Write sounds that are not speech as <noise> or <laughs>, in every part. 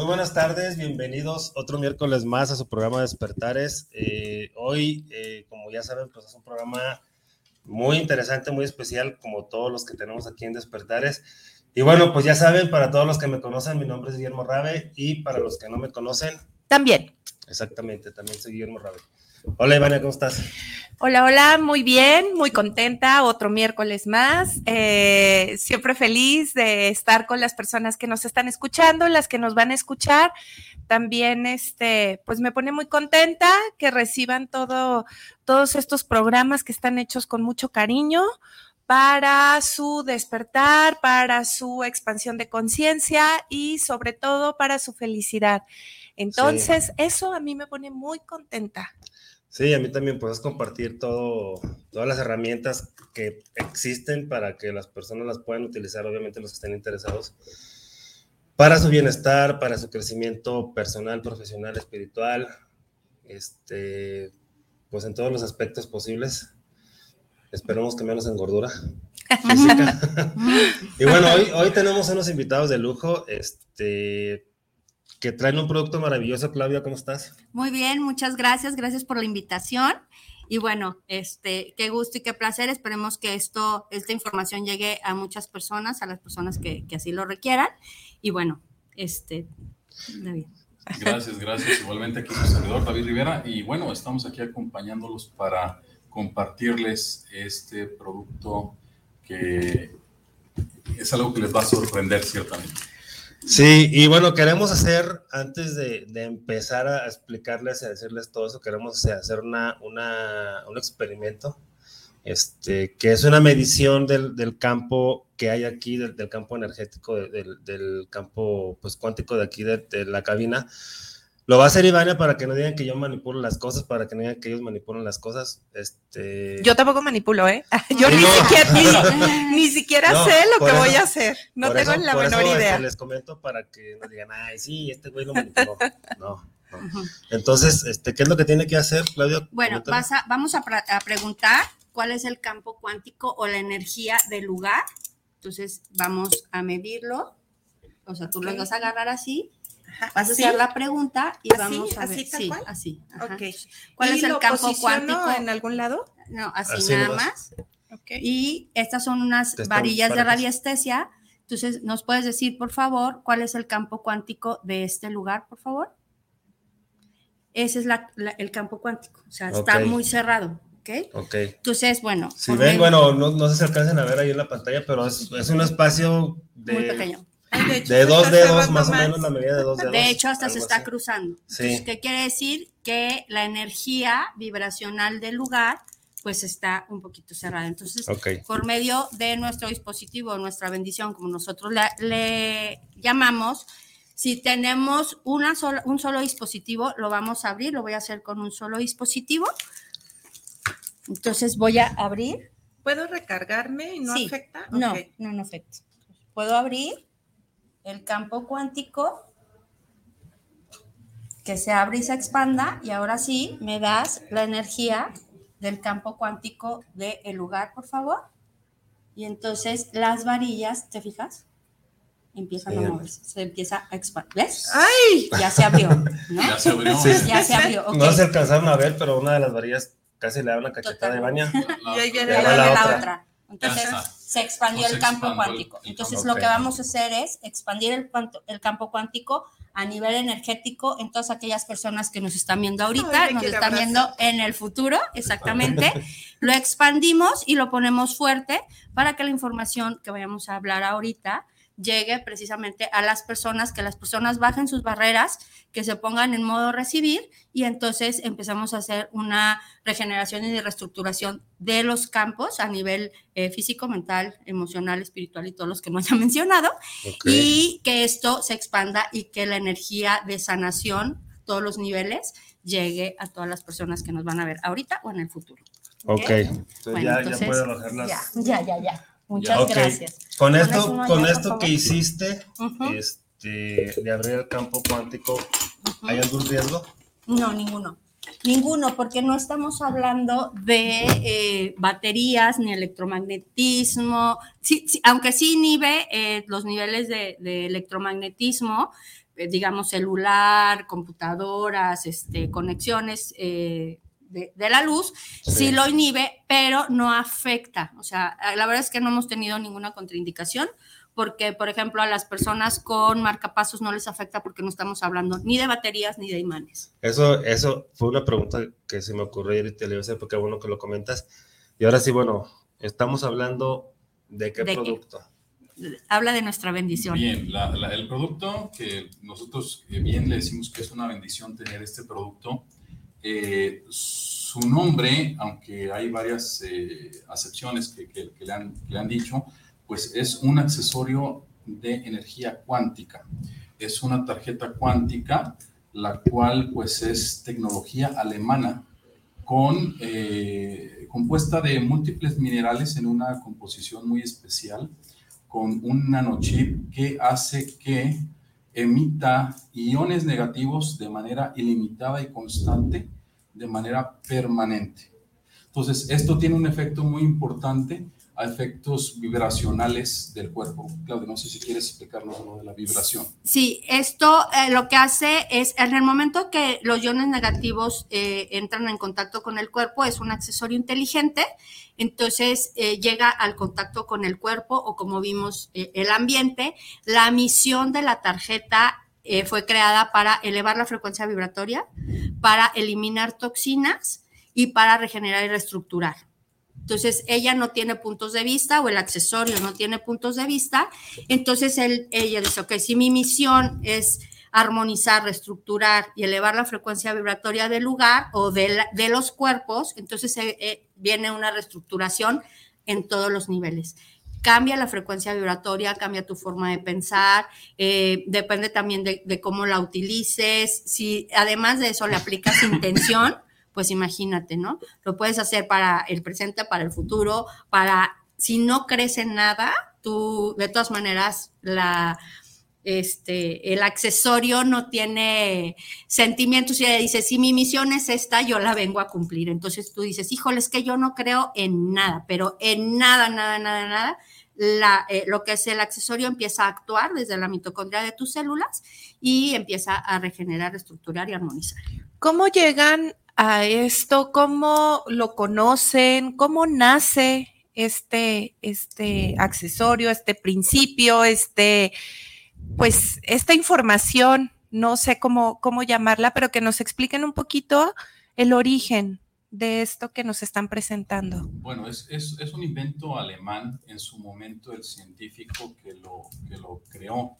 Muy buenas tardes, bienvenidos otro miércoles más a su programa Despertares. Eh, hoy, eh, como ya saben, pues es un programa muy interesante, muy especial, como todos los que tenemos aquí en Despertares. Y bueno, pues ya saben, para todos los que me conocen, mi nombre es Guillermo Rabe y para los que no me conocen, También. exactamente, también soy Guillermo Rabe. Hola Ivania, ¿cómo estás? Hola, hola, muy bien, muy contenta, otro miércoles más. Eh, siempre feliz de estar con las personas que nos están escuchando, las que nos van a escuchar. También, este, pues me pone muy contenta que reciban todo, todos estos programas que están hechos con mucho cariño para su despertar, para su expansión de conciencia y sobre todo para su felicidad. Entonces, eso a mí me pone muy contenta. Sí, a mí también puedes compartir todo, todas las herramientas que existen para que las personas las puedan utilizar, obviamente los que estén interesados, para su bienestar, para su crecimiento personal, profesional, espiritual, este, pues en todos los aspectos posibles. Esperemos que menos en gordura <laughs> y bueno, hoy, hoy tenemos unos invitados de lujo, este, que traen un producto maravilloso. Claudia, ¿cómo estás? Muy bien, muchas gracias, gracias por la invitación. Y bueno, este, qué gusto y qué placer. Esperemos que esto, esta información llegue a muchas personas, a las personas que, que así lo requieran. Y bueno, este, David. Gracias, gracias. Igualmente aquí su servidor David Rivera. Y bueno, estamos aquí acompañándolos para compartirles este producto que es algo que les va a sorprender ciertamente. Sí, y bueno, queremos hacer, antes de, de empezar a explicarles y a decirles todo eso, queremos hacer una, una, un experimento, este, que es una medición del, del campo que hay aquí, del, campo energético, de- del, del campo pues, cuántico de aquí, de la cabina. Lo va a hacer Ivania para que no digan que yo manipulo las cosas, para que no digan que ellos manipulan las cosas. Este... Yo tampoco manipulo, ¿eh? <laughs> Yo Sí, ni, no. siquiera, ni, <laughs> ni siquiera No, sé lo que eso- voy a hacer. No tengo eso- la por menor eso, este, idea. Les comento para que no digan, ay, sí, este güey lo manipuló. No, no. Entonces, este, ¿qué es lo que tiene que hacer, Claudio? Bueno, vas a- vamos a, a preguntar cuál es el campo cuántico o la energía del lugar. Entonces, vamos a medirlo. O sea, tú lo Ok. vas a agarrar así, vas a hacer la pregunta y ¿Así? vamos a ver. ¿Así, tal sí, cual? así. ajá. Ok. ¿Cuál ¿Y es el campo cuántico? en algún lado? No, así, Así nada más. Ok. Y estas son unas varillas de radiestesia. Entonces, ¿nos puedes decir, por favor, cuál es el campo cuántico de este lugar, por favor? Ese es la- la- el campo cuántico. O sea, está muy cerrado. ¿Ok? Ok. Entonces, bueno. Si ven, bueno, no, no sé si alcancen a ver ahí en la pantalla, pero es, es un espacio de, muy pequeño. Ay, de hecho, de dos dedos, más o menos, la medida de dos dedos. De hecho, hasta se está así. cruzando. Sí. Entonces, ¿Qué quiere decir? Que la energía vibracional del lugar, pues está un poquito cerrada. Entonces, Ok. por medio de nuestro dispositivo, nuestra bendición, como nosotros la- le llamamos, si tenemos una sola, un solo dispositivo, lo vamos a abrir, lo voy a hacer con un solo dispositivo. Entonces voy a abrir. ¿Puedo recargarme y no Sí. afecta? No, no, no afecta. Puedo abrir el campo cuántico que se abre y se expanda y ahora sí me das la energía del campo cuántico del lugar, por favor. Y entonces las varillas, ¿te fijas? Empiezan Sí. a moverse, se empieza a expandir. ¿Ves? ¡Ay! Ya se abrió, ¿no? Ya se abrió. Sí. Ya se abrió, ok. No se alcanzaron a ver, pero una de las varillas casi le da una cachetada de baña. La- Y ahí viene viene la la otra. otra. Entonces, Ya está. Se expandió el se campo el- cuántico. el Entonces, campo lo que vamos a hacer es expandir el, campo cuántico a nivel energético en todas aquellas personas que nos están viendo ahorita, Ay, nos están viendo en el futuro, exactamente. <laughs> lo expandimos y lo ponemos fuerte para que la información que vayamos a hablar ahorita llegue precisamente a las personas, que las personas bajen sus barreras, que se pongan en modo recibir y entonces empezamos a hacer una regeneración y reestructuración de los campos a nivel eh, físico, mental, emocional, espiritual y todos los que no haya <laughs> mencionado Ok. y que esto se expanda y que la energía de sanación, todos los niveles, llegue a todas las personas que nos van a ver ahorita o en el futuro. Ok, entonces Bueno, ya, entonces, ya las... Ya, ya, ya, ya. Muchas gracias. Con esto, con allá, esto que hiciste, este, de abrir el campo cuántico, ¿hay algún riesgo? No, ninguno. Ninguno, porque no estamos hablando de eh, baterías ni electromagnetismo, sí, sí, aunque sí inhibe eh, los niveles de, de electromagnetismo, eh, digamos celular, computadoras, este, conexiones eh, de, de la luz, sí. Sí. lo inhibe, pero no afecta. O sea, la verdad es que no hemos tenido ninguna contraindicación porque, por ejemplo, a las personas con marcapasos no les afecta porque no estamos hablando ni de baterías ni de imanes. Eso, eso fue una pregunta que se me ocurrió y ahorita le iba a hacer porque bueno que lo comentas. Y ahora sí, bueno, estamos hablando de qué ¿De qué? producto. Habla de nuestra bendición. Bien, la- la- el producto que nosotros eh, bien le decimos que es una bendición tener este producto, eh, su nombre, aunque hay varias eh, acepciones que, le han dicho, pues es un accesorio de energía cuántica. Es una tarjeta cuántica, la cual pues es tecnología alemana con, eh, compuesta de múltiples minerales en una composición muy especial, con un nanochip que hace que emita iones negativos de manera ilimitada y constante, de manera permanente. Entonces, esto tiene un efecto muy importante a efectos vibracionales del cuerpo. Claudio, no sé si quieres explicarnos lo de la vibración. Sí, esto eh, lo que hace es, en el momento que los iones negativos eh, entran en contacto con el cuerpo, es un accesorio inteligente, entonces eh, llega al contacto con el cuerpo o como vimos el ambiente. La misión de la tarjeta fue creada para elevar la frecuencia vibratoria, para eliminar toxinas y para regenerar y reestructurar. Entonces, ella no tiene puntos de vista o el accesorio no tiene puntos de vista. Entonces, él, ella dice, ok, si mi misión es armonizar, reestructurar y elevar la frecuencia vibratoria del lugar o de, los cuerpos, entonces eh, eh, viene una reestructuración en todos los niveles. Cambia la frecuencia vibratoria, cambia tu forma de pensar, eh, depende también de, de cómo la utilices. Si además de eso le aplicas intención, <laughs> pues imagínate, ¿no? Lo puedes hacer para el presente, para el futuro, para si no crees en nada, tú de todas maneras este el accesorio no tiene sentimientos y ella dice, si mi misión es esta, yo la vengo a cumplir. Entonces tú dices, híjole, es que yo no creo en nada, pero en nada, nada, nada, nada. Eh, lo que es el accesorio empieza a actuar desde la mitocondria de tus células y empieza a regenerar, reestructurar y armonizar. ¿Cómo llegan a esto? ¿Cómo lo conocen? ¿Cómo nace este, este accesorio, este principio, este, pues, esta información? No sé cómo, cómo llamarla, pero que nos expliquen un poquito el origen de esto que nos están presentando. Bueno, es, es, es un invento alemán en su momento el científico que lo, que lo creó.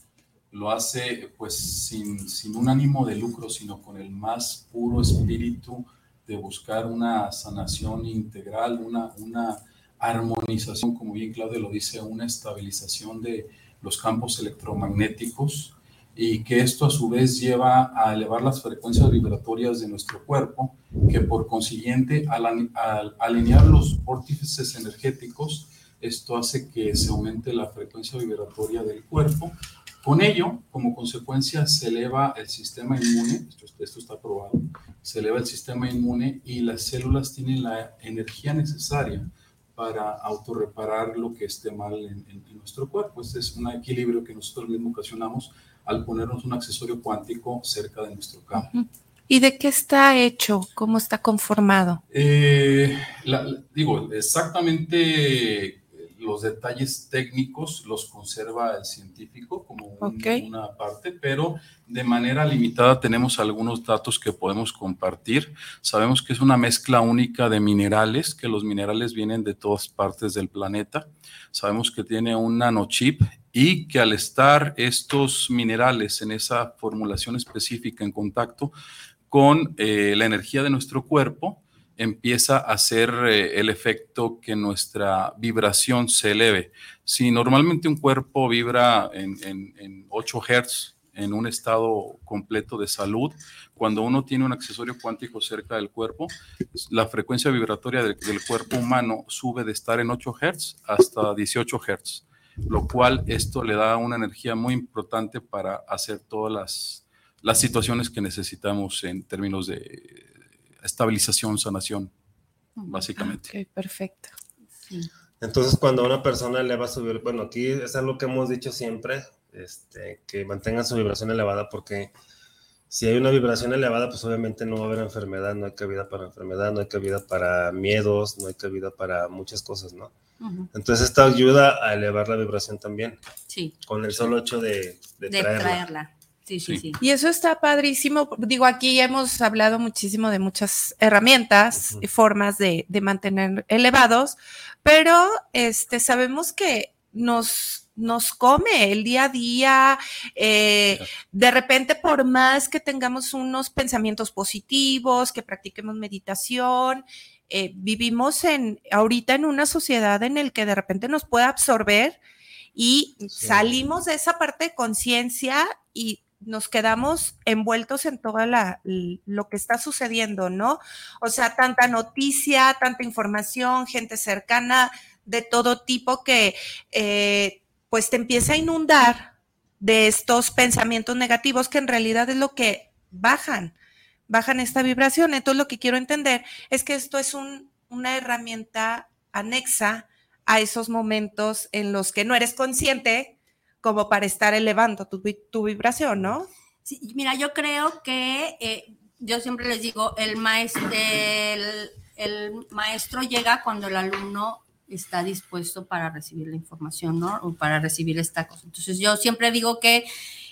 Lo hace pues sin, sin un ánimo de lucro, sino con el más puro espíritu de buscar una sanación integral, una, una armonización, como bien Claudio lo dice, una estabilización de los campos electromagnéticos y que esto a su vez lleva a elevar las frecuencias vibratorias de nuestro cuerpo, que por consiguiente al, al alinear los vórtices energéticos, esto hace que se aumente la frecuencia vibratoria del cuerpo. Con ello, como consecuencia, se eleva el sistema inmune, esto, esto está probado, se eleva el sistema inmune y las células tienen la energía necesaria para autorreparar lo que esté mal en, en, en nuestro cuerpo. Este es un equilibrio que nosotros mismos ocasionamos al ponernos un accesorio cuántico cerca de nuestro campo. ¿Y de qué está hecho? ¿Cómo está conformado? Eh, la, la, digo, exactamente los detalles técnicos los conserva el científico como un- Ok. una parte, pero de manera limitada tenemos algunos datos que podemos compartir. Sabemos que es una mezcla única de minerales, que los minerales vienen de todas partes del planeta. Sabemos que tiene un nanochip y que al estar estos minerales en esa formulación específica en contacto con eh, la energía de nuestro cuerpo, empieza a hacer eh, el efecto que nuestra vibración se eleve. Si normalmente un cuerpo vibra en, en- en 8 Hz en un estado completo de salud, cuando uno tiene un accesorio cuántico cerca del cuerpo, la frecuencia vibratoria del, cuerpo humano sube de estar en 8 Hz hasta 18 Hz, lo cual esto le da una energía muy importante para hacer todas las, las situaciones que necesitamos en términos de estabilización, sanación, básicamente. Ok, perfecto. Entonces, cuando una persona eleva su vibración, bueno, aquí es algo que hemos dicho siempre, este, que mantengan su vibración elevada, porque si hay una vibración elevada, pues obviamente no va a haber enfermedad, no hay cabida para enfermedad, no hay cabida para miedos, no hay cabida para muchas cosas, ¿no? Entonces, esto ayuda a elevar la vibración también, Sí, con el solo hecho de, de de traerla. traerla. Sí, sí, sí. Y eso está padrísimo. Digo, aquí hemos hablado muchísimo de muchas herramientas y formas de, de mantener elevados, pero este, sabemos que nos, nos come el día a día. eh, de repente, por más que tengamos unos pensamientos positivos, que practiquemos meditación, eh, vivimos en ahorita en una sociedad en el que de repente nos puede absorber y salimos de esa parte de conciencia y nos quedamos envueltos en l- lo que está sucediendo, ¿no? O sea, tanta noticia, tanta información, gente cercana de todo tipo que eh, pues te empieza a inundar de estos pensamientos negativos que en realidad es lo que bajan, bajan esta vibración. Entonces lo que quiero entender es que esto es un- una herramienta anexa a esos momentos en los que no eres consciente como para estar elevando tu, tu vibración, ¿no? Sí, mira, yo creo que eh, yo siempre les digo, el maestro, el, el maestro llega cuando el alumno está dispuesto para recibir la información, ¿no? O para recibir esta cosa. Entonces yo siempre digo que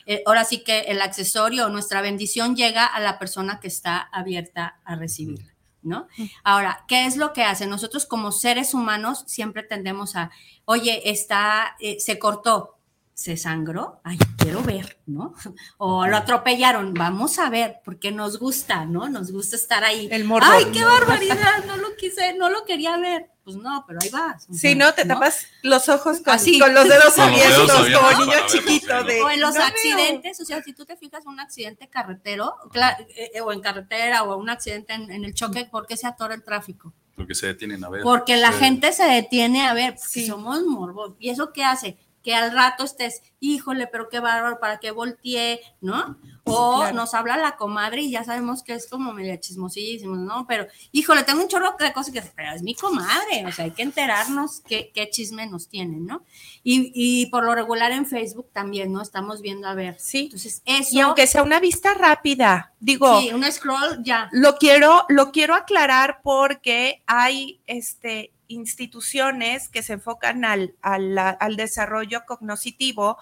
eh, ahora sí que el accesorio o nuestra bendición llega a la persona que está abierta a recibirla. ¿No? Ahora, ¿qué es lo que hace? Nosotros como seres humanos siempre tendemos a, oye, está, eh, se cortó, se sangró, ay, quiero ver, ¿no? <laughs> O lo atropellaron, vamos a ver, porque nos gusta, ¿no? Nos gusta estar ahí. El morbo. Ay, qué barbaridad, no lo quise, no lo quería ver. Pues no, pero ahí vas. o Sí, sea, ¿no? Te tapas los ojos con, Así. con los dedos Con los abiertos, dedos abiertos como niño chiquito. De, o en los "No veo". accidentes, o sea, si tú te fijas un accidente carretero, cla- eh, o en carretera, o un accidente en, en el choque, ¿por qué se atora el tráfico? Porque se detienen a ver. Porque la Sí. gente se detiene a ver, porque somos morbos. ¿Y eso qué hace? Que al rato estés, híjole, pero qué bárbaro, para que volteé, ¿no? O claro. nos habla la comadre y ya sabemos que es como media chismosísimo, ¿no? Pero, híjole, tengo un chorro de cosas que pero es mi comadre, o sea, hay que enterarnos qué, qué chisme nos tienen, ¿no? Y, y por lo regular en Facebook también, ¿no? Estamos viendo a ver. Sí. Entonces, eso. Y aunque sea una vista rápida, digo, Sí, un scroll ya. lo quiero, lo quiero aclarar porque hay este, instituciones que se enfocan al, al, al desarrollo cognitivo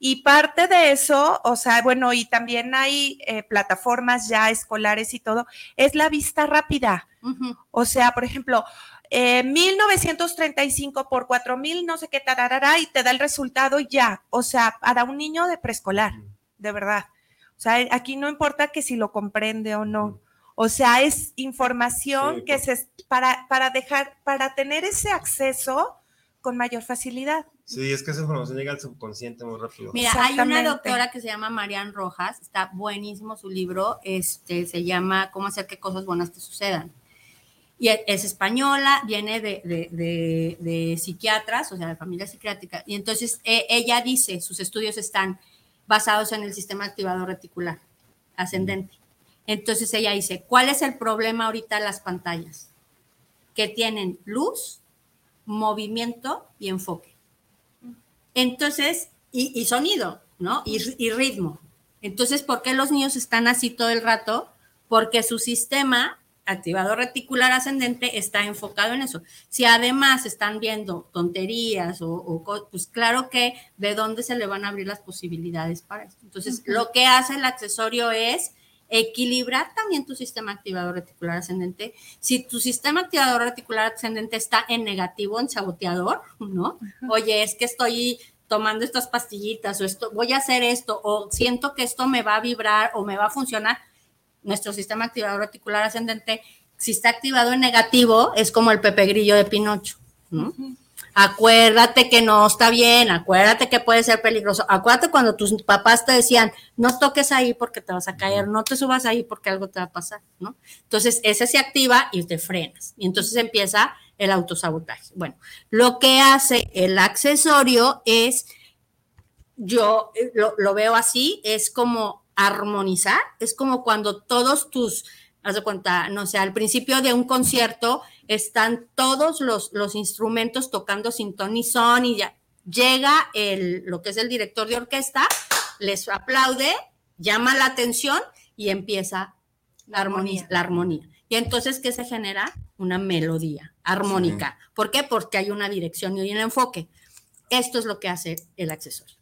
y parte de eso, o sea, bueno, y también hay eh, plataformas ya escolares y todo, es la vista rápida. O sea, por ejemplo, eh, 1935 por 4000, no sé qué, tararara, y te da el resultado y ya. O sea, para un niño de preescolar, de verdad. O sea, aquí no importa que si lo comprende o no. O sea, es información Sí, que se para, para dejar, para tener ese acceso con mayor facilidad. Sí, es que esa información llega al subconsciente muy rápido. Mira, hay una doctora que se llama Marian Rojas, está buenísimo su libro, este, se llama Cómo hacer que cosas buenas te sucedan. Y e- es española, viene de, de- de- de psiquiatras, o sea, de familia psiquiátrica. Y entonces e- ella dice, sus estudios están basados en el sistema activador reticular ascendente. Entonces ella dice, ¿cuál es el problema ahorita en las pantallas? Que tienen luz, movimiento y enfoque. Entonces, y, y sonido, ¿no? Y, ri- y ritmo. Entonces, ¿por qué los niños están así todo el rato? Porque su sistema activador reticular ascendente está enfocado en eso. Si además están viendo tonterías o, o pues claro que de dónde se le van a abrir las posibilidades para eso. Entonces, lo que hace el accesorio es equilibrar también tu sistema activador reticular ascendente. Si tu sistema activador reticular ascendente está en negativo, en saboteador, ¿no? Oye, es que estoy tomando estas pastillitas o esto, voy a hacer esto o siento que esto me va a vibrar o me va a funcionar. Nuestro sistema activador reticular ascendente, si está activado en negativo, es como el Pepe Grillo de Pinocho, ¿no? Acuérdate que no está bien, acuérdate que puede ser peligroso. Acuérdate cuando tus papás te decían, no toques ahí porque te vas a caer, no te subas ahí porque algo te va a pasar, ¿no? Entonces, ese se activa y te frenas. Y entonces empieza el autosabotaje. Bueno, lo que hace el accesorio es, yo eh, lo, lo veo así, es como armonizar, es como cuando todos tus, haz de cuenta, no sé, al principio de un concierto están todos los, los instrumentos tocando sin ton ni son y ya llega el, lo que es el director de orquesta, les aplaude, llama la atención y empieza la armonía. La armonía. Y entonces, ¿qué se genera? Una melodía armónica. ¿Por qué? Porque hay una dirección y un enfoque. Esto es lo que hace el accesorio.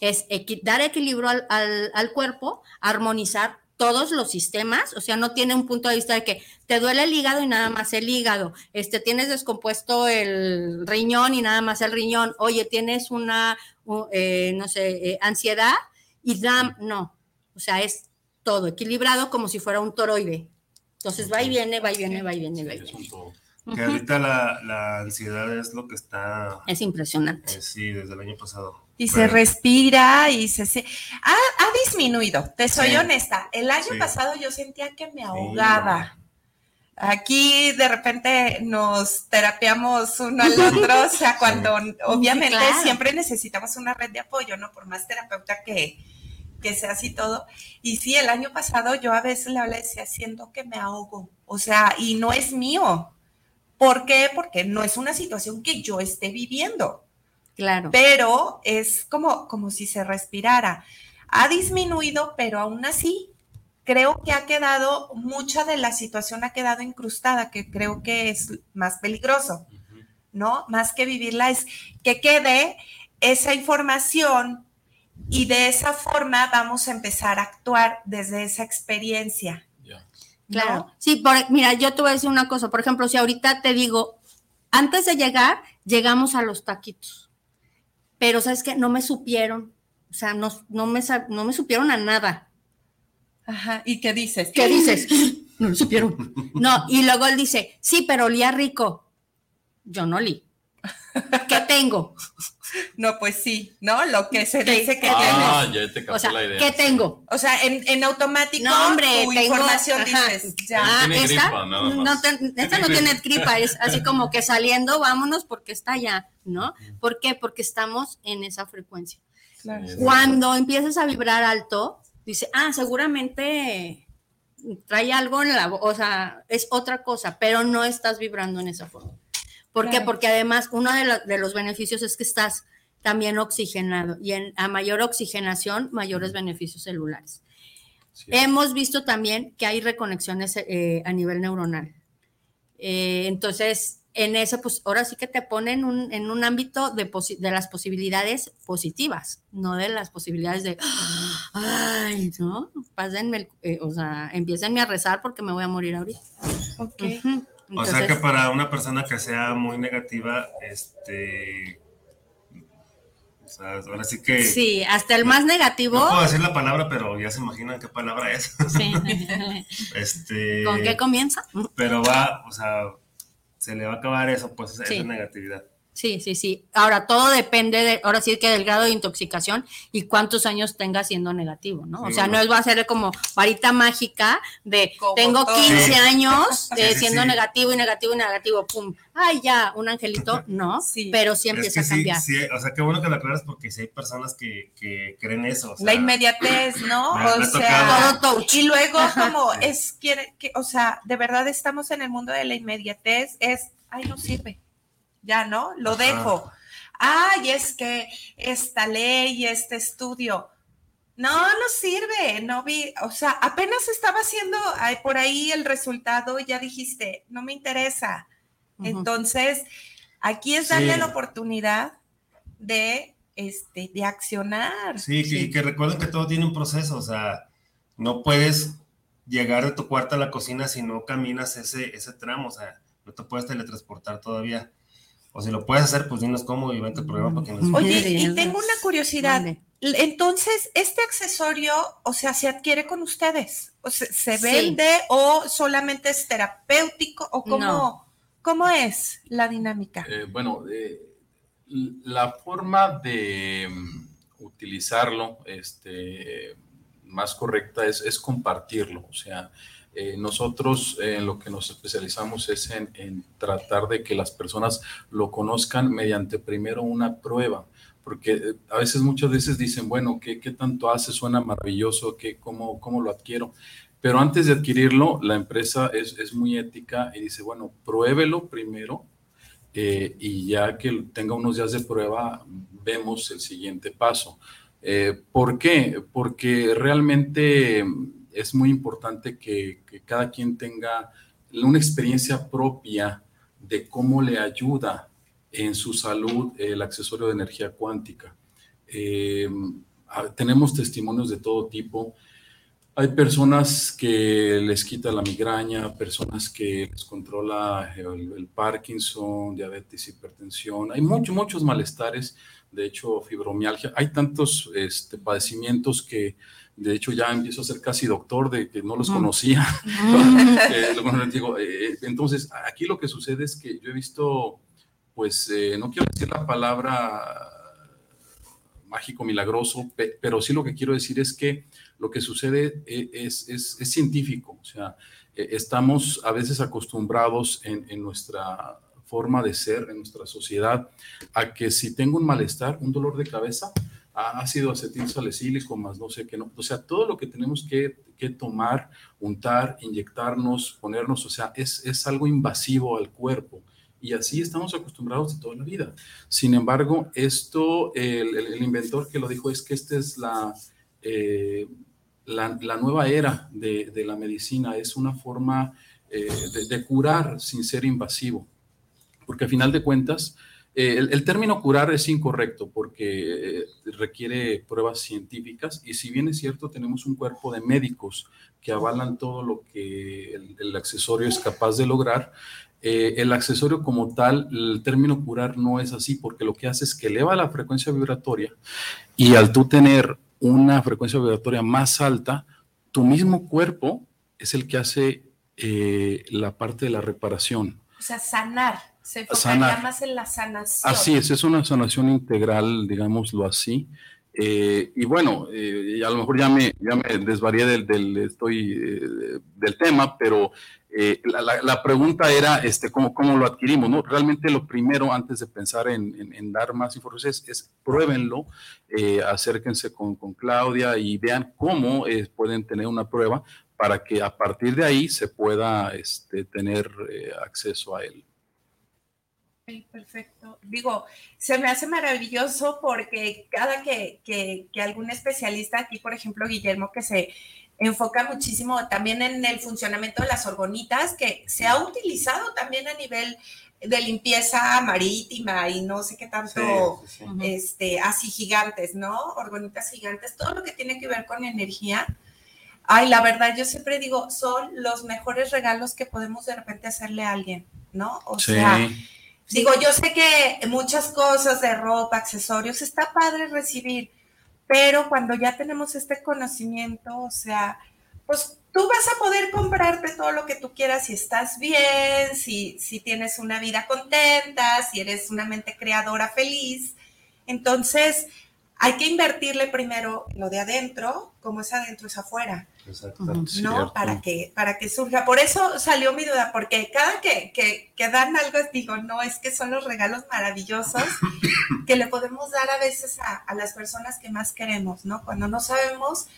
Es equi- dar equilibrio al, al- al cuerpo, armonizar todos los sistemas, o sea, no tiene un punto de vista de que te duele el hígado y nada más el hígado, este, tienes descompuesto el riñón y nada más el riñón, oye, tienes una, u- eh, no sé, eh, ansiedad y nada, no, o sea, es todo equilibrado como si fuera un toroide. Entonces va y viene, va y viene, va y viene, va y viene. Que ahorita la, la ansiedad es lo que está. Es impresionante. eh, sí, desde el año pasado. Y se respira y se... se- ha, ha disminuido, te soy Sí. honesta. El año Sí. pasado yo sentía que me ahogaba. Aquí de repente nos terapiamos uno al <laughs> otro, o sea, cuando obviamente claro. siempre necesitamos una red de apoyo, ¿no? Por más terapeuta que, que sea así todo. Y sí, el año pasado yo a veces le hablaba y decía, siento que me ahogo, o sea, y no es mío. ¿Por qué? Porque no es una situación que yo esté viviendo Claro. pero es como, como si se respirara. Ha disminuido, pero aún así creo que ha quedado, mucha de la situación ha quedado incrustada, que creo que es más peligroso, ¿no? Más que vivirla es que quede esa información y de esa forma vamos a empezar a actuar desde esa experiencia. Claro. Sí, por- mira, yo te voy a decir una cosa. Por ejemplo, si ahorita te digo, antes de llegar, llegamos a los taquitos. Pero, ¿sabes qué? No me supieron. O sea, no, no, me, no me supieron a nada. Ajá. ¿Y qué dices? ¿Qué dices? <laughs> No me supieron. No, y luego él dice, sí, pero olía rico. Yo no olí. ¿Qué tengo? No, pues sí, ¿no? Lo que se ¿Qué- dice que Ah, tenemos. ya te capté O sea, la idea. ¿qué tengo? O sea, en, en automático, No, hombre, tu tengo- información ajá. dices, ya. Ah, Tiene esta gripa, nada más. no, te- esta no tiene gripa, es <laughs> así como que saliendo, vámonos porque está allá, ¿no? ¿Por qué? Porque estamos en esa frecuencia. Claro. Cuando empiezas a vibrar alto, dice, ah, seguramente trae algo en la, o sea, es otra cosa, pero no estás vibrando en esa forma. ¿Por qué? Porque además uno de, la- de los beneficios es que estás también oxigenado y en, a mayor oxigenación, mayores beneficios celulares. Hemos visto también que hay reconexiones eh, a nivel neuronal. Eh, entonces, en ese, pues ahora sí que te ponen un- en un ámbito de, las posibilidades positivas, no de las posibilidades de, ay, no, pásenme, el- eh, o sea, empiecenme a rezar porque me voy a morir ahorita. Ok. O sea que para una persona que sea muy negativa, este. O sea, ahora sí que. Sí, hasta el más negativo. No puedo decir la palabra, pero ya se imaginan qué palabra es. Sí. <laughs> este. ¿Con qué comienza? Pero va, o sea, se le va a acabar eso, pues esa Sí. negatividad. Sí, sí, sí. Ahora todo depende de, ahora sí que del grado de intoxicación y cuántos años tenga siendo negativo, ¿no? Sí, o sea, bueno. no es va a ser como varita mágica de Como tengo todo. 15 Sí. años de <laughs> Sí, sí, siendo sí. negativo y negativo y negativo, pum. Ay, ya, un angelito, <laughs> no, Sí. pero sí Es empieza que a cambiar. sí, sí, o sea, qué bueno que lo aclaras porque sí hay personas que, que creen eso. o sea, La inmediatez, <clears throat> ¿no? Me- o sea, Todo touch. y luego Ajá. <laughs> como es quiere que, o sea, de verdad estamos en el mundo de la inmediatez, es, ay, no sirve. Ya, ¿no? Lo Ajá. dejo. Ay, es que esta ley, este estudio, No, no sirve, no vi, o sea, apenas estaba haciendo por ahí el resultado y ya dijiste, no me interesa. Entonces, aquí es darle la oportunidad de, este, de accionar. Sí, Que, que recuerden que todo tiene un proceso, o sea, no puedes llegar de tu cuarto a la cocina si no caminas ese, ese tramo, o sea, no te puedes teletransportar todavía. O si lo puedes hacer, pues dinos cómo y vente el programa para que nos... Oye, y tengo una curiosidad. Entonces, ¿este accesorio, o sea, se adquiere con ustedes? ¿O se, vende o solamente es terapéutico? ¿O cómo, cómo es la dinámica? Eh, bueno, eh, la forma de mm, utilizarlo este, más correcta es, es compartirlo. O sea, eh, nosotros en lo que nos especializamos es en, tratar de que las personas lo conozcan mediante primero una prueba, porque eh, a veces, muchas veces dicen, bueno, ¿qué, qué tanto hace? Suena maravilloso, ¿qué, cómo, ¿cómo lo adquiero? Pero antes de adquirirlo, la empresa es, es muy ética y dice, bueno, pruébelo primero eh, y ya que tenga unos días de prueba, vemos el siguiente paso. ¿Por qué? Porque realmente es muy importante que, cada quien tenga una experiencia propia de cómo le ayuda en su salud el accesorio de energía cuántica. Eh, tenemos testimonios de todo tipo. Hay personas que les quita la migraña, personas que les controla el, Parkinson, diabetes, hipertensión. Hay muchos, muchos malestares, de hecho, fibromialgia. Hay tantos este, padecimientos que de hecho, ya empiezo a ser casi doctor de que no los conocía. <laughs> Eh, eh, entonces, aquí lo que sucede es que yo he visto, pues, eh, no quiero decir la palabra mágico, milagroso, pero sí lo que quiero decir es que lo que sucede es, es, es científico. O sea, estamos a veces acostumbrados en, en nuestra forma de ser, en nuestra sociedad, a que si tengo un malestar, un dolor de cabeza, ácido acetil salicílico más no sé qué, no. O sea, todo lo que tenemos que, que, tomar, untar, inyectarnos, ponernos, o sea, es, es algo invasivo al cuerpo. Y así estamos acostumbrados de toda la vida. Sin embargo, esto, el, el, inventor que lo dijo es que esta es la, eh, la, la, nueva era de, de, la medicina, es una forma eh, de, de curar sin ser invasivo. Porque al final de cuentas, eh, el, término curar es incorrecto porque eh, requiere pruebas científicas y si bien es cierto, tenemos un cuerpo de médicos que avalan todo lo que el, accesorio es capaz de lograr, eh, el accesorio como tal, el término curar no es así porque lo que hace es que eleva la frecuencia vibratoria y al tú tener una frecuencia vibratoria más alta, tu mismo cuerpo es el que hace la parte de la reparación. O sea, sanar se enfocaría más en la sanación. Así es, es una sanación integral, digámoslo así. Eh, y bueno, eh, a lo mejor ya me, ya me desvarié del, del estoy, eh, del tema, pero la, la, pregunta era este, ¿cómo, cómo lo adquirimos. ¿no? Realmente lo primero, antes de pensar en, en, dar más información, es, es pruébenlo, acérquense con, con, Claudia y vean cómo pueden tener una prueba para que a partir de ahí se pueda este, tener acceso a él perfecto. Digo, se me hace maravilloso porque cada que, que, algún especialista aquí, por ejemplo, Guillermo, que se enfoca muchísimo también en el funcionamiento de las orgonitas, que se ha utilizado también a nivel de limpieza marítima y no sé qué tanto, este, así gigantes, ¿no? Orgonitas gigantes, todo lo que tiene que ver con energía. Ay, la verdad, yo siempre digo, son los mejores regalos que podemos de repente hacerle a alguien, ¿no? O sea, Digo, yo sé que muchas cosas de ropa, accesorios, está padre recibir, pero cuando ya tenemos este conocimiento, o sea, pues tú vas a poder comprarte todo lo que tú quieras si estás bien, si, si tienes una vida contenta, si eres una mente creadora feliz. Entonces, hay que invertirle primero lo de adentro, como es adentro es afuera. ¿No? Para que, para que surja. Por eso salió mi duda, porque cada que, que, dan algo, digo, no, es que son los regalos maravillosos <laughs> que le podemos dar a veces a, las personas que más queremos, ¿no? Cuando no sabemos,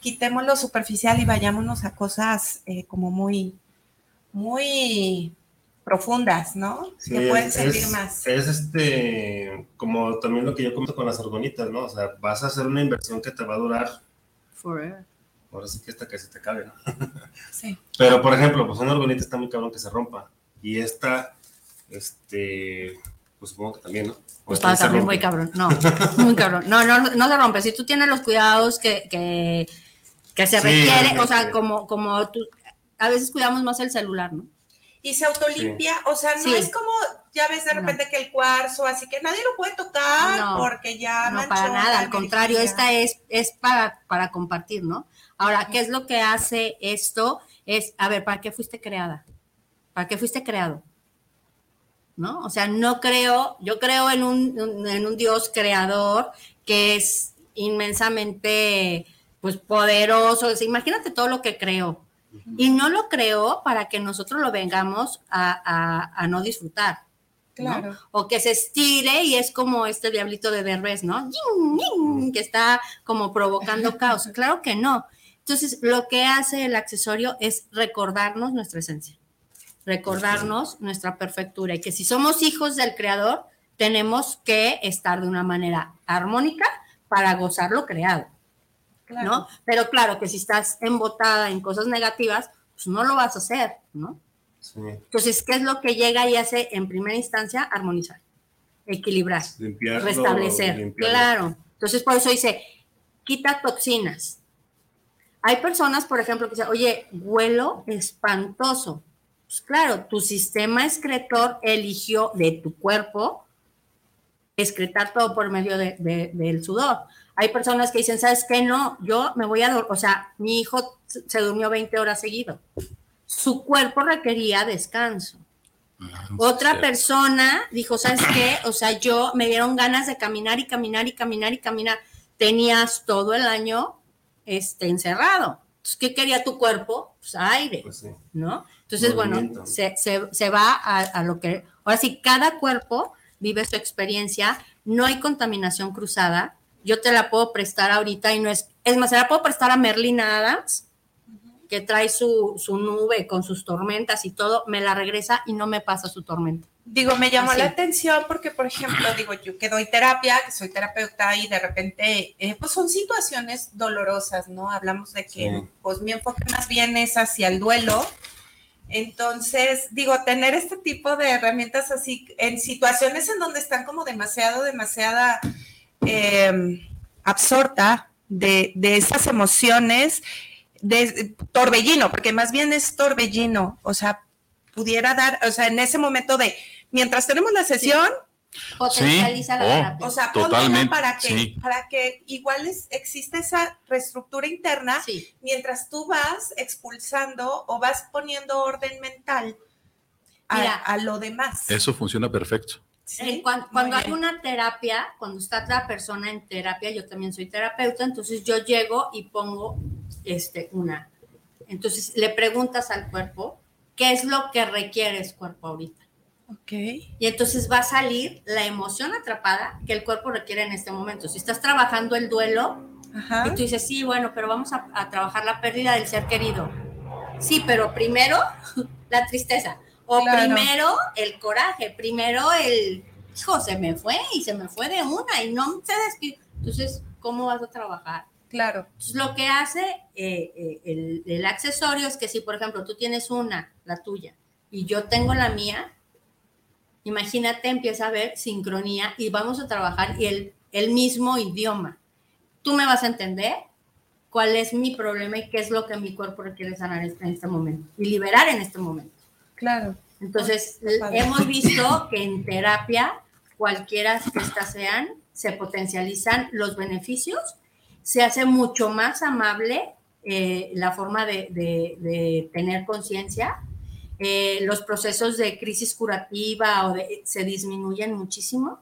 quitemos lo superficial y vayámonos a cosas eh, como muy, muy profundas, ¿no? Sí, que pueden es- servir es- más. Es este, como también lo que yo comento con las orgonitas, ¿no? O sea, vas a hacer una inversión que te va a durar, Forever. ahora sí que hasta que se te acabe, ¿no? <laughs> Sí. Pero, por ejemplo, pues una orgonita está muy cabrón que se rompa. Y esta, este, pues supongo que también, ¿no? Pues esta está también muy cabrón. No, <laughs> muy cabrón. No, no, no se rompe. Si tú tienes los cuidados que, que, que se Sí, requiere, o sea, obviamente. como, como tú, a veces cuidamos más el celular, ¿no? Y se autolimpia, o sea, no Sí. es como, ya ves de No. repente que el cuarzo, así que nadie lo puede tocar No, porque ya No, manchó para nada, al contrario, esta es, es para, para compartir, ¿no? Ahora, ¿qué es lo que hace esto? Es, a ver, ¿para qué fuiste creada? ¿Para qué fuiste creado? ¿No? O sea, no creo, yo creo en un, un- en un Dios creador que es inmensamente, pues, poderoso. O sea, imagínate todo lo que creó. Y no lo creó para que nosotros lo vengamos a, a- a no disfrutar. ¿no? Claro. O que se estire y es como este diablito de Derbez, ¿no? Yin, yin, Que está como provocando <laughs> caos. Claro que no. Entonces, lo que hace el accesorio es recordarnos nuestra esencia, recordarnos nuestra perfectura y que si somos hijos del creador, tenemos que estar de una manera armónica para gozar lo creado. Claro. ¿no? Pero claro que si estás embotada en cosas negativas, pues no lo vas a hacer, ¿no? Sí. Entonces, ¿qué es lo que llega y hace en primera instancia? Armonizar, equilibrar, Limpiarlo, restablecer. limpiarlo. Claro. Entonces, por eso dice, quita toxinas. Hay personas, por ejemplo, que dicen, oye, huelo espantoso. Pues claro, tu sistema excretor eligió de tu cuerpo excretar todo por medio de- de- del sudor. Hay personas que dicen, ¿sabes qué? No, yo me voy a dormir, o sea, mi hijo se durmió 20 horas seguido. Su cuerpo requería descanso. Otra persona dijo, ¿sabes qué? O sea, yo me dieron ganas de caminar y caminar y caminar y caminar. Tenías todo el año este, encerrado. Entonces, ¿qué quería tu cuerpo? Pues aire, Pues sí. ¿no? Entonces, bueno, se, se- se va a, a lo que... Ahora sí, cada cuerpo vive su experiencia, no hay contaminación cruzada. Yo te la puedo prestar ahorita y no es... Es más, se la puedo prestar a Merlina Adams, que trae su, su nube con sus tormentas y todo, me la regresa y no me pasa su tormenta. Digo, me llamó Así. la atención porque, por ejemplo, digo, yo que doy terapia, que soy terapeuta y de repente, eh, pues son situaciones dolorosas, ¿no? Hablamos de que, Sí. pues mi enfoque más bien es hacia el duelo. Entonces, digo, tener este tipo de herramientas así en situaciones en donde están como demasiado, demasiada eh, absorta de, de esas emociones, de torbellino, porque más bien es torbellino, o sea, pudiera dar, o sea, en ese momento de, mientras tenemos la sesión, Potencializa la Oh. terapia. o sea, Totalmente, para que, sí. para que igual es- existe esa reestructura interna Sí. mientras tú vas expulsando o vas poniendo orden mental a, Mira. a lo demás. Eso funciona perfecto. ¿Sí? Eh, cuan- Muy Cuando, hay una terapia, cuando está otra persona en terapia, yo también soy terapeuta, entonces yo llego y pongo este, una. Entonces le preguntas al cuerpo, ¿qué es lo que requieres cuerpo ahorita? Ok. Y entonces va a salir la emoción atrapada que el cuerpo requiere en este momento. Si estás trabajando el duelo Ajá. y tú dices, sí, bueno, pero vamos a, a trabajar la pérdida del ser querido. Sí, pero primero <laughs> la tristeza. O Claro. primero el coraje, primero el, hijo, se me fue y se me fue de una y no se despidió. Entonces, ¿cómo vas a trabajar? Claro. Entonces, lo que hace eh, eh, el, el accesorio es que si, por ejemplo, tú tienes una, la tuya, y yo tengo la mía, imagínate, empieza a haber sincronía y vamos a trabajar y el, el mismo idioma. Tú me vas a entender cuál es mi problema y qué es lo que mi cuerpo requiere sanar en este momento y liberar en este momento. Claro. Entonces, hemos visto <laughs> que en terapia, cualquiera que estas sean, se potencializan los beneficios, se hace mucho más amable eh, la forma de, de- de tener conciencia, eh, los procesos de crisis curativa o de- se disminuyen muchísimo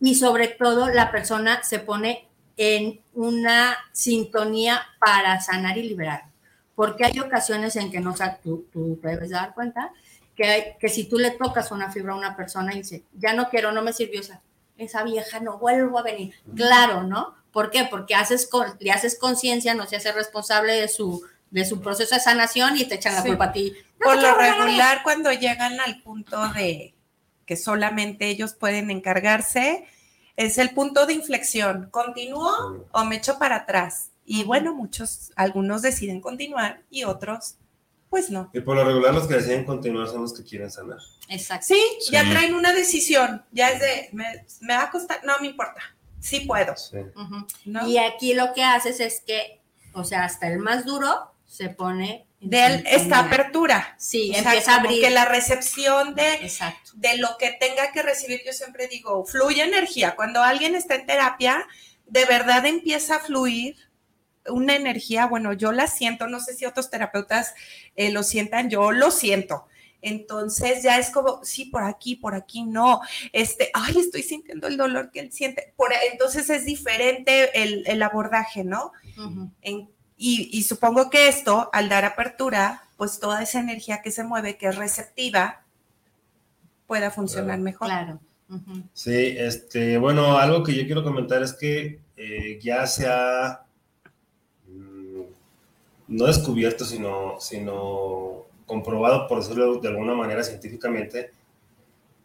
y sobre todo la persona se pone en una sintonía para sanar y liberar. Porque hay ocasiones en que no, sa- tú, tú te debes dar cuenta que, hay- que si tú le tocas una fibra a una persona y dice, ya no quiero, no me sirvió esa, esa vieja, no vuelvo a venir. Claro, ¿no? ¿Por qué? Porque haces con- le haces conciencia, no se hace responsable de su, de su proceso de sanación y te echan la Sí. culpa a ti por lo regular cuando llegan al punto de que solamente ellos pueden encargarse, es el punto de inflexión. ¿Continúo o me echo para atrás? Y bueno, muchos, algunos deciden continuar y otros, pues no. Y por lo regular los que deciden continuar son los que quieren sanar. Exacto. Sí, ya traen una decisión, ya es de, me, me va a costar, no me importa, sí puedo. ¿no? Y aquí lo que haces es que, o sea, hasta el más duro se pone de él esta apertura. Sí, O sea, empieza a como abrir. que la recepción de, Exacto. de lo que tenga que recibir, yo siempre digo, fluye energía. Cuando alguien está en terapia, de verdad empieza a fluir una energía, bueno, yo la siento, no sé si otros terapeutas eh, lo sientan, yo lo siento. Entonces ya es como, sí, por aquí, por aquí no. Este, ay, estoy sintiendo el dolor que él siente. Por, entonces es diferente el, el abordaje, ¿no? En- y, y supongo que esto, al dar apertura, pues toda esa energía que se mueve, que es receptiva, pueda funcionar mejor. Claro. Sí, este, bueno, algo que yo quiero comentar es que eh, ya se ha no descubierto, sino, sino comprobado, por decirlo de alguna manera científicamente,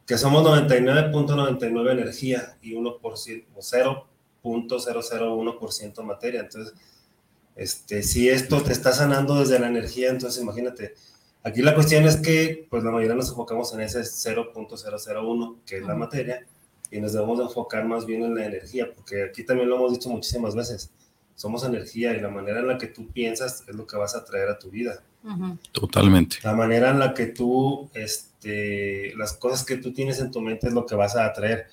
que somos 99.99 energía y 1%, o 0.001% materia. Entonces, este, si esto te está sanando desde la energía, entonces imagínate, Aquí la cuestión es que, pues la mayoría nos enfocamos en ese 0.001, que es la materia, y nos debemos de enfocar más bien en la energía, porque aquí también lo hemos dicho muchísimas veces, somos energía y la manera en la que tú piensas es lo que vas a traer a tu vida. Totalmente. La manera en la que tú, este, las cosas que tú tienes en tu mente es lo que vas a atraer.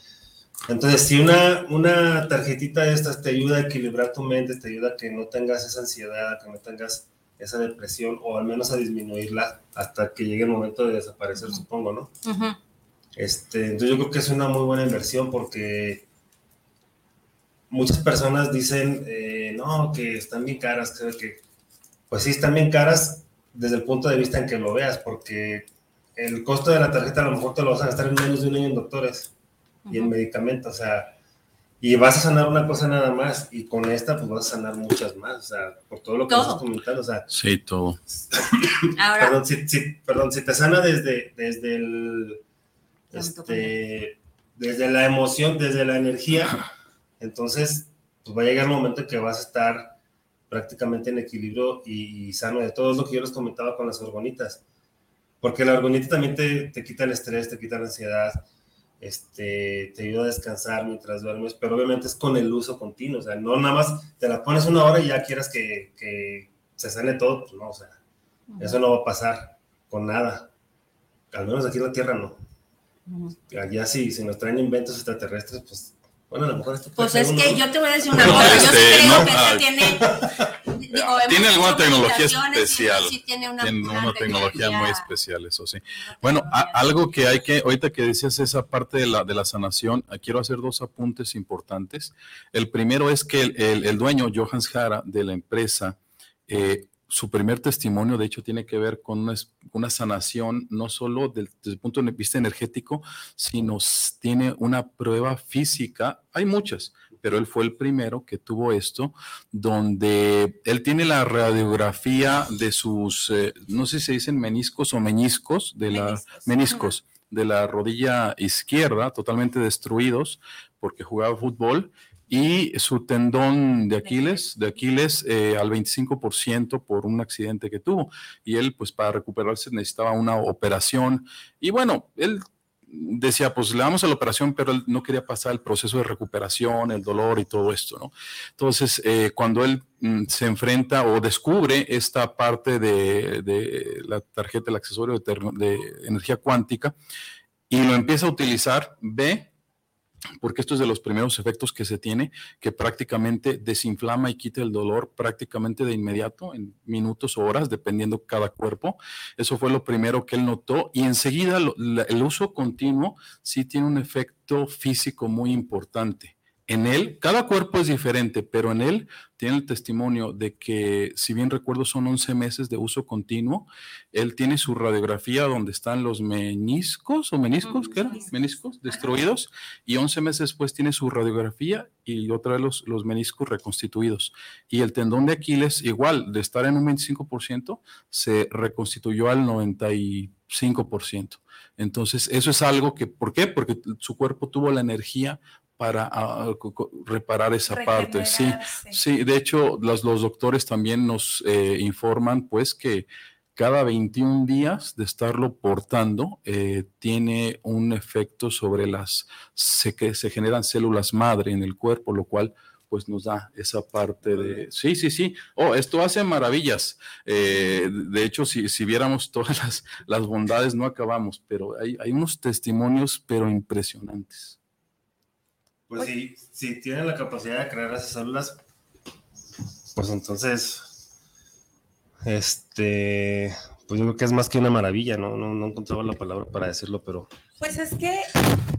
Entonces, si una, una tarjetita de estas te ayuda a equilibrar tu mente, te ayuda a que no tengas esa ansiedad, a que no tengas esa depresión, o al menos a disminuirla hasta que llegue el momento de desaparecer, supongo, ¿no? Ujú. Este, entonces yo creo que es una muy buena inversión porque muchas personas dicen, eh, no, que están bien caras, creo que, pues sí, están bien caras desde el punto de vista en que lo veas, porque el costo de la tarjeta a lo mejor te lo vas a gastar en menos de un año en doctores y en medicamentos, o sea, y vas a sanar una cosa nada más, y con esta pues vas a sanar muchas más, o sea, por todo lo que Todo. estás comentando, o sea, Sí, todo. Ahora, perdón, si, si- perdón, si te sana desde, desde el, este, desde la emoción, desde la energía, <laughs> entonces pues va a llegar el momento en que vas a estar prácticamente en equilibrio y, y sano de todo. Es lo que yo les comentaba con las orgonitas. Porque la orgonita también te, te quita el estrés, te quita la ansiedad, este, te ayuda a descansar mientras duermes, pero obviamente es con el uso continuo. O sea, no nada más te la pones una hora y ya quieras que, que se sane todo. Pues no, o sea, eso no va a pasar con nada. Al menos aquí en la Tierra no. Ujú. Allá sí, si nos traen inventos extraterrestres, pues bueno, a lo mejor esto puede pues es ser que yo te voy a decir una No, cosa. Yo sí este, creo no, que este tiene. digo, <laughs> hemos Tiene alguna tecnología especial. sí tiene una, Tiene una tecnología muy especial, eso sí. Bueno, a- algo que hay que, ahorita que decías esa parte de la, de la sanación, ah, quiero hacer dos apuntes importantes. El primero es que el, el- el dueño, Johannes Jara, de la empresa, eh, su primer testimonio, de hecho, tiene que ver con una, una sanación, no solo del- desde el punto de vista energético, sino tiene una prueba física. Hay muchas, pero él fue el primero que tuvo esto, donde él tiene la radiografía de sus, eh, no sé si se dicen meniscos o meniscos, de la meniscos de la rodilla izquierda, totalmente destruidos porque jugaba fútbol y su tendón de Aquiles, de Aquiles eh, al 25% por un accidente que tuvo. Y él, pues para recuperarse necesitaba una operación. Y bueno, él decía, pues le damos a la operación, pero él no quería pasar el proceso de recuperación, el dolor y todo esto, ¿no? Entonces, eh, cuando él mm, se enfrenta o descubre esta parte de, de la tarjeta, el accesorio de, de energía cuántica, y lo empieza a utilizar, ve porque esto es de los primeros efectos que se tiene, que prácticamente desinflama y quita el dolor prácticamente de inmediato, en minutos o horas, dependiendo cada cuerpo. Eso fue lo primero que él notó y enseguida el uso continuo sí tiene un efecto físico muy importante en él, cada cuerpo es diferente, pero en él tiene el testimonio de que, si bien recuerdo, son 11 meses de uso continuo. Él tiene su radiografía donde están los meniscos o meniscos, ¿qué era? Meniscos destruidos. Y 11 meses después tiene su radiografía y otra vez los, los meniscos reconstituidos. Y el tendón de Aquiles, igual, de estar en un 25%, se reconstituyó al 95%. Entonces, eso es algo que, ¿por qué? Porque su cuerpo tuvo la energía para ah, reparar esa parte. Sí, sí, de hecho, los, los doctores también nos eh, informan pues que cada 21 días de estarlo portando eh, tiene un efecto sobre las, se, que se generan células madre en el cuerpo, lo cual pues nos da esa parte de, sí, sí, sí, oh, esto hace maravillas. Eh, de hecho, si, si, viéramos todas las, las, bondades, no acabamos, pero hay, hay unos testimonios, pero impresionantes. Pues si, si tienen la capacidad de crear esas células, pues entonces, este, pues yo creo que es más que una maravilla, ¿no? No, no encontraba la palabra para decirlo, pero... Pues es que,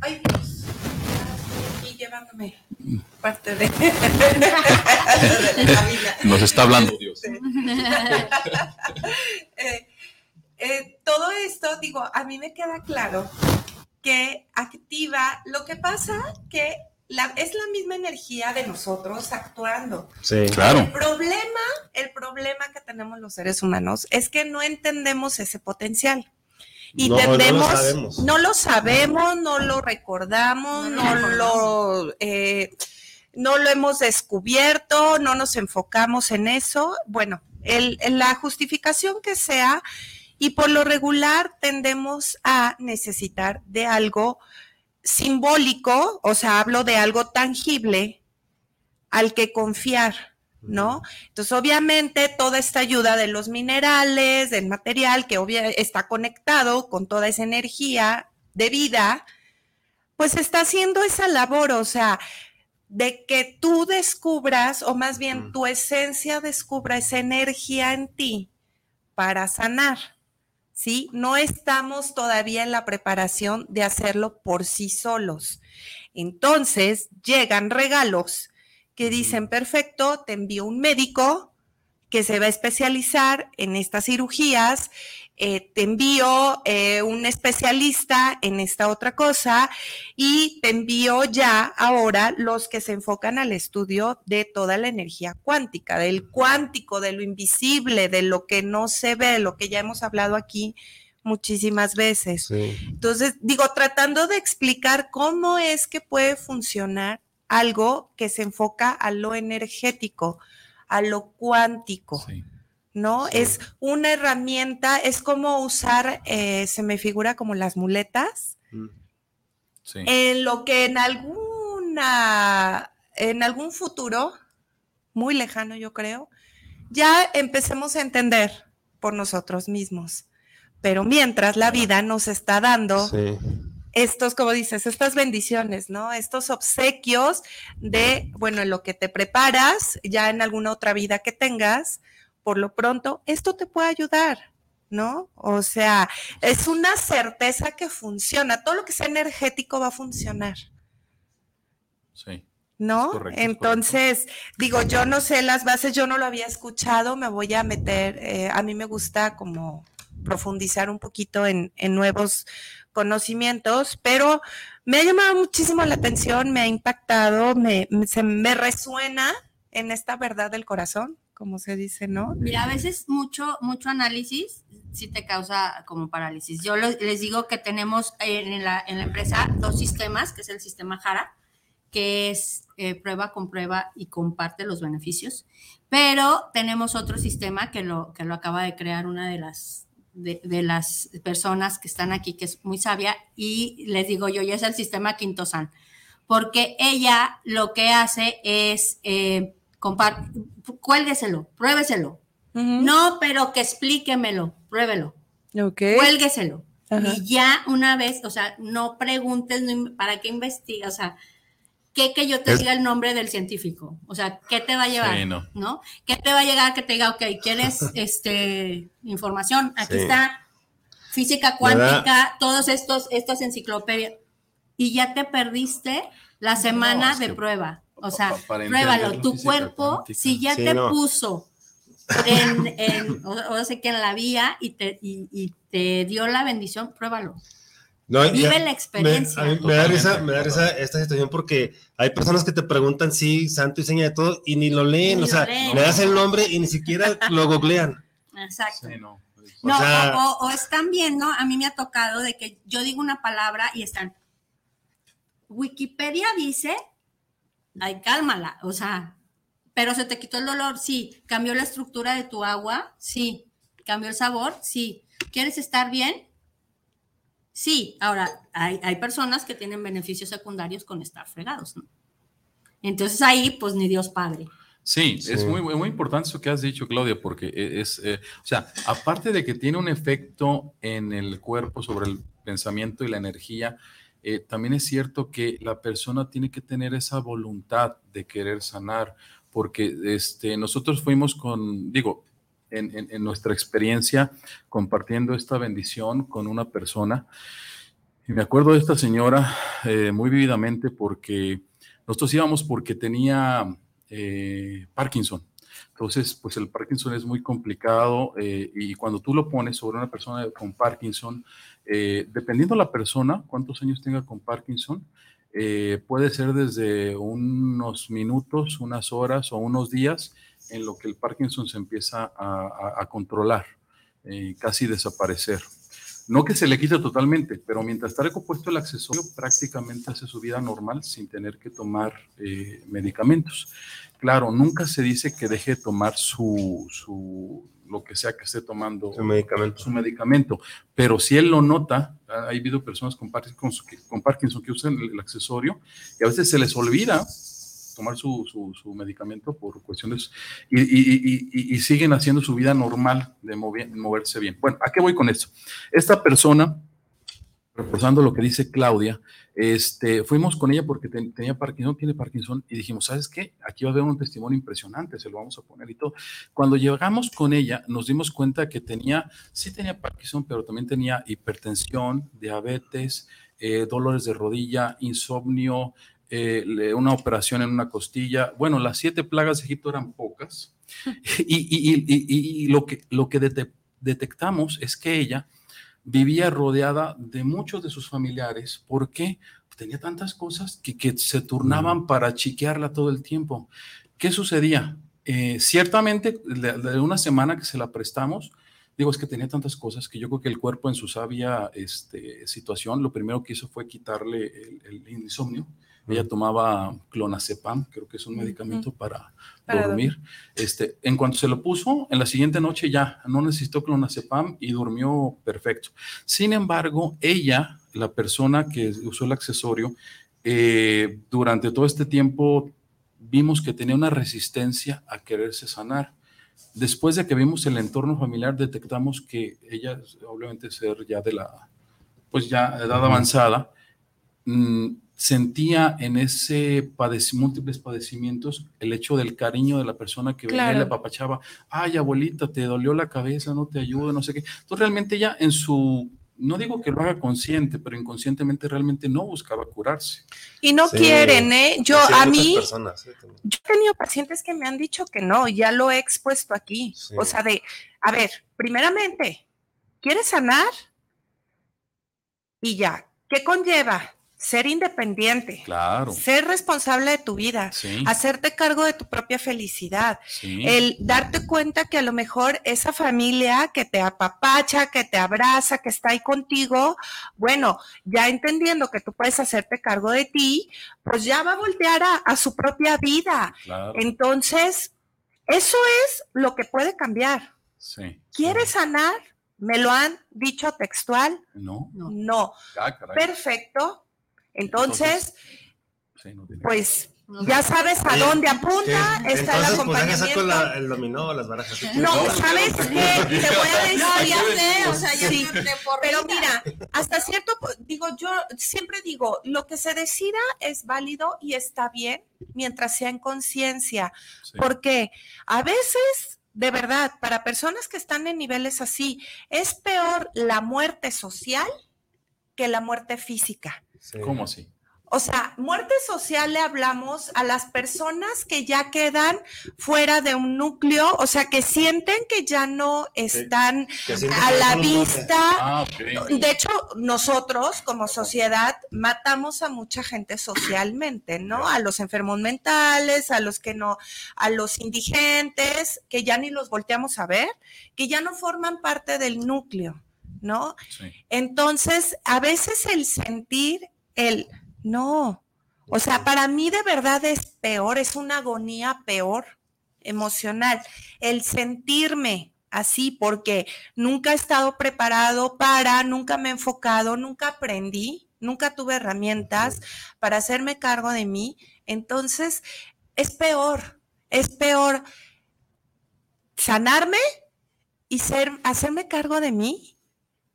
ay Dios, y llevándome parte de, de la vida. Nos está hablando Dios. <laughs> eh, eh, todo esto, digo, a mí me queda claro que activa, lo que pasa que es la misma energía de nosotros actuando. Sí, claro. El problema, el problema que tenemos los seres humanos es que no entendemos ese potencial. Y no, tendemos, no lo, sabemos, no lo recordamos, no, lo, eh, no lo hemos descubierto, no nos enfocamos en eso. Bueno, el, la justificación que sea, y por lo regular tendemos a necesitar de algo simbólico, o sea, hablo de algo tangible al que confiar, ¿no? Entonces, obviamente, toda esta ayuda de los minerales, del material que está conectado con toda esa energía de vida, pues está haciendo esa labor, o sea, de que tú descubras, o más bien tu esencia descubra esa energía en ti para sanar. ¿Sí? No estamos todavía en la preparación de hacerlo por sí solos. Entonces llegan regalos que dicen, perfecto, te envío un médico que se va a especializar en estas cirugías eh, te envío eh, un especialista en esta otra cosa y te envío ya ahora los que se enfocan al estudio de toda la energía cuántica, del cuántico, de lo invisible, de lo que no se ve, lo que ya hemos hablado aquí muchísimas veces. Entonces, digo, tratando de explicar cómo es que puede funcionar algo que se enfoca a lo energético, a lo cuántico. ¿No? Es una herramienta, es como usar, eh, se me figura como las muletas, mm. en lo que en alguna, en algún futuro, muy lejano yo creo, ya empecemos a entender por nosotros mismos. Pero mientras la vida nos está dando estos, como dices, estas bendiciones, ¿no? Estos obsequios de, bueno, en lo que te preparas, ya en alguna otra vida que tengas, por lo pronto, esto te puede ayudar, ¿no? O sea, es una certeza que funciona. Todo lo que sea energético va a funcionar. Sí. ¿No? Entonces, digo, yo no sé las bases, yo no lo había escuchado, me voy a meter, eh, a mí me gusta como profundizar un poquito en, nuevos conocimientos, pero me ha llamado muchísimo la atención, me ha impactado, me, se, me resuena en esta verdad del corazón como se dice, ¿no? Mira, a veces mucho, mucho análisis sí te causa como parálisis. Yo les digo que tenemos en la, en la, empresa dos sistemas, que es el sistema JARA, que es eh, prueba con prueba y comparte los beneficios, pero tenemos otro sistema que lo, que lo acaba de crear una de las, de, las personas que están aquí, que es muy sabia, y les digo yo, ya es el sistema Quintosan, porque ella lo que hace es... Eh, cuélgueselo, pruébeselo. No, pero que explíquemelo, pruébelo. Okay. Cuélgueselo. Y ya una vez, o sea, no preguntes para qué investiga, o sea, ¿qué que yo te diga el nombre del científico? O sea, ¿qué te va a llevar? no. ¿Qué te va a llegar que te diga, ok, ¿quieres <laughs> este, información? Aquí está física cuántica, todos estos, estas enciclopedias, y ya te perdiste la semana de que prueba. O sea, pa- pruébalo. Tu cuerpo, si ya Sí, te no. puso en, en- o, o sea, que en la vía y te, y, y te dio la bendición, pruébalo. No, Vive ya- la Me, experiencia. a mí me da risa, me da risa esta situación porque hay personas que te preguntan sí, santo y seña de todo y ni lo leen, Ni o lo sea, leen. le das el nombre y ni siquiera lo googlean. Exacto. Sí, no. O No, sea- o, o- o están viendo, a mí me ha tocado de que yo digo una palabra y están. Wikipedia dice, ay, cálmala, o sea, pero se te quitó el dolor, sí. Cambió la estructura de tu agua, sí. Cambió el sabor, sí. ¿Quieres estar bien? Sí. Ahora, hay, hay personas que tienen beneficios secundarios con estar fregados, ¿no? Entonces ahí, pues ni Dios Padre. Sí, Sí. es muy, muy importante eso que has dicho, Claudia, porque e- es, eh, o sea, aparte de que tiene un efecto en el cuerpo sobre el pensamiento y la energía, eh, también es cierto que la persona tiene que tener esa voluntad de querer sanar, porque este, nosotros fuimos con, digo, en, en- nuestra experiencia compartiendo esta bendición con una persona, y me acuerdo de esta señora eh, muy vividamente porque nosotros íbamos porque tenía eh, Parkinson. Entonces, pues el Parkinson es muy complicado y cuando tú lo pones sobre una persona con Parkinson, eh, dependiendo la persona, cuántos años tenga con Parkinson, eh, puede ser desde unos minutos, unas horas o unos días en lo que el Parkinson se empieza a, controlar, eh, casi desaparecer. No que se le quite totalmente, pero mientras está recompuesto el accesorio, prácticamente hace su vida normal sin tener que tomar eh, medicamentos. Claro, nunca se dice que deje de tomar su, su- lo que sea que esté tomando Su medicamento. su medicamento, pero si él lo nota, ha ha habido personas con Parkinson que, con Parkinson que usan el, el accesorio y a veces se les olvida tomar su, su- su medicamento por cuestiones y, y- y- y- y siguen haciendo su vida normal de moverse bien. Bueno, ¿a qué voy con eso? Esta persona, reforzando lo que dice Claudia, este, fuimos con ella porque ten- tenía Parkinson, tiene Parkinson, y dijimos, ¿sabes qué? Aquí va a haber un testimonio impresionante, se lo vamos a poner y todo. Cuando llegamos con ella, nos dimos cuenta que tenía, sí tenía Parkinson, pero también tenía hipertensión, diabetes, eh, dolores de rodilla, insomnio, eh, una operación en una costilla. Bueno, las siete plagas de Egipto eran pocas. <laughs> Y, y- y- y- y lo que, lo que dete- detectamos es que ella vivía rodeada de muchos de sus familiares. ¿Por qué? Tenía tantas cosas que, que se turnaban para chiquearla todo el tiempo. ¿Qué sucedía? Eh, ciertamente, de, de una semana que se la prestamos, digo, es que tenía tantas cosas que yo creo que el cuerpo en su sabia este, situación, lo primero que hizo fue quitarle el, el insomnio. Ella tomaba clonazepam, creo que es un medicamento para, Para dormir. Este, en cuanto se lo puso, en la siguiente noche ya no necesitó clonazepam y durmió perfecto. Sin embargo, ella, la persona que usó el accesorio, eh, durante todo este tiempo vimos que tenía una resistencia a quererse sanar. Después de que vimos el entorno familiar, detectamos que ella, obviamente ser ya de la, pues ya edad avanzada, mm, sentía en ese padec- múltiples padecimientos el hecho del cariño de la persona que venía y le apapachaba, ay abuelita, te dolió la cabeza, no te ayudo, no sé qué. Entonces realmente ella en su, no digo que lo haga consciente, pero inconscientemente realmente no buscaba curarse. Y no Sí. quieren, ¿eh? Yo, Sí, a mí, personas, sí, también. yo he tenido pacientes que me han dicho que no, ya lo he expuesto aquí. Sí. O sea, de, a ver, primeramente, ¿quieres sanar? Y ya, ¿qué conlleva? Ser independiente, Claro. ser responsable de tu vida, Sí. hacerte cargo de tu propia felicidad, Sí. el darte cuenta que a lo mejor esa familia que te apapacha, que te abraza, que está ahí contigo, bueno, ya entendiendo que tú puedes hacerte cargo de ti, pues ya va a voltear a, a su propia vida. Claro. Entonces, eso es lo que puede cambiar. Sí. ¿Quieres sanar? ¿Me lo han dicho textual? No. No. Ah. Perfecto. Entonces, Sí, no tiene- pues ya sabes a Oye, dónde ¿qué? apunta, está el Entonces, pues ya acompañamiento. saco la- el dominó, las barajas. No, ¿sabes qué? <laughs> Te voy a decir. No, ya sé, o sea, ya Sí, Pero mira, hasta cierto, digo, yo siempre digo, lo que se decida es válido y está bien mientras sea en conciencia, Sí. porque a veces, de verdad, para personas que están en niveles así, es peor la muerte social que la muerte física. Sí. ¿Cómo así? O sea, muerte social le hablamos a las personas que ya quedan fuera de un núcleo, o sea, que sienten que ya no están a la vista. Ah, De hecho, nosotros como sociedad matamos a mucha gente socialmente, ¿no? A los enfermos mentales, a los que no, a los indigentes, que ya ni los volteamos a ver, que ya no forman parte del núcleo, ¿no? Entonces, a veces el sentir, el no, o sea, para mí de verdad es peor, es una agonía peor emocional, el sentirme así porque nunca he estado preparado para, nunca me he enfocado, nunca aprendí, nunca tuve herramientas para hacerme cargo de mí. Entonces, es peor, es peor sanarme y ser, hacerme cargo de mí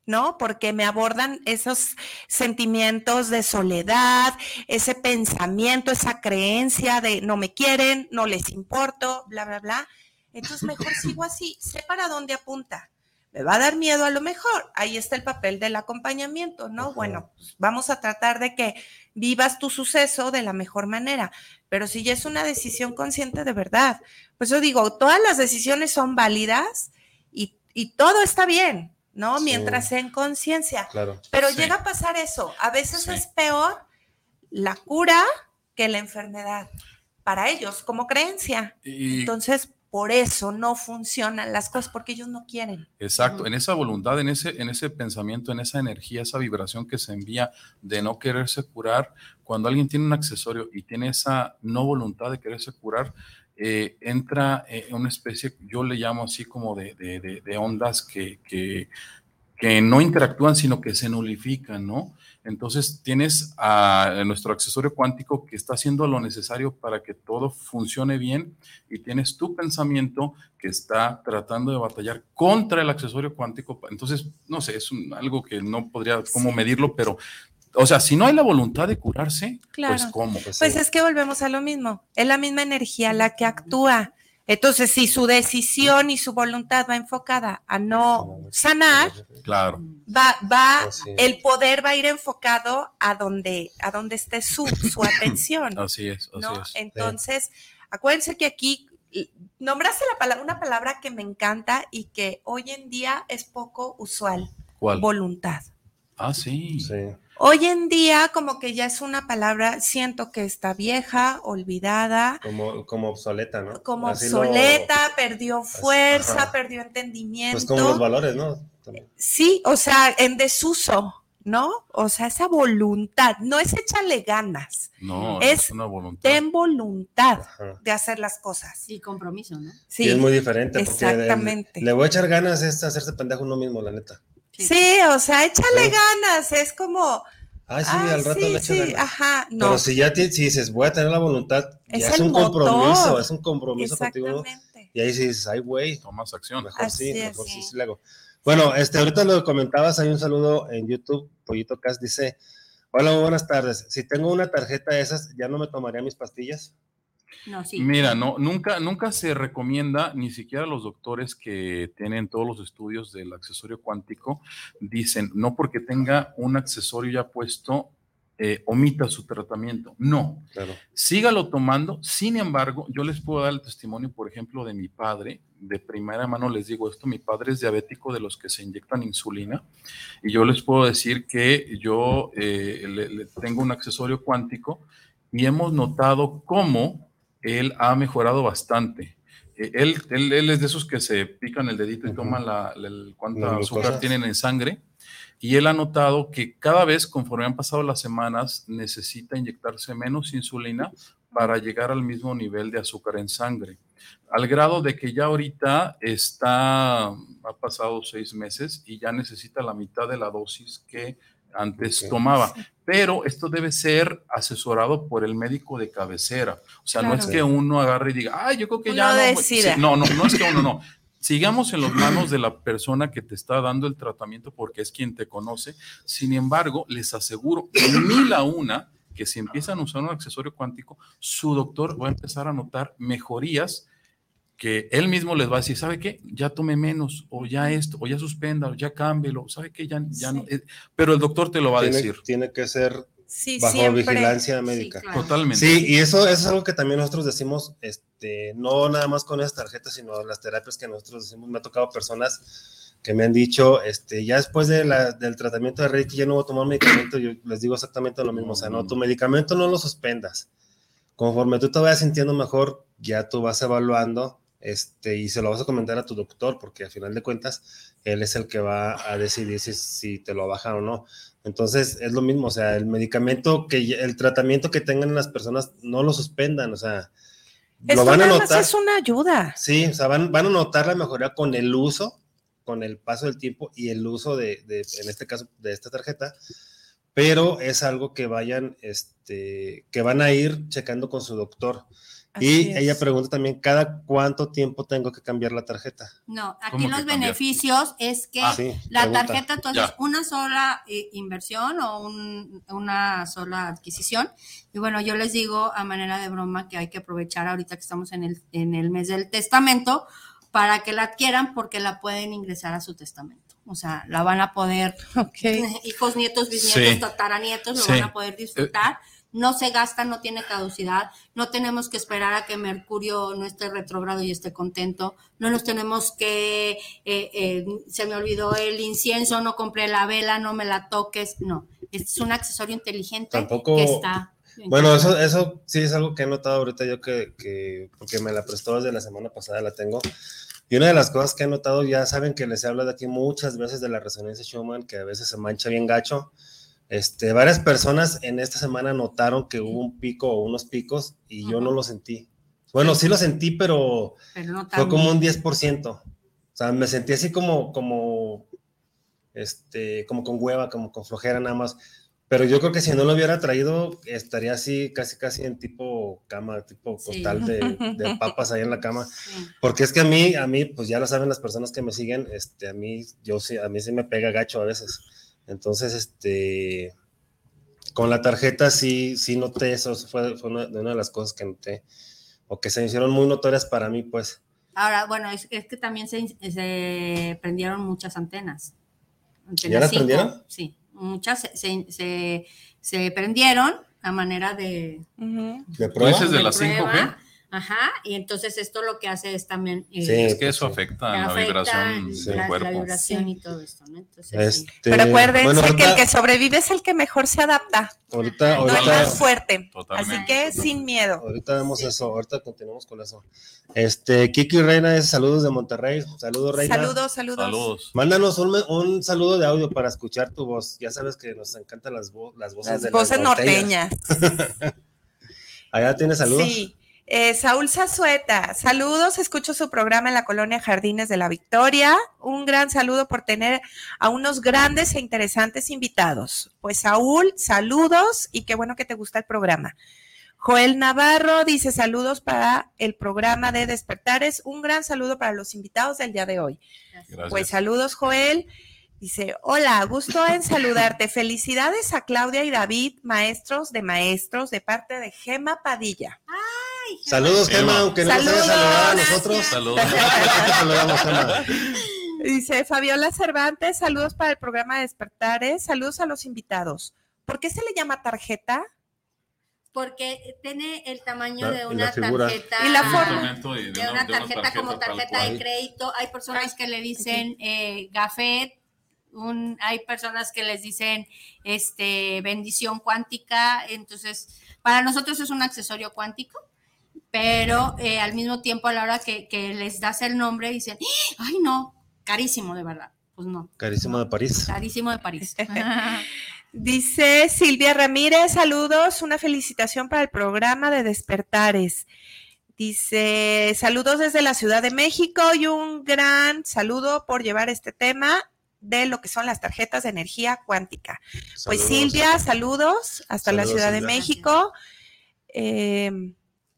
¿no? Porque me abordan esos sentimientos de soledad, ese pensamiento, esa creencia de no me quieren, no les importo, bla, bla, bla. Entonces mejor <laughs> sigo así, sé para dónde apunta. Me va a dar miedo a lo mejor. Ahí está el papel del acompañamiento, ¿no? Bueno, pues vamos a tratar de que vivas tu suceso de la mejor manera. Pero si ya es una decisión consciente de verdad, pues yo digo, todas las decisiones son válidas y, y todo está bien, ¿no? Mientras sea en conciencia. Pero llega a pasar eso. A veces es peor la cura que la enfermedad para ellos como creencia. Entonces, por eso no funcionan las cosas porque ellos no quieren. Exacto, en esa voluntad, en ese, en ese pensamiento, en esa energía, esa vibración que se envía de no quererse curar, cuando alguien tiene un accesorio y tiene esa no voluntad de quererse curar, eh, entra en una especie, yo le llamo así como de, de, ondas que, que, que, no interactúan, sino que se nulifican, ¿no? Entonces tienes a nuestro accesorio cuántico que está haciendo lo necesario para que todo funcione bien y tienes tu pensamiento que está tratando de batallar contra el accesorio cuántico. Entonces, no sé, es algo que no podría cómo medirlo, pero o sea, si no hay la voluntad de curarse, pues ¿cómo? Pues, es que volvemos a lo mismo. Es la misma energía la que actúa. Entonces, si su decisión y su voluntad va enfocada a no sanar, claro. va, va, el poder va a ir enfocado a donde, a donde esté su, su <clears throat> atención. así es, así ¿no? es. Entonces, acuérdense que aquí nombraste la palabra, una palabra que me encanta y que hoy en día es poco usual. ¿Cuál? Voluntad. Ah, sí. Sí. Hoy en día como que ya es una palabra, siento que está vieja, olvidada. Como, como obsoleta, ¿no? Como obsoleta, perdió fuerza, perdió entendimiento. Pues como los valores, ¿no? Sí, o sea, en desuso, ¿no? O sea, esa voluntad, no es échale ganas. No, es, es una voluntad. Ten voluntad de hacer las cosas. Y compromiso, ¿no? Sí, es muy diferente. Exactamente. Le, le voy a echar ganas es hacerse pendejo uno mismo, la neta. Sí, o sea, échale ganas, es como... Ah, sí, al rato le echo ganas. Ajá, no. Pero si ya si dices, voy a tener la voluntad, Es ya es un motor. compromiso, es un compromiso contigo. Y ahí sí dices, ay, güey, Tomas acción. mejor Así sí, es, mejor sí, sí. sí le hago. Bueno, este, ahorita lo comentabas, hay un saludo en YouTube, Pollito Cast dice, hola, buenas tardes. Si tengo una tarjeta de esas, ¿ya no me tomaría mis pastillas? No, sí. Mira, no, nunca, nunca se recomienda, ni siquiera los doctores que tienen todos los estudios del accesorio cuántico, dicen, no porque tenga un accesorio ya puesto, eh, omita su tratamiento. No, Claro. sígalo tomando. Sin embargo, yo les puedo dar el testimonio, por ejemplo, de mi padre. De primera mano les digo esto, mi padre es diabético de los que se inyectan insulina y yo les puedo decir que yo eh, le- le tengo un accesorio cuántico y hemos notado cómo él ha mejorado bastante. Eh, Él, él, él es de esos que se pican el dedito y toman la, la- el- cuánta La azúcar tienen en sangre. Y él ha notado que cada vez, conforme han pasado las semanas, necesita inyectarse menos insulina para llegar al mismo nivel de azúcar en sangre. Al grado de que ya ahorita está, ha pasado seis meses y ya necesita la mitad de la dosis que antes tomaba. Pero esto debe ser asesorado por el médico de cabecera. O sea, no es que uno agarre y diga, ay, yo creo que Uno ya no. decida. Sí, no, no, no es que uno no. Sigamos en las manos de la persona que te está dando el tratamiento porque es quien te conoce. Sin embargo, les aseguro, mil a una, que si empiezan a usar un accesorio cuántico, su doctor va a empezar a notar mejorías que él mismo les va a decir, ¿sabe qué? Ya tome menos, o ya esto, o ya suspenda, o ya cámbielo, ¿sabe qué? Ya, ya no, eh, pero el doctor te lo va a decir. tiene que ser Sí, bajo siempre. vigilancia médica. claro. Totalmente. Sí, y eso, eso es algo que también nosotros decimos, este, no nada más con esas tarjetas, sino las terapias que nosotros decimos. Me ha tocado personas que me han dicho, este, ya después de la- del tratamiento de Reiki ya no voy a tomar medicamento, yo les digo exactamente lo mismo, o sea, no, tu medicamento no lo suspendas. Conforme tú te vayas sintiendo mejor, ya tú vas evaluando, este, y se lo vas a comentar a tu doctor, porque al final de cuentas, él es el que va a decidir si, si te lo baja o no. Entonces, es lo mismo, o sea, el medicamento que, el tratamiento que tengan las personas, no lo suspendan, o sea, Esto lo van a notar. es una ayuda. Sí, o sea, van, van a notar la mejoría con el uso, con el paso del tiempo y el uso de, de, en este caso, de esta tarjeta, pero es algo que vayan, este, que van a ir checando con su doctor. Así y ella es. pregunta también, ¿cada cuánto tiempo tengo que cambiar la tarjeta? No, aquí ¿Cómo que los cambiar? beneficios es que Ah, sí, la pregunta. tarjeta haces Ya. una sola eh, inversión o un- una sola adquisición. Y bueno, yo les digo a manera de broma que hay que aprovechar ahorita que estamos en el, en el mes del testamento para que la adquieran porque la pueden ingresar a su testamento. O sea, la van a poder, Ok. <laughs> hijos, nietos, bisnietos, Sí. tataranietos, lo Sí. van a poder disfrutar. No se gasta, no tiene caducidad, no tenemos que esperar a que Mercurio no esté retrógrado y esté contento, no nos tenemos que, eh, eh, se me olvidó el incienso, no compré la vela, no me la toques, no, es un accesorio inteligente Tampoco- que está. Bueno, eso, eso sí es algo que he notado ahorita yo que, que, porque me la prestó desde la semana pasada, la tengo. Y una de las cosas que he notado, ya saben que les he hablado aquí muchas veces de la resonancia Schumann, que a veces se mancha bien gacho. Este, varias personas en esta semana notaron que hubo un pico o unos picos y yo no lo sentí. Bueno, sí lo sentí, pero pero no fue como un 10%. O sea, me sentí así como, como, este, como con hueva, como con flojera nada más. Pero yo creo que si no lo hubiera traído, estaría así, casi, casi en tipo cama, tipo Sí. costal de, de <laughs> papas ahí en la cama. Sí. Porque es que a mí, a mí, pues ya lo saben las personas que me siguen, este, a mí, yo sí, a mí sí me pega gacho a veces. Entonces, este, con la tarjeta sí, sí noté eso, eso fue, fue una, de una de las cosas que noté, o que se hicieron muy notorias para mí, pues. Ahora, bueno, es, es que también se, se prendieron muchas antenas. Antenas ¿Ya las cinco, prendieron? Sí, muchas se, se, se- se prendieron a manera de, Ujú. ¿De ¿Tú prueba? dices de de las prueba. 5G? Ajá, y entonces esto lo que hace es también eh, Sí, Es que pues eso sí. afecta la vibración Sí. del la, la cuerpo. vibración y todo esto, ¿no? Entonces, sí. Este, Pero acuérdense bueno, que el que sobrevive es el que mejor se adapta. Ahorita, No ahorita, más fuerte. Totalmente. Así que sin miedo. ahorita vemos eso, ahorita continuamos con eso. Este, Kiki Reina es saludos de Monterrey. Saludos, Reina. Saludos, saludos. Saludos. Mándanos un, un saludo de audio para escuchar tu voz. Ya sabes que nos encantan las, vo- las voces Las de voces las norteñas. norteñas. <laughs> Allá tienes saludos. Sí. Eh, Saúl Zazueta, saludos, escucho su programa en la colonia Jardines de la Victoria. Un gran saludo por tener a unos grandes e interesantes invitados. Pues Saúl, saludos y qué bueno que te gusta el programa. Joel Navarro dice saludos para el programa de Despertares. Un gran saludo para los invitados del día de hoy. Gracias. Pues saludos, Joel. Dice, hola, gusto en saludarte. Felicidades a Claudia y David, maestros de maestros, de parte de Gema Padilla. Saludos, Gema, aunque no nos hayas Saludos. saludado a nosotros. Saludos. Te saludamos, Gema. Dice Fabiola Cervantes, saludos para el programa de Despertares, saludos a los invitados. ¿Por qué se le llama tarjeta? Porque tiene el tamaño La- de una tarjeta. Y la forma. de de una- una de una tarjeta como tarjeta de crédito. Hay personas que le dicen eh, gafet, un, hay personas que les dicen este bendición cuántica. Entonces, para nosotros es un accesorio cuántico, pero eh, al mismo tiempo a la hora que, que les das el nombre dicen, ay no, carísimo de verdad. Pues no, Carísimo de París. carísimo de París. <laughs> Dice Silvia Ramírez, saludos, una felicitación para el programa de Despertares. Dice, saludos desde la Ciudad de México y un gran saludo por llevar este tema de lo que son las tarjetas de energía cuántica. Pues. Silvia, saludos hasta la Ciudad de. México. Eh,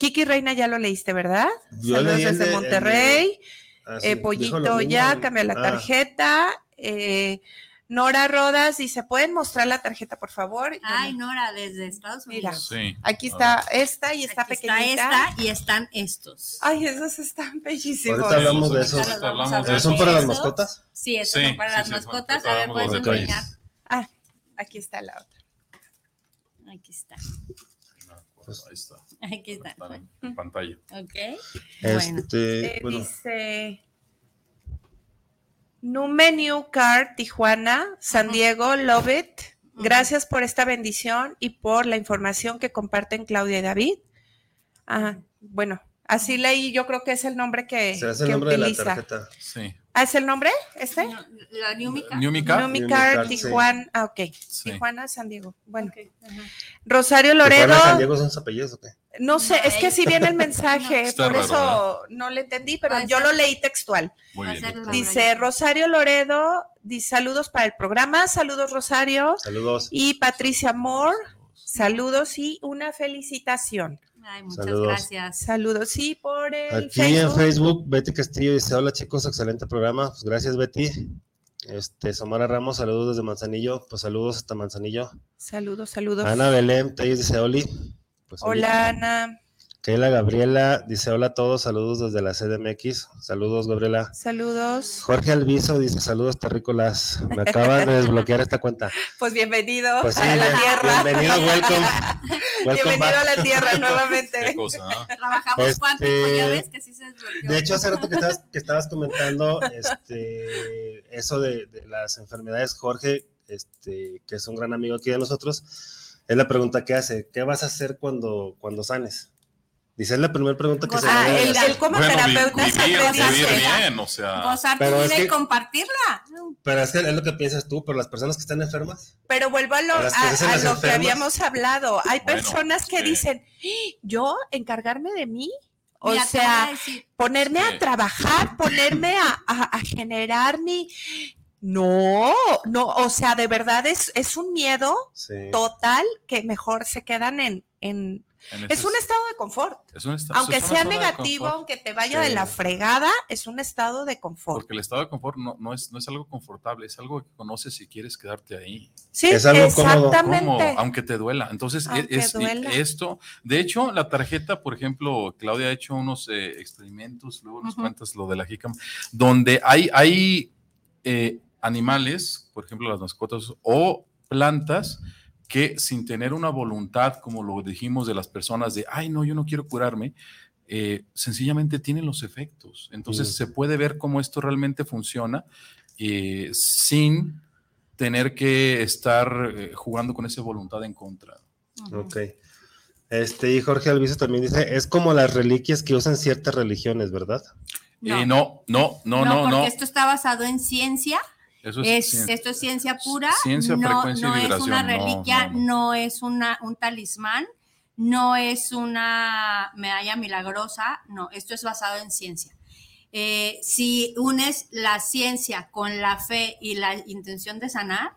Kiki Reina ya lo leíste, ¿verdad? Yo saludos leí el desde de- el de- Monterrey. Ah, Eh, sí, Pollito ya cambió la Ah, tarjeta. Eh, Nora Rodas dice, ¿pueden mostrar la tarjeta, por favor? Ay, Nora, desde Estados Mira. Unidos. Sí. Aquí está esta y está Aquí está pequeñita. esta y están estos. Ay, esos están bellísimos. Ahorita hablamos de eso. Ahorita les vamos a Hablamos de hablar ¿Son para las mascotas? Sí, son para sí, las sí, mascotas. A ver, puedes enseñar. Ah, aquí está la otra. Aquí está. Pues, ahí está. <laughs> Aquí está. Está en- pantalla. Ok. Este, Eh, bueno, Dice Numenu Car Tijuana, San Diego, love it. Gracias por esta bendición y por la información que comparten Claudia y David. Ah, bueno, así leí, yo creo que es el nombre que, se hace el que nombre de la utiliza. tarjeta. Sí. ¿Ah, es el nombre? ¿Este? No, La Numica. Numica. Numicar, Numicar, sí. Tijuana, ah, ok. Sí. Tijuana, San Diego. Bueno, ajá. Rosario Tijuana y San Loredo, Diego son sus apellidos, ¿o qué? No sé, es que si viene el mensaje, Está por raro, eso no le entendí, pero yo lo leí textual. Muy bien. Hacerlo. doctor. Dice Rosario Loredo, dice saludos para el programa, saludos Rosario. Saludos. Y Patricia Moore, saludos y una felicitación. Ay, muchas Saludos. gracias. Saludos y por el Aquí en Facebook. Facebook, Betty Castillo dice: Hola chicos, excelente programa. Pues gracias, Betty. Este, Samara Ramos, saludos desde Manzanillo. Pues saludos hasta Manzanillo. Saludos, saludos. Ana Belén Telles dice: Oli. Pues. Hola Ana, Keila Gabriela dice: Hola a todos, saludos desde la CDMX. Saludos, Gabriela. saludos. Jorge Alviso dice: Saludos, terrícolas. Me acaban de desbloquear esta cuenta. <laughs> Pues bienvenido Pues sí, a la bien- tierra. bienvenido, welcome. <laughs> Welcome bienvenido a la tierra Qué nuevamente. cosa. Trabajamos Este, cuántico, ya ves que sí se desbloqueó. De hecho, hace rato que estabas, que estabas comentando este, eso de, de las enfermedades, Jorge, este, que es un gran amigo aquí de nosotros, es la pregunta que hace, ¿qué vas a hacer cuando, cuando sanes? Dice, es la primera pregunta que se Ah, el, el como Bueno, vi- terapeuta vivir, siempre vivir dice, bien, o sea. Gozar tu Pero es vida y que- compartirla. Pero es que es lo que piensas tú, pero las personas que están enfermas, Pero vuelvo a lo, A lo que habíamos hablado. Hay Bueno, personas que sí. dicen, "¿Ah, ¿yo encargarme de mí? O Mira, sea, ponerme Sí. a trabajar, ponerme a, a- a generar mi... No, no, o sea, de verdad es, es un miedo sí. total que mejor se quedan en... en en es un estado de confort. es un esta- Aunque es sea negativo, aunque te vaya de la fregada, es un estado de confort. Porque el estado de confort no, no, es, no es algo confortable, es algo que conoces si quieres quedarte ahí. Sí, Es algo exactamente. Cómodo, aunque te duela. Entonces, e- Aunque es, duela. esto, de hecho, la tarjeta, por ejemplo, Claudia ha hecho unos eh, experimentos, luego nos cuentas lo de la jícama, donde hay, hay eh, animales, por ejemplo, las mascotas o plantas que sin tener una voluntad, como lo dijimos de las personas de, ay, no, yo no quiero curarme, eh, sencillamente tienen los efectos. Entonces se puede ver cómo esto realmente funciona eh, sin tener que estar eh, jugando con esa voluntad en contra. Ok. Este, y Jorge Alviso también dice, es como las reliquias que usan ciertas religiones, ¿verdad? Eh, no, no, no, no, porque no. esto está basado en ciencia. Eso Es, ciencia. esto es ciencia pura. Ciencia, no, frecuencia y no es una vibración, no, reliquia, no, no, no. es una, un talismán, no es una medalla milagrosa, no, esto es basado en ciencia. Eh, si unes la ciencia con la fe y la intención de sanar,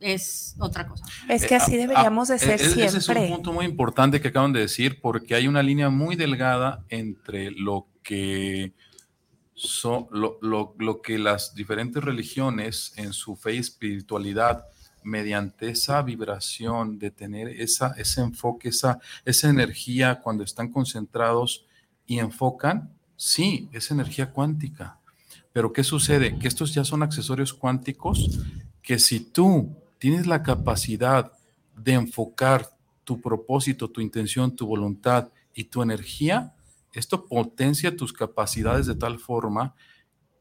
es otra cosa. Es que Eh, así ah, deberíamos de ah, ser e- Ese es un siempre. punto muy importante que acaban de decir, porque hay una línea muy delgada entre lo que, so- lo, lo- lo que las diferentes religiones en su fe y espiritualidad, mediante esa vibración de tener esa, ese enfoque, esa, esa energía cuando están concentrados y enfocan, sí, es energía cuántica. Pero ¿qué sucede? Que estos ya son accesorios cuánticos que si tú tienes la capacidad de enfocar tu propósito, tu intención, tu voluntad y tu energía, esto potencia tus capacidades de tal forma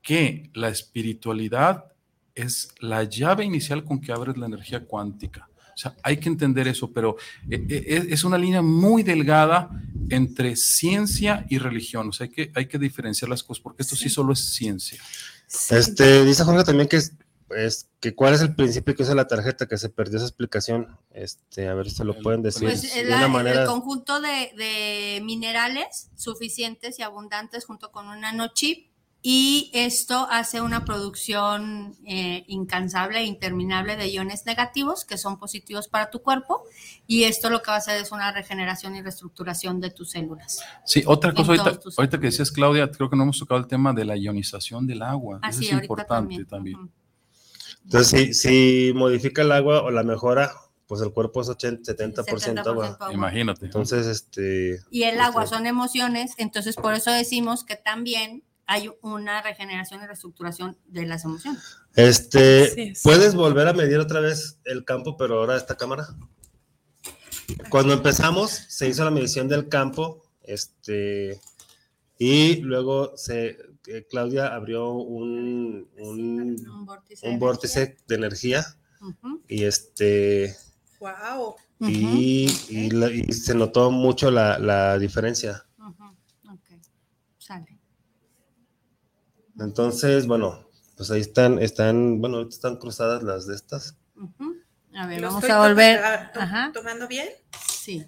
que la espiritualidad es la llave inicial con que abres la energía cuántica. O sea, hay que entender eso, pero eh, eh, es una línea muy delgada entre ciencia y religión. O sea, hay que, hay que diferenciar las cosas porque esto sí, solo es ciencia. Este, dice Jorge también que es, que cuál es el principio que usa la tarjeta, que se perdió esa explicación. Este, a ver si lo El- pueden decir Pues de el, una el manera. conjunto de, de minerales suficientes y abundantes junto con un nanochip y esto hace una producción eh, incansable e interminable de iones negativos que son positivos para tu cuerpo y esto lo que va a hacer es una regeneración y reestructuración de tus células. Sí, otra cosa ahorita, que decías, Claudia, creo que no hemos tocado el tema de la ionización del agua. Eso Así es importante también. Entonces, si, si modifica el agua o la mejora, pues el cuerpo es 80, 70% agua. 70% agua. Imagínate. Entonces, este. Y el agua sí. son emociones, entonces por eso decimos que también hay una regeneración y reestructuración de las emociones. Este. ¿puedes volver a medir otra vez el campo, pero ahora esta cámara? cuando empezamos, se hizo la medición del campo, este, y luego se, eh, Claudia abrió un, un, Un vórtice. un vórtice de energía y este Wow. y, y la- y se notó mucho la, la diferencia. ok. Sale. Entonces, bueno, pues ahí están, están, bueno, ahorita están cruzadas las de estas. A ver, ¿Lo vamos a volver. toma- to- Ajá. tomando bien? Sí.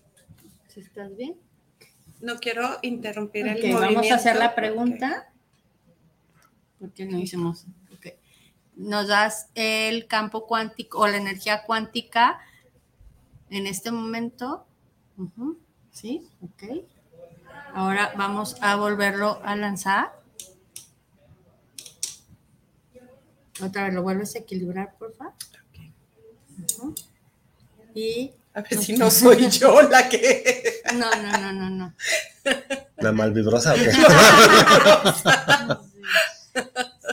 ¿Sí estás bien? No quiero interrumpir Ok, el movimiento. vamos a hacer la pregunta. ¿Por qué no hicimos? Ok. Nos das el campo cuántico o la energía cuántica en este momento. Sí, ok. Ahora vamos a volverlo a lanzar. Otra vez lo vuelves a equilibrar, por favor. Ujú. Y. A ver si no soy <laughs> yo la que. No, no, no, no, no. La malvibrosa. ¿o qué? <laughs>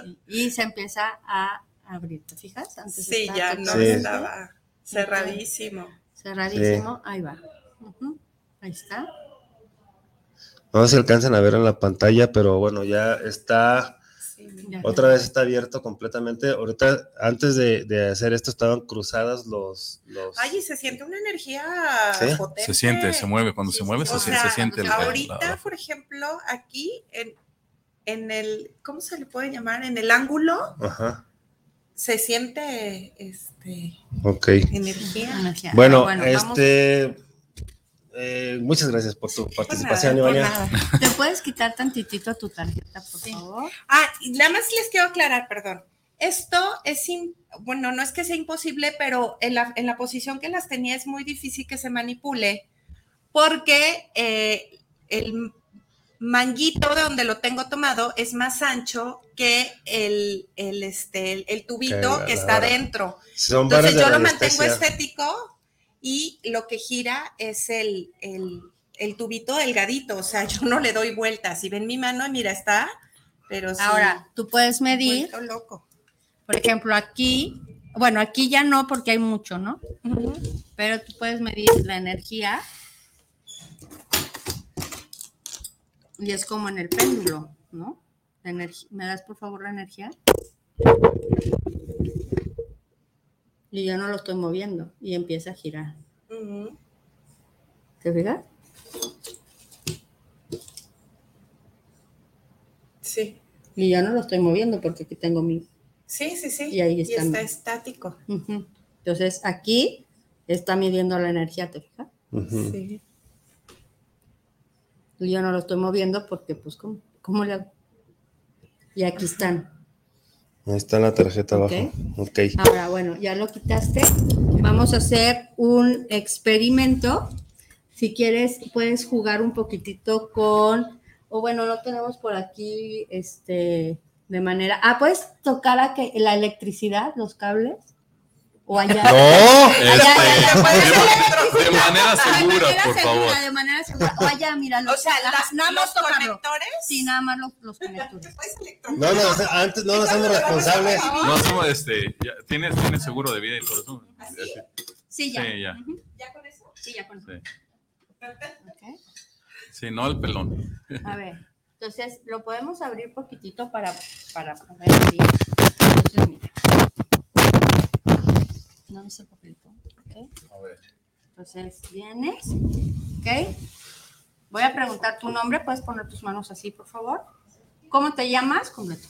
Sí, Y se empieza a abrir, ¿te fijas? Antes Sí, ya no totalmente estaba cerradísimo. Cerradísimo, ahí va. Ahí está. No sé si alcanzan a ver en la pantalla, pero bueno, ya está, Ya. otra vez está abierto completamente. Ahorita, antes de, de hacer esto, estaban cruzadas los... los Ay, y se siente una energía ¿Sí? potente. Se siente, se mueve. Cuando se mueve, se, O se sea, siente el. ahorita, la- por ejemplo, aquí en, en el, ¿cómo se le puede llamar? En el ángulo Ajá, se siente este ok. energía. Energía. Bueno, Ah, vamos- este... eh, muchas gracias por tu participación, Ivania. ¿Te puedes quitar tantitito tu tarjeta, por favor? Ah, y nada más les quiero aclarar, perdón. Esto es, im- bueno, no es que sea imposible, pero en la, en la posición que las tenía es muy difícil que se manipule, porque eh, el manguito de donde lo tengo tomado es más ancho que el, el, este, el, el tubito Que está dentro. Son Entonces yo lo mantengo estético y lo que gira es el, el, el tubito delgadito, o sea, <laughs> yo no le doy vueltas. Si ven mi mano, mira, está, pero sí, Ahora, tú puedes medir, loco. por ejemplo, aquí, bueno, aquí ya no porque hay mucho, ¿no? Pero tú puedes medir la energía y es como en el péndulo, ¿no? La ¿Me das por favor la energía? Y yo no lo estoy moviendo y empieza a girar. ¿Te fijas? Sí, Y yo no lo estoy moviendo porque aquí tengo mi... sí, sí, sí. Y ahí está mi- estático. Ujú. Entonces aquí está midiendo la energía, ¿te fijas? Sí. Yo no lo estoy moviendo porque, pues, ¿cómo, cómo le hago? Y aquí están. Ahí está la tarjeta Ok. abajo. Ok. Ahora, bueno, ya lo quitaste. Vamos a hacer un experimento. Si quieres, puedes jugar un poquitito con, o bueno, no tenemos por aquí, este, de manera, ah, puedes tocar a que la electricidad, los cables, o allá. No, <laughs> Allá, este, allá, de, de manera segura, manera por segura, favor. De manera segura. O allá, mira. O sea, las- nada más los conectores. Sí, nada más los, los conectores. <laughs> No, no, o sea, antes no nos hacemos responsables. No hacemos este. Ya, ¿tienes, tienes seguro de vida y por eso. Sí, ya. Sí, ya. Ujú. ¿Ya con eso? Sí, ya con eso. Sí. Ok. Sí, no el pelón. A ver, <laughs> entonces lo podemos abrir poquitito para, para, ver bien. Entonces, mira. No es el papelito. ¿ok? A ver. Entonces, vienes. ¿Ok? Voy a preguntar tu nombre. ¿Puedes poner tus manos así, por favor? ¿Cómo te llamas? Completo.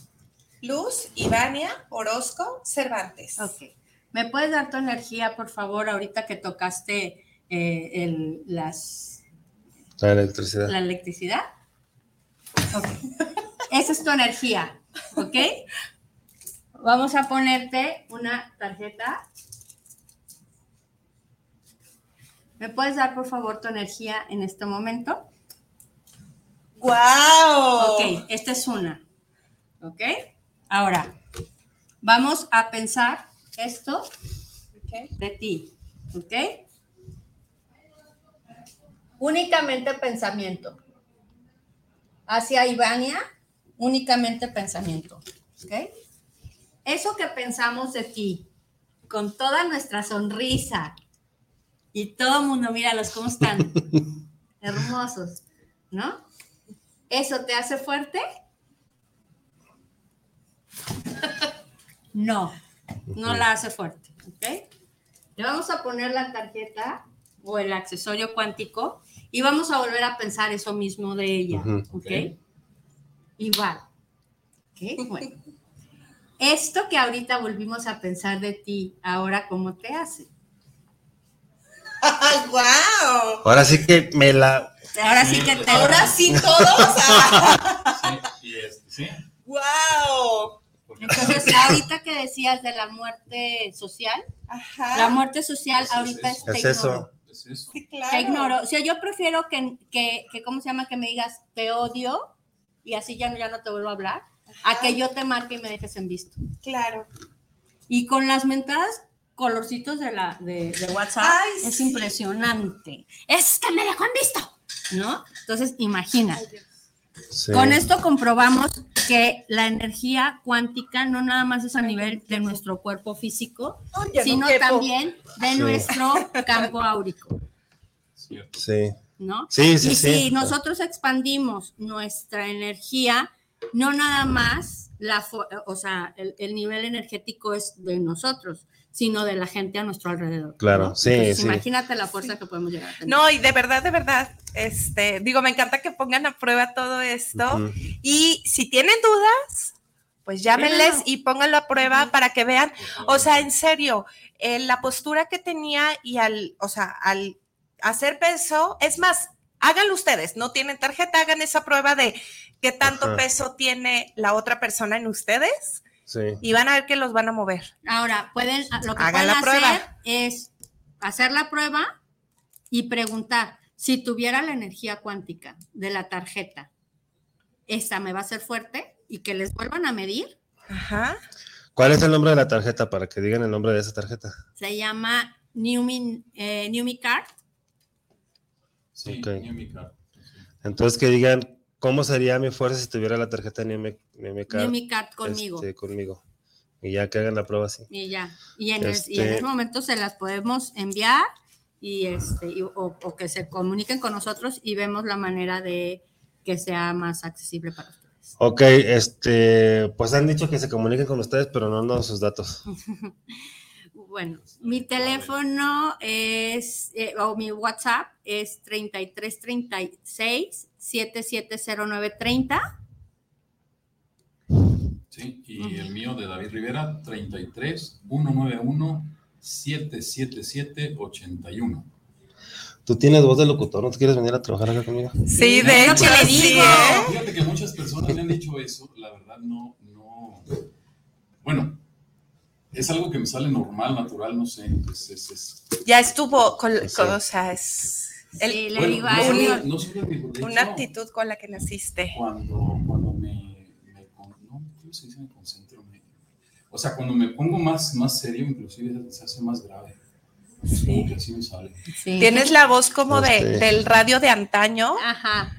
Luz, Ivania, Orozco, Cervantes. Ok. ¿Me puedes dar tu energía, por favor, ahorita que tocaste eh, el- las, La electricidad. la electricidad? Ok. Esa es tu energía, ¿ok? Vamos a ponerte una tarjeta. ¿Me puedes dar, por favor, tu energía en este momento? ¡Guau! Ok, esta es una. ¿Ok? Ahora, vamos a pensar esto Ok. de ti. ¿Ok? Únicamente pensamiento. Hacia Ivania, únicamente pensamiento. ¿Ok? Eso que pensamos de ti, con toda nuestra sonrisa Y todo el mundo, míralos cómo están. <laughs> Hermosos, ¿no? ¿Eso te hace fuerte? No, no la hace fuerte, ¿ok? Le vamos a poner la tarjeta o el accesorio cuántico y vamos a volver a pensar eso mismo de ella. ¿ok? Wow. Ok, bueno. Esto que ahorita volvimos a pensar de ti, ahora, ¿cómo te hace? <laughs> ¡Wow! Ahora sí que me la. Ahora sí que te... Ahora sí todos. <laughs> Sí, y este, sí. ¡Wow! Entonces, ahorita que decías de la muerte social, Ajá. la muerte social Es- ahorita es es, te Es eso. ignoro. Es eso. Sí, claro. Te ignoro. O sea, yo prefiero que, que, que, ¿cómo se llama? Que me digas, te odio y así ya no, ya no te vuelvo a hablar, a que yo te marque y me dejes en visto. Claro. Y con las mentadas colorcitos de, la, de, de WhatsApp Ay, es sí. impresionante. Es que me dejó en visto, ¿no? Entonces, imagina. Sí. Con esto comprobamos que la energía cuántica no nada más es a nivel de nuestro cuerpo físico, sino también de Sí. nuestro campo áurico. Sí. ¿no? Sí, sí, y sí. si nosotros expandimos nuestra energía, no nada más la, fo- o sea, el, el nivel energético es de nosotros, sino de la gente a nuestro alrededor. Claro, ¿no? sí, Entonces, sí. Imagínate la fuerza que podemos llegar a tener. No, y de verdad, de verdad, este, digo, me encanta que pongan a prueba todo esto. Y si tienen dudas, pues llámenles y pónganlo a prueba para que vean. O sea, en serio, eh, la postura que tenía y al, o sea, al hacer peso, es más, háganlo ustedes, no tienen tarjeta, hagan esa prueba de qué tanto Ajá. peso tiene la otra persona en ustedes Sí. y van a ver que los van a mover. Ahora, pueden, lo que Hagan pueden hacer prueba. es hacer la prueba y preguntar si tuviera la energía cuántica de la tarjeta, ¿esta me va a ser fuerte? Y que les vuelvan a medir. Ajá. ¿Cuál es el nombre de la tarjeta para que digan el nombre de esa tarjeta? Se llama Newmi, eh, Newmi Card. Sí, Ok. yo mi carta, sí. Entonces que digan cómo sería mi fuerza si tuviera la tarjeta Newme- Newmecard, Newmi Card conmigo. este, conmigo. Y ya que hagan la prueba así. Y ya. Y en, es- y en Este- ese momento se las podemos enviar y este, y- o, o que se comuniquen con nosotros y vemos la manera de que sea más accesible para ustedes. Ok, este, pues han dicho que se comuniquen con ustedes, pero no han dado sus datos. <laughs> Bueno, mi teléfono es, eh, o mi WhatsApp es 3336 770930. Sí, y el mío de David Rivera, 33 191 777 81. Tú tienes voz de locutor, ¿no te quieres venir a trabajar acá conmigo? Sí, de hecho, que le digo. ¿eh? Fíjate que muchas personas me han dicho eso, la verdad no, no, bueno, es algo que me sale normal, natural, no sé, es, es, es- Ya estuvo, con, Sí. con- o sea, es el- Sí, le bueno, digo no solo- no solo digo, de una hecho, actitud con la que naciste. Cuando, cuando me, me no, ¿cómo se dice? Me concentro, me- o sea, cuando me pongo más, más serio, inclusive se hace más grave. Como que así me sale. Sí. Tienes la voz como de, Este. del radio de antaño, Ajá.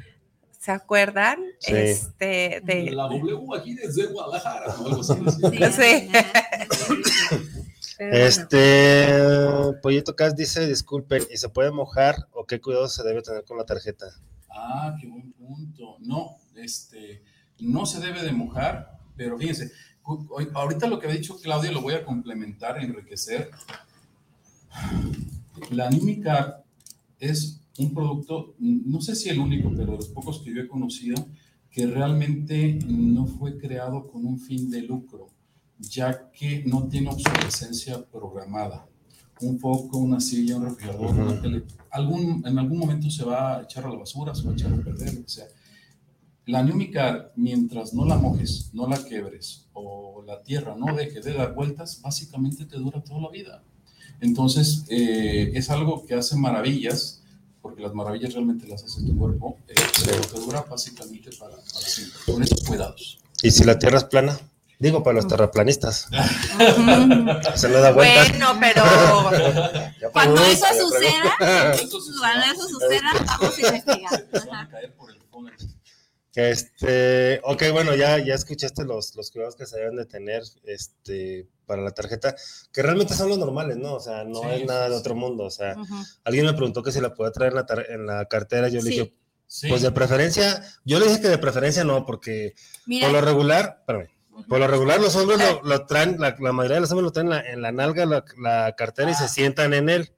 ¿Se acuerdan? Sí. Este, de, La W aquí desde Guadalajara, o algo así. Sí. Este, Pollito Cas dice, disculpen, ¿y se puede mojar o qué cuidado se debe tener con la tarjeta? Ah, qué buen punto. No, este, no se debe de mojar, pero fíjense, ahorita lo que ha dicho Claudia lo voy a complementar, enriquecer. La Nimicar es un producto, no sé si el único, pero de los pocos que yo he conocido, que realmente no fue creado con un fin de lucro, ya que no tiene obsolescencia programada. Un foco, una silla, un refrigerador, una Ujú. tele, algún, en algún momento se va a echar a la basura, se va a echar a perder, lo que sea. La Newmicar, mientras no la mojes, no la quebres o la tierra no deje de dar vueltas, básicamente te dura toda la vida. Entonces, eh, es algo que hace maravillas, porque las maravillas realmente las hace tu cuerpo, eh, pero te dura básicamente para, para siempre. Con esos cuidados. ¿Y si la tierra es plana? Digo, para los terraplanistas. <laughs> Se le da vueltas. bueno, pero <laughs> Cuando eso suceda, cuando eso suceda, vamos a investigar. Se van a Ajá. caer por el fondo. Este, ok, bueno, ya, ya escuchaste los, los cuidados que se deben de tener este, para la tarjeta, que realmente son los normales, ¿no? O sea, no Sí, es nada sí, de sí. otro mundo. O sea, alguien me preguntó que si la podía traer en la, tar- en la cartera, yo le dije, pues de preferencia, yo le dije que de preferencia no, porque Mira, por lo regular, espérame, por lo regular los hombres lo, lo traen, la, la mayoría de los hombres lo traen en la, en la nalga, la, la cartera y se sientan en él.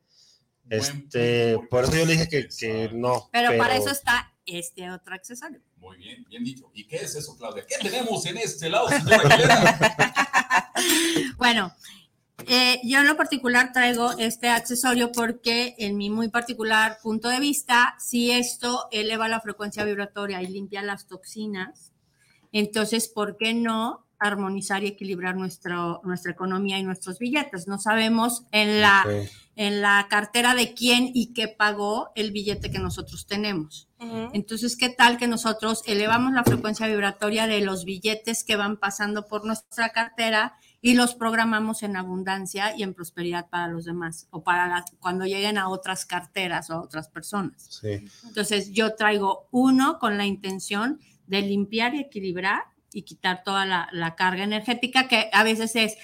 Buen Este, por eso yo le dije que, que no. pero, para eso está este otro accesorio. Muy bien, bien dicho. ¿Y qué es eso, Claudia? ¿Qué tenemos en este lado, señora? <laughs> Bueno, eh, yo en lo particular traigo este accesorio porque en mi muy particular punto de vista, si esto eleva la frecuencia vibratoria y limpia las toxinas, entonces, ¿por qué no armonizar y equilibrar nuestro, nuestra economía y nuestros billetes? No sabemos en la. En la cartera de quién y qué pagó el billete que nosotros tenemos. Entonces, ¿qué tal que nosotros elevamos la frecuencia vibratoria de los billetes que van pasando por nuestra cartera y los programamos en abundancia y en prosperidad para los demás o para cuando lleguen a otras carteras o a otras personas? Sí. Entonces, yo traigo uno con la intención de limpiar y equilibrar y quitar toda la, la carga energética que a veces es,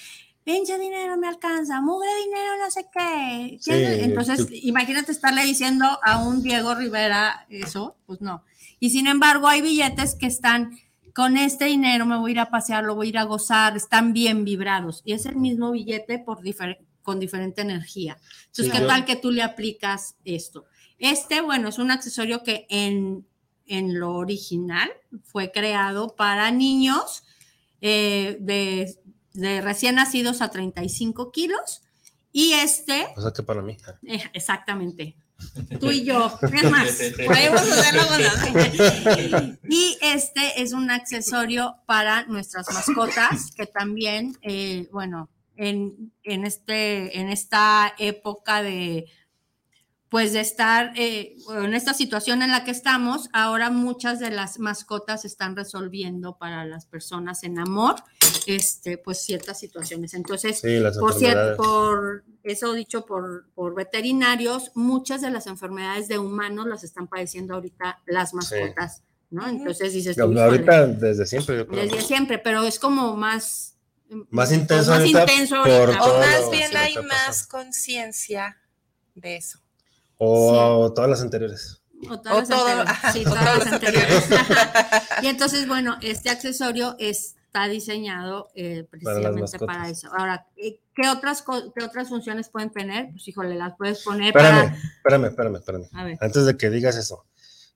pinche dinero me alcanza, mugre dinero no sé qué. Sí, Entonces, imagínate estarle diciendo a un Diego Rivera eso, pues no. Y sin embargo, hay billetes que están con este dinero me voy a ir a pasear, lo voy a ir a gozar, están bien vibrados. Y es el mismo billete por difer- con diferente energía. Entonces, Sí, ¿qué yo- tal que tú le aplicas esto? Este, bueno, es un accesorio que en, en lo original fue creado para niños eh, de, de recién nacidos a 35 kilos. Y este, O sea que para mí. eh, exactamente, tú y yo, es más, <laughs> podemos hacerlo con los- Y este es un accesorio para nuestras mascotas, que también, eh, bueno, en, en, este, en esta época de, pues de estar, eh, en esta situación en la que estamos, ahora muchas de las mascotas están resolviendo para las personas en amor, este, pues ciertas situaciones. Entonces, Sí, las por cierto, por eso dicho por, por veterinarios, muchas de las enfermedades de humanos las están padeciendo ahorita las mascotas, ¿no? Entonces dices, tú, ahorita desde siempre, yo creo. desde siempre, pero es como más Más pues, intenso más ahorita intenso ahorita. O más bien hay más conciencia de eso. O todas las anteriores. O todas O las todo, anteriores. ajá, Sí, o todas las anteriores. <laughs> y entonces, bueno, este accesorio está diseñado eh, precisamente para, eso. Ahora, eh, ¿qué otras, ¿qué otras funciones pueden tener? Pues, híjole, las puedes poner Espérame, para... espérame, espérame, espérame. A ver. Antes de que digas eso.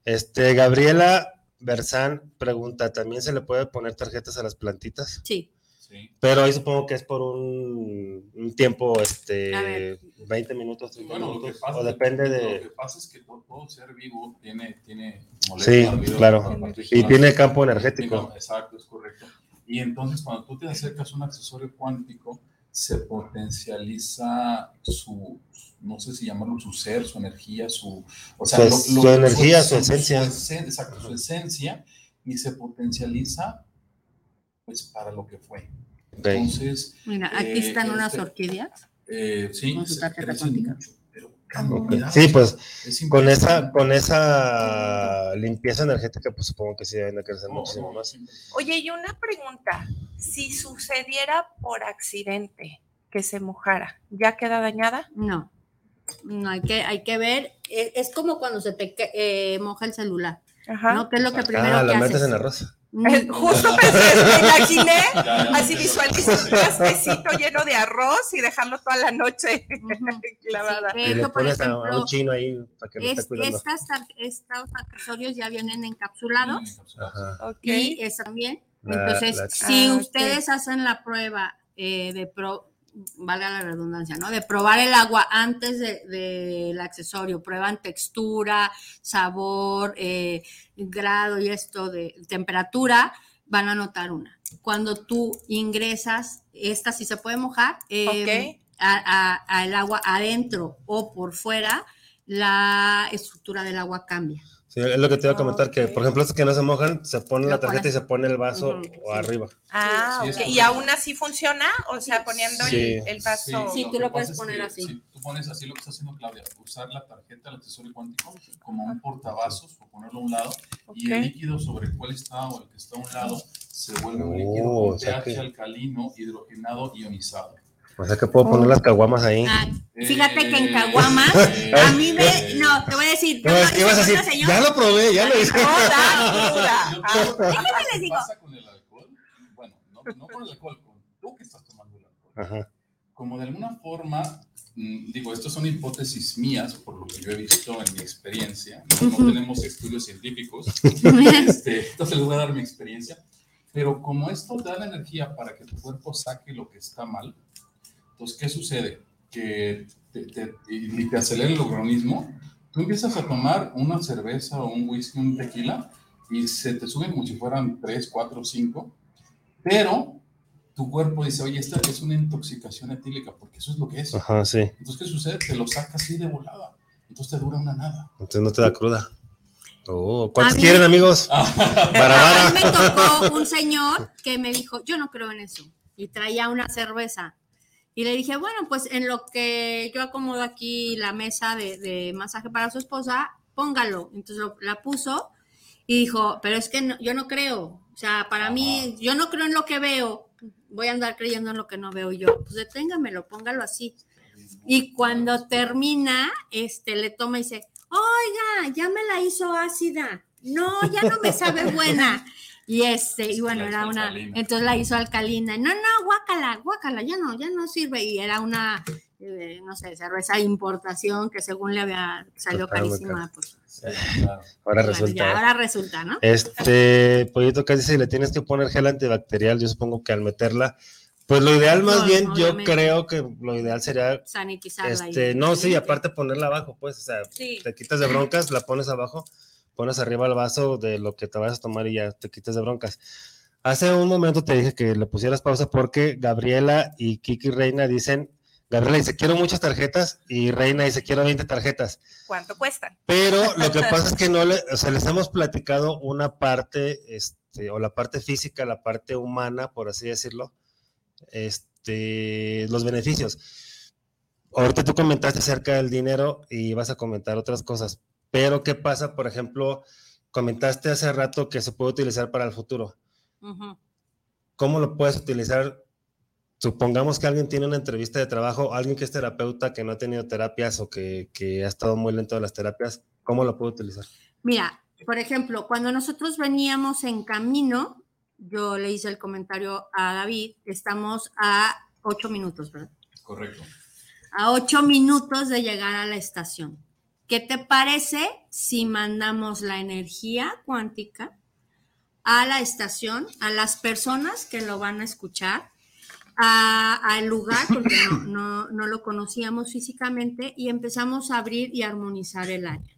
Este, Gabriela Berzán pregunta, ¿también se le puede poner tarjetas a las plantitas? Sí. Sí. Pero ahí supongo que es por un, un tiempo, A este, ver. 20 minutos, 30 Bueno, lo que minutos, pasa, o depende Lo de... que pasa es que todo, todo ser vivo tiene, tiene Sí, claro. Y tiene campo energético. Exacto, es correcto. Y entonces cuando tú te acercas a un accesorio cuántico, se potencializa su, no sé si llamarlo su ser, su energía, su... O Su- su energía, su esencia. esen- exacto, su esencia, y se potencializa pues para lo que fue. Entonces, Mira, aquí eh, están unas este, orquídeas. eh, sí, Con su tarjeta cuántica. Sí, pues es con esa, con esa limpieza energética, pues supongo que sí deben de crecer muchísimo más. Oye, y una pregunta, si sucediera por accidente que se mojara, ¿ya queda dañada? No. No, hay que, hay que ver. eh, Es como cuando se te eh, moja el celular. Ajá. ¿No? ¿Qué es lo que primero Ah, que la haces? metes en. Eh, Mm, Justo pensé, me imaginé, así visualizo un trastecito lleno de arroz y dejarlo toda la noche <laughs> clavada. Sí, Y le eso, por pones a, a ejemplo, un chino ahí para que lo esté es- cuidando. estas, estos accesorios ya vienen encapsulados Ajá. Y eso también. Entonces, la- si Ah, ustedes hacen la prueba eh, de pro, valga la redundancia, ¿no? De probar el agua antes de- del accesorio, prueban textura, sabor, eh, grado y esto de temperatura, van a notar una. Cuando tú ingresas, esta sí se puede mojar, eh, Ok. a- a- al agua adentro o por fuera, la estructura del agua cambia. Sí, es lo que te iba a comentar, que por ejemplo, estos que no se mojan, se pone Lo la tarjeta pones. y se pone el vaso Ujú, o arriba. Ah, Sí, ok. es ¿Y aún así funciona? O sea, poniendo el- Sí. el, vaso. Sí, tú que lo puedes pasa es poner que así. Si tú pones así lo que está haciendo Claudia, usar la tarjeta, el accesorio cuántico, como un portavasos o ponerlo a un lado, y el líquido sobre el cual está o el que está a un lado se vuelve un Oh, líquido o con sea pH que- alcalino, hidrogenado, ionizado. O sea que puedo poner las caguamas ahí. Ah, fíjate que en Eh, Caguamas, eh, a mí me. eh, No, te voy a decir. No, es que ibas a decir, ¿cuánto, señor? ya lo probé, ya lo hice. Yo- <laughs> Ah, Déjenme ¿qué les digo. pasa con el alcohol? Bueno, no, no con el alcohol, con tú que estás tomando el alcohol. Ajá. como de alguna forma, mm, digo, estas son hipótesis mías, por lo que yo he visto en mi experiencia, no, no tenemos estudios científicos, <laughs> este, entonces les voy a dar mi experiencia, pero como esto da la energía para que tu cuerpo saque lo que está mal, entonces, ¿qué sucede? Que te, te- y te acelera el organismo, tú empiezas a tomar una cerveza o un whisky, un tequila, y se te suben como si fueran 3, 4, 5, pero tu cuerpo dice, oye, esta es una intoxicación etílica, porque eso es lo que es. Ajá, sí. Entonces, ¿qué sucede? Te lo saca así de volada. Entonces te dura una nada. Entonces no te da cruda. Oh, ¿Cuántos mí- quieren, amigos? <laughs> Bara, A mí me tocó un señor que me dijo, yo no creo en eso. Y traía una cerveza. Y le dije, bueno, pues en lo que yo acomodo aquí la mesa de, masaje para su esposa, póngalo. Entonces lo- la puso y dijo, pero es que no- yo no creo. O sea, para mí, yo no creo en lo que veo. Voy a andar creyendo en lo que no veo yo. Pues deténgamelo, póngalo así. Y cuando termina, este, le toma y dice, oiga, ya me la hizo ácida. No, ya no me sabe buena. <laughs> Y este, y bueno, era una, alcalina. entonces la hizo alcalina. No, no, guácala, guácala, ya no, ya no sirve. Y era una, eh, no sé, cerveza de importación que según le había salió carísima. Pues, Sí, claro. Ahora bueno, resulta. ya ahora resulta, ¿no? Este, Pollito que dice, le tienes que poner gel antibacterial, yo supongo que al meterla, pues lo ideal más No, bien, yo obviamente. creo que lo ideal sería, Sanitizarla. este, no, sí, aparte ponerla abajo, pues, o sea, Sí. te quitas de broncas, la pones abajo, pones arriba el vaso de lo que te vayas a tomar y ya te quitas de broncas. Hace un momento te dije que le pusieras pausa porque Gabriela y Kiki Reina dicen, Gabriela dice, quiero muchas tarjetas y Reina dice, quiero 20 tarjetas. ¿Cuánto cuestan? Pero lo que <laughs> pasa es que no le, o sea, les hemos platicado una parte, este, o la parte física, la parte humana, por así decirlo, este, los beneficios. Ahorita tú comentaste acerca del dinero y vas a comentar otras cosas, pero ¿qué pasa, por ejemplo, comentaste hace rato que se puede utilizar para el futuro? ¿Cómo lo puedes utilizar? Supongamos que alguien tiene una entrevista de trabajo, alguien que es terapeuta, que no ha tenido terapias o que, que ha estado muy lento de las terapias, ¿cómo lo puede utilizar? Mira, por ejemplo, cuando nosotros veníamos en camino, yo le hice el comentario a David, estamos a ocho minutos, ¿verdad? Correcto. A ocho minutos de llegar a la estación. ¿Qué te parece si mandamos la energía cuántica a la estación, a las personas que lo van a escuchar, a- al lugar, porque no, <coughs> no- no lo conocíamos físicamente, y empezamos a abrir y armonizar el área?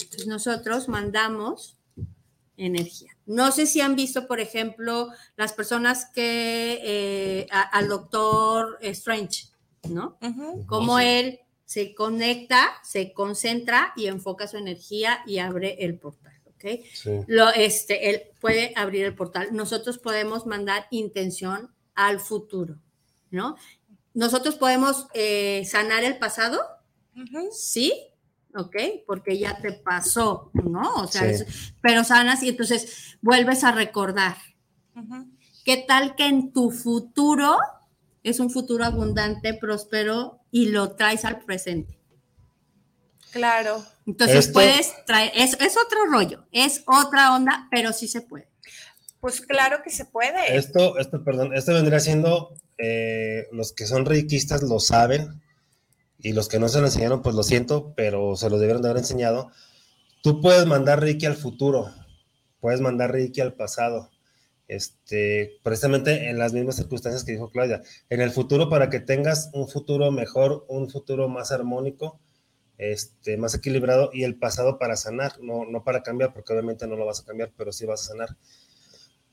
Entonces nosotros mandamos energía. No sé si han visto, por ejemplo, las personas que eh, a- al doctor Strange, ¿no? Como sí. él se conecta, se concentra y enfoca su energía y abre el portal, ¿ok? Sí. Lo, este, él puede abrir el portal. Nosotros podemos mandar intención al futuro, ¿no? Nosotros podemos eh, sanar el pasado, sí, ¿ok? Porque ya te pasó, ¿no? O sea, Sí. es- pero sanas y entonces vuelves a recordar. ¿Qué tal que en tu futuro es un futuro abundante, próspero y lo traes al presente? Claro. Entonces Esto- puedes traer, es, es otro rollo, es otra onda, pero sí se puede. Pues claro que se puede. Esto, esto, perdón, esto vendría siendo, eh, los que son reikistas lo saben y los que no se lo enseñaron, pues lo siento, pero se lo debieron de haber enseñado. Tú puedes mandar Reiki al futuro, puedes mandar Reiki al pasado, este, precisamente en las mismas circunstancias que dijo Claudia. En el futuro, para que tengas un futuro mejor, un futuro más armónico, este, más equilibrado, y el pasado para sanar, no, no para cambiar, porque obviamente no lo vas a cambiar, pero sí vas a sanar.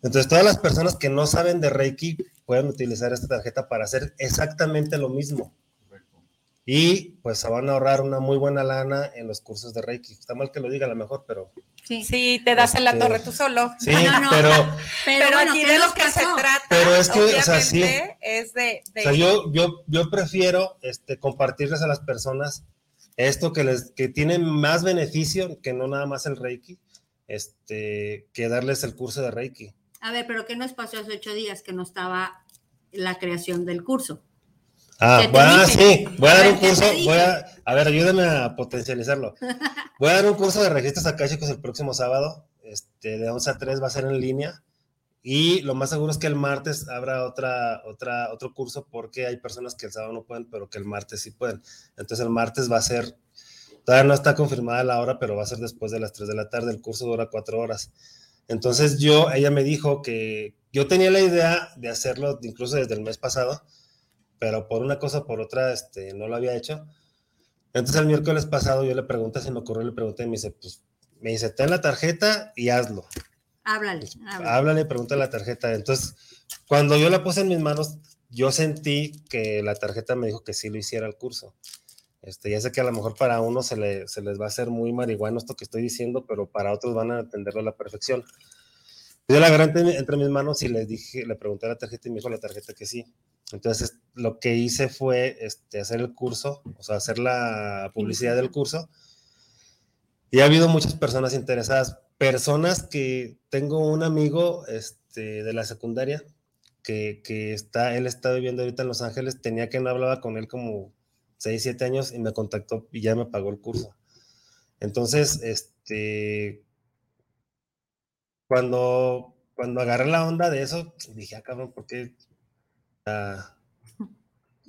Entonces, todas las personas que no saben de Reiki pueden utilizar esta tarjeta para hacer exactamente lo mismo. Correcto. Y pues se van a ahorrar una muy buena lana en los cursos de Reiki. Está mal que lo diga a lo mejor, pero Sí. sí, te das en la Este, torre tú solo. sí, pero, Pero, bueno, aquí ¿qué de lo que se trata, Pero es que, o sea, sí. es de, de- o sea, yo, yo, yo prefiero este, compartirles a las personas esto que les que tiene más beneficio que no nada más el Reiki, este, que darles el curso de Reiki. A ver, pero ¿qué nos pasó hace ocho días que no estaba la creación del curso? Ah, ¿Qué te bueno, sí, voy a dar A un ver, ¿qué curso, voy a, a ver, ayúdame a potencializarlo. <laughs> Voy a dar un curso de registros akáshicos el próximo sábado, este, de 11 a 3 va a ser en línea, y lo más seguro es que el martes habrá otra, otra, otro curso porque hay personas que el sábado no pueden, pero que el martes sí pueden. Entonces el martes va a ser, todavía no está confirmada la hora, pero va a ser después de las 3 de la tarde, el curso dura 4 horas. Entonces yo, ella me dijo que yo tenía la idea de hacerlo incluso desde el mes pasado, pero por una cosa o por otra este, no lo había hecho. Entonces el miércoles pasado yo le pregunté, se me ocurrió, le pregunté me dice, pues, me dice, ten la tarjeta y hazlo. Háblale, háblale. Háblale y pregunta la tarjeta. Entonces, cuando yo la puse en mis manos, yo sentí que la tarjeta me dijo que sí lo hiciera el curso. Este, ya sé que a lo mejor para uno se, le- se les va a hacer muy marihuano esto que estoy diciendo, pero para otros van a entenderlo a la perfección. Yo la agarré entre, entre mis manos y les dije, le pregunté a la tarjeta y me dijo la tarjeta que sí. Entonces, lo que hice fue este, hacer el curso, o sea, hacer la publicidad del curso. Y ha habido muchas personas interesadas. Personas que tengo un amigo este, de la secundaria que, está, él está viviendo ahorita en Los Ángeles, tenía que no hablaba con él como 6, 7 años y me contactó y ya me pagó el curso. Entonces, este, cuando, cuando agarré la onda de eso, dije, ah, cabrón, ¿por qué? Ah,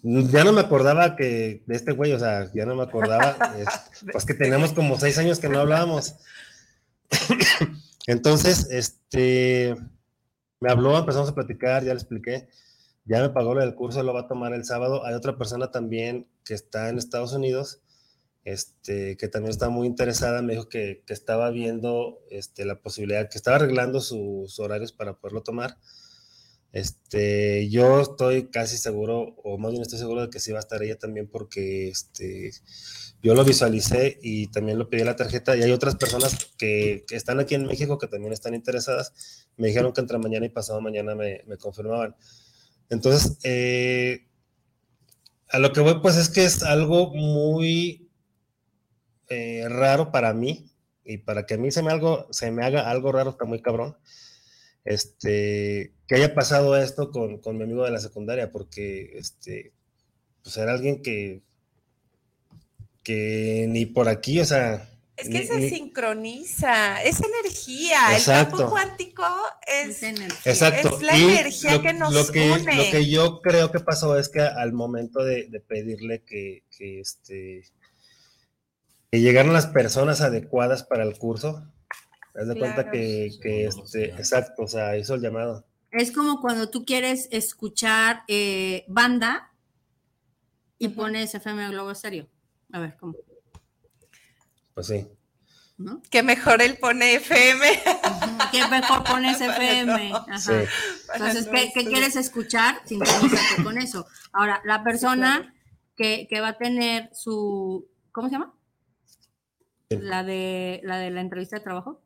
ya no me acordaba que de este güey, o sea, ya no me acordaba, <laughs> es- pues que teníamos como seis años que no hablábamos. Entonces, este, me habló, empezamos a platicar, ya le expliqué, ya me pagó lo del curso, lo va a tomar el sábado. Hay otra persona también que está en Estados Unidos, este, que también está muy interesada, me dijo que, que estaba viendo este, la posibilidad, que estaba arreglando sus horarios para poderlo tomar. Este, yo estoy casi seguro, o más bien estoy seguro de que sí va a estar ella también porque este, yo lo visualicé y también lo pedí la tarjeta y hay otras personas que, que están aquí en México que también están interesadas. Me dijeron que entre mañana y pasado mañana me, me confirmaban. Entonces, eh, a lo que voy pues es que es algo muy eh, raro para mí y para que a mí se me, algo, se me haga algo raro está muy cabrón este, que haya pasado esto con, con mi amigo de la secundaria, porque este, pues era alguien que, que ni por aquí, o sea. Es que ni- se ni- sincroniza, es energía. El campo cuántico es, Exacto. es la y energía lo, que nos lo que, une. Lo que yo creo que pasó es que al momento de, de pedirle que, que, este, que llegaran las personas adecuadas para el curso, haz de cuenta que, que este, exacto, o sea, hizo el llamado. Es como cuando tú quieres escuchar eh, banda y pones FM Globo Estéreo. A ver, ¿cómo? Pues sí. ¿No? Que mejor él pone FM. Que mejor pones <laughs> FM. Ajá. Sí. Entonces, ¿qué, quieres escuchar? Sintonízate con eso. Ahora, la persona que, que va a tener su. ¿Cómo se llama? La de, la de la entrevista de trabajo.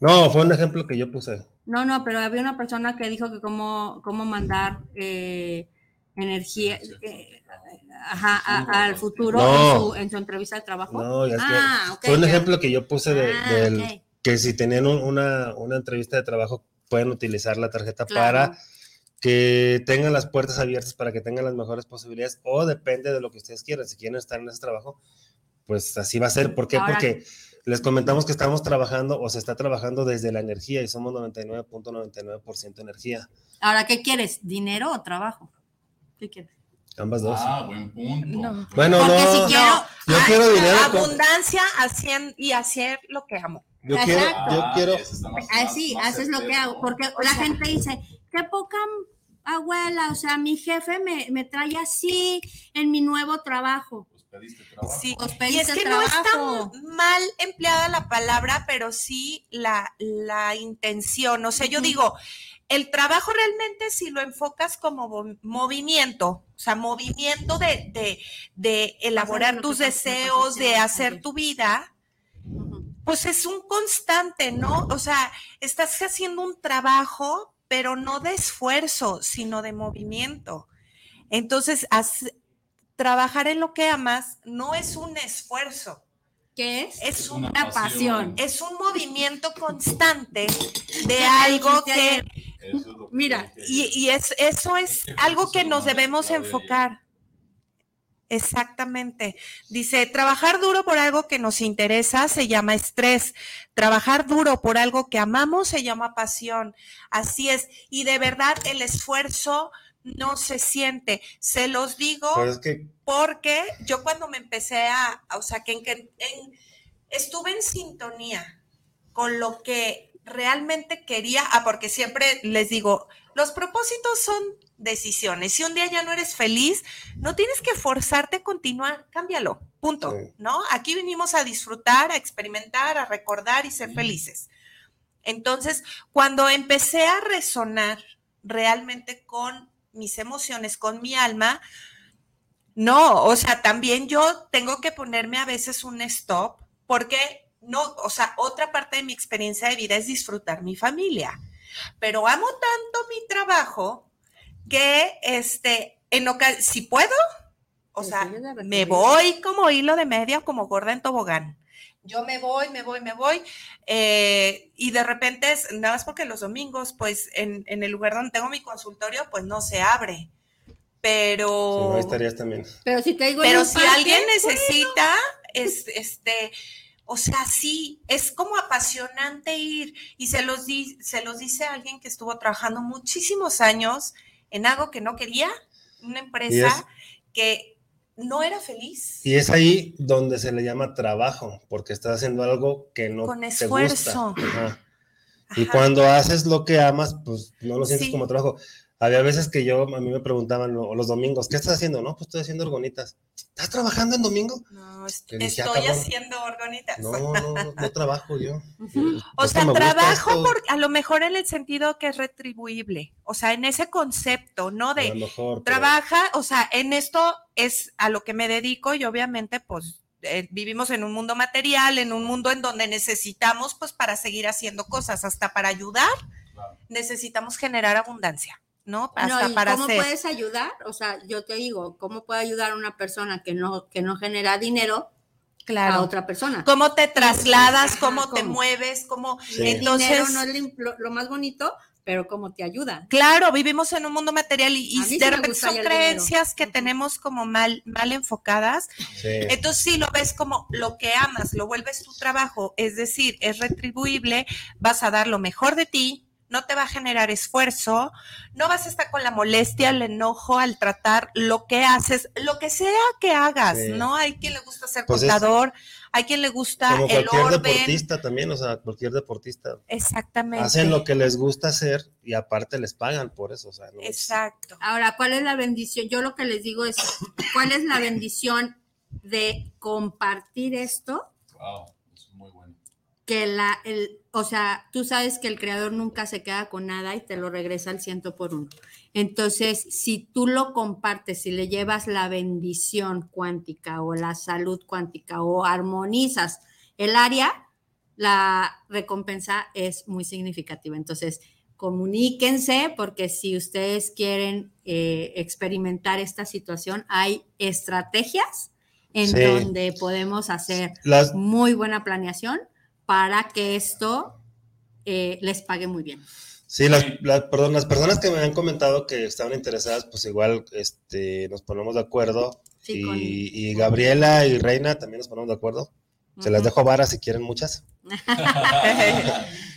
No, fue un ejemplo que yo puse. No, no, pero había una persona que dijo que cómo, cómo mandar eh, energía eh, ajá, a- al futuro No. en, su, en su entrevista de trabajo. No, ya ah, ok, fue un ejemplo que yo puse de, Ah, del que si tenían un- una, una entrevista de trabajo pueden utilizar la tarjeta Claro. para que tengan las puertas abiertas para que tengan las mejores posibilidades o depende de lo que ustedes quieran. Si quieren estar en ese trabajo, pues así va a ser. ¿Por qué? Ahora- Porque les comentamos que estamos trabajando o se está trabajando desde la energía y somos 99.99% energía. Ahora, ¿qué quieres? ¿Dinero o trabajo? ¿Qué quieres? Ambas dos. Ah, buen punto. No. Bueno, Porque no, si quiero- yo Ay, quiero dinero. con- Abundancia haciendo, y hacer lo que amo. yo quiero, Exacto. yo quiero, está más- Así, más- más haces lo que hago. ¿no? Porque la gente dice, qué poca abuela, o sea, mi jefe me, me trae así en mi nuevo trabajo. Pediste trabajo. Sí, y es que no está mal empleada la palabra, pero sí la, la intención. O sea, yo digo, el trabajo realmente si lo enfocas como movimiento, o sea, movimiento de, de, de elaborar tus deseos, de hacer tu vida, pues es un constante, ¿no? O sea, estás haciendo un trabajo, pero no de esfuerzo, sino de movimiento. Entonces, trabajar en lo que amas no es un esfuerzo. ¿Qué es? Es una una pasión. Es un movimiento constante de algo que... Eso Mira, Y, y es, eso es algo que nos debemos enfocar. Exactamente. Dice, trabajar duro por algo que nos interesa se llama estrés. Trabajar duro por algo que amamos se llama pasión. Así es. Y de verdad el esfuerzo no se siente. Se los digo Pero es que porque yo cuando me empecé a, o sea, que, en, estuve en sintonía con lo que realmente quería, ah, porque siempre les digo, los propósitos son decisiones. Si un día ya no eres feliz, no tienes que forzarte a continuar, cámbialo, punto, Sí. ¿no? Aquí vinimos a disfrutar, a experimentar, a recordar y ser felices. Entonces, cuando empecé a resonar realmente con mis emociones, con mi alma, no, o sea, también yo tengo que ponerme a veces un stop porque no, o sea, otra parte de mi experiencia de vida es disfrutar mi familia, pero amo tanto mi trabajo que, este, en si puedo, o Sí, sea, me voy como hilo de media, como gorda en tobogán. Yo me voy, me voy, me voy, eh, y de repente es nada más porque los domingos, pues en, en el lugar donde tengo mi consultorio, pues no se abre. Pero si no estarías también. Pero si te digo pero si parque, alguien necesita, es, este, o sea, sí, es como apasionante ir. Y se los, di, se los dice alguien que estuvo trabajando muchísimos años en algo que no quería, una empresa que no era feliz. Y es ahí donde se le llama trabajo, porque estás haciendo algo que no Con te esfuerzo. gusta. Ajá. Y cuando haces lo que amas, pues no lo sientes Sí. como trabajo. Había veces que yo, a mí me preguntaban lo- los domingos, ¿qué estás haciendo? No, pues estoy haciendo orgonitas. ¿Estás trabajando en domingo? No, dije, ah, estoy cabrón. haciendo orgonitas. No, no, no, no trabajo yo. O sea, trabajo por, a lo mejor en el sentido que es retribuible, o sea, en ese concepto, ¿no? A De lo mejor, pero- trabaja, o sea, en esto es a lo que me dedico y obviamente, pues, eh, vivimos en un mundo material, en un mundo en donde necesitamos, pues, para seguir haciendo cosas, hasta para ayudar, necesitamos generar abundancia, ¿no? Hasta No, ¿y para ¿Cómo hacer. puedes ayudar? O sea, yo te digo, ¿cómo puede ayudar a una persona que no, que no genera dinero Claro. a otra persona? ¿Cómo te trasladas? Ajá, ¿Cómo te mueves? ¿Cómo? Sí. El dinero Entonces, no es lo más bonito, pero cómo te ayuda. Claro, vivimos en un mundo material y, y de repente son creencias que tenemos como mal, mal enfocadas. Sí. Entonces sí lo ves como lo que amas, lo vuelves tu trabajo, es decir, es retribuible, vas a dar lo mejor de ti, no te va a generar esfuerzo, no vas a estar con la molestia, el enojo al tratar lo que haces, lo que sea que hagas, Sí. ¿no? Hay quien le gusta ser Pues es- contador, hay quien le gusta Como el cualquier orden. deportista también, o sea, cualquier deportista. Exactamente. Hacen lo que les gusta hacer y aparte les pagan por eso. O sea, no es- Exacto. Ahora, ¿cuál es la bendición? Yo lo que les digo es, ¿cuál es la bendición de compartir esto? Wow, es muy bueno. Que la, el, o sea, tú sabes que el creador nunca se queda con nada y te lo regresa al ciento por uno. Entonces, si tú lo compartes, si le llevas la bendición cuántica o la salud cuántica o armonizas el área, la recompensa es muy significativa. Entonces, comuníquense porque si ustedes quieren eh, experimentar esta situación, hay estrategias en Sí. donde podemos hacer Las, muy buena planeación para que esto eh, les pague muy bien. sí, las, las- perdón, las personas que me han comentado que estaban interesadas, pues igual este, nos ponemos de acuerdo. Sí, y, con- y Gabriela y Reina también nos ponemos de acuerdo. Se las dejo varas si quieren muchas. <laughs>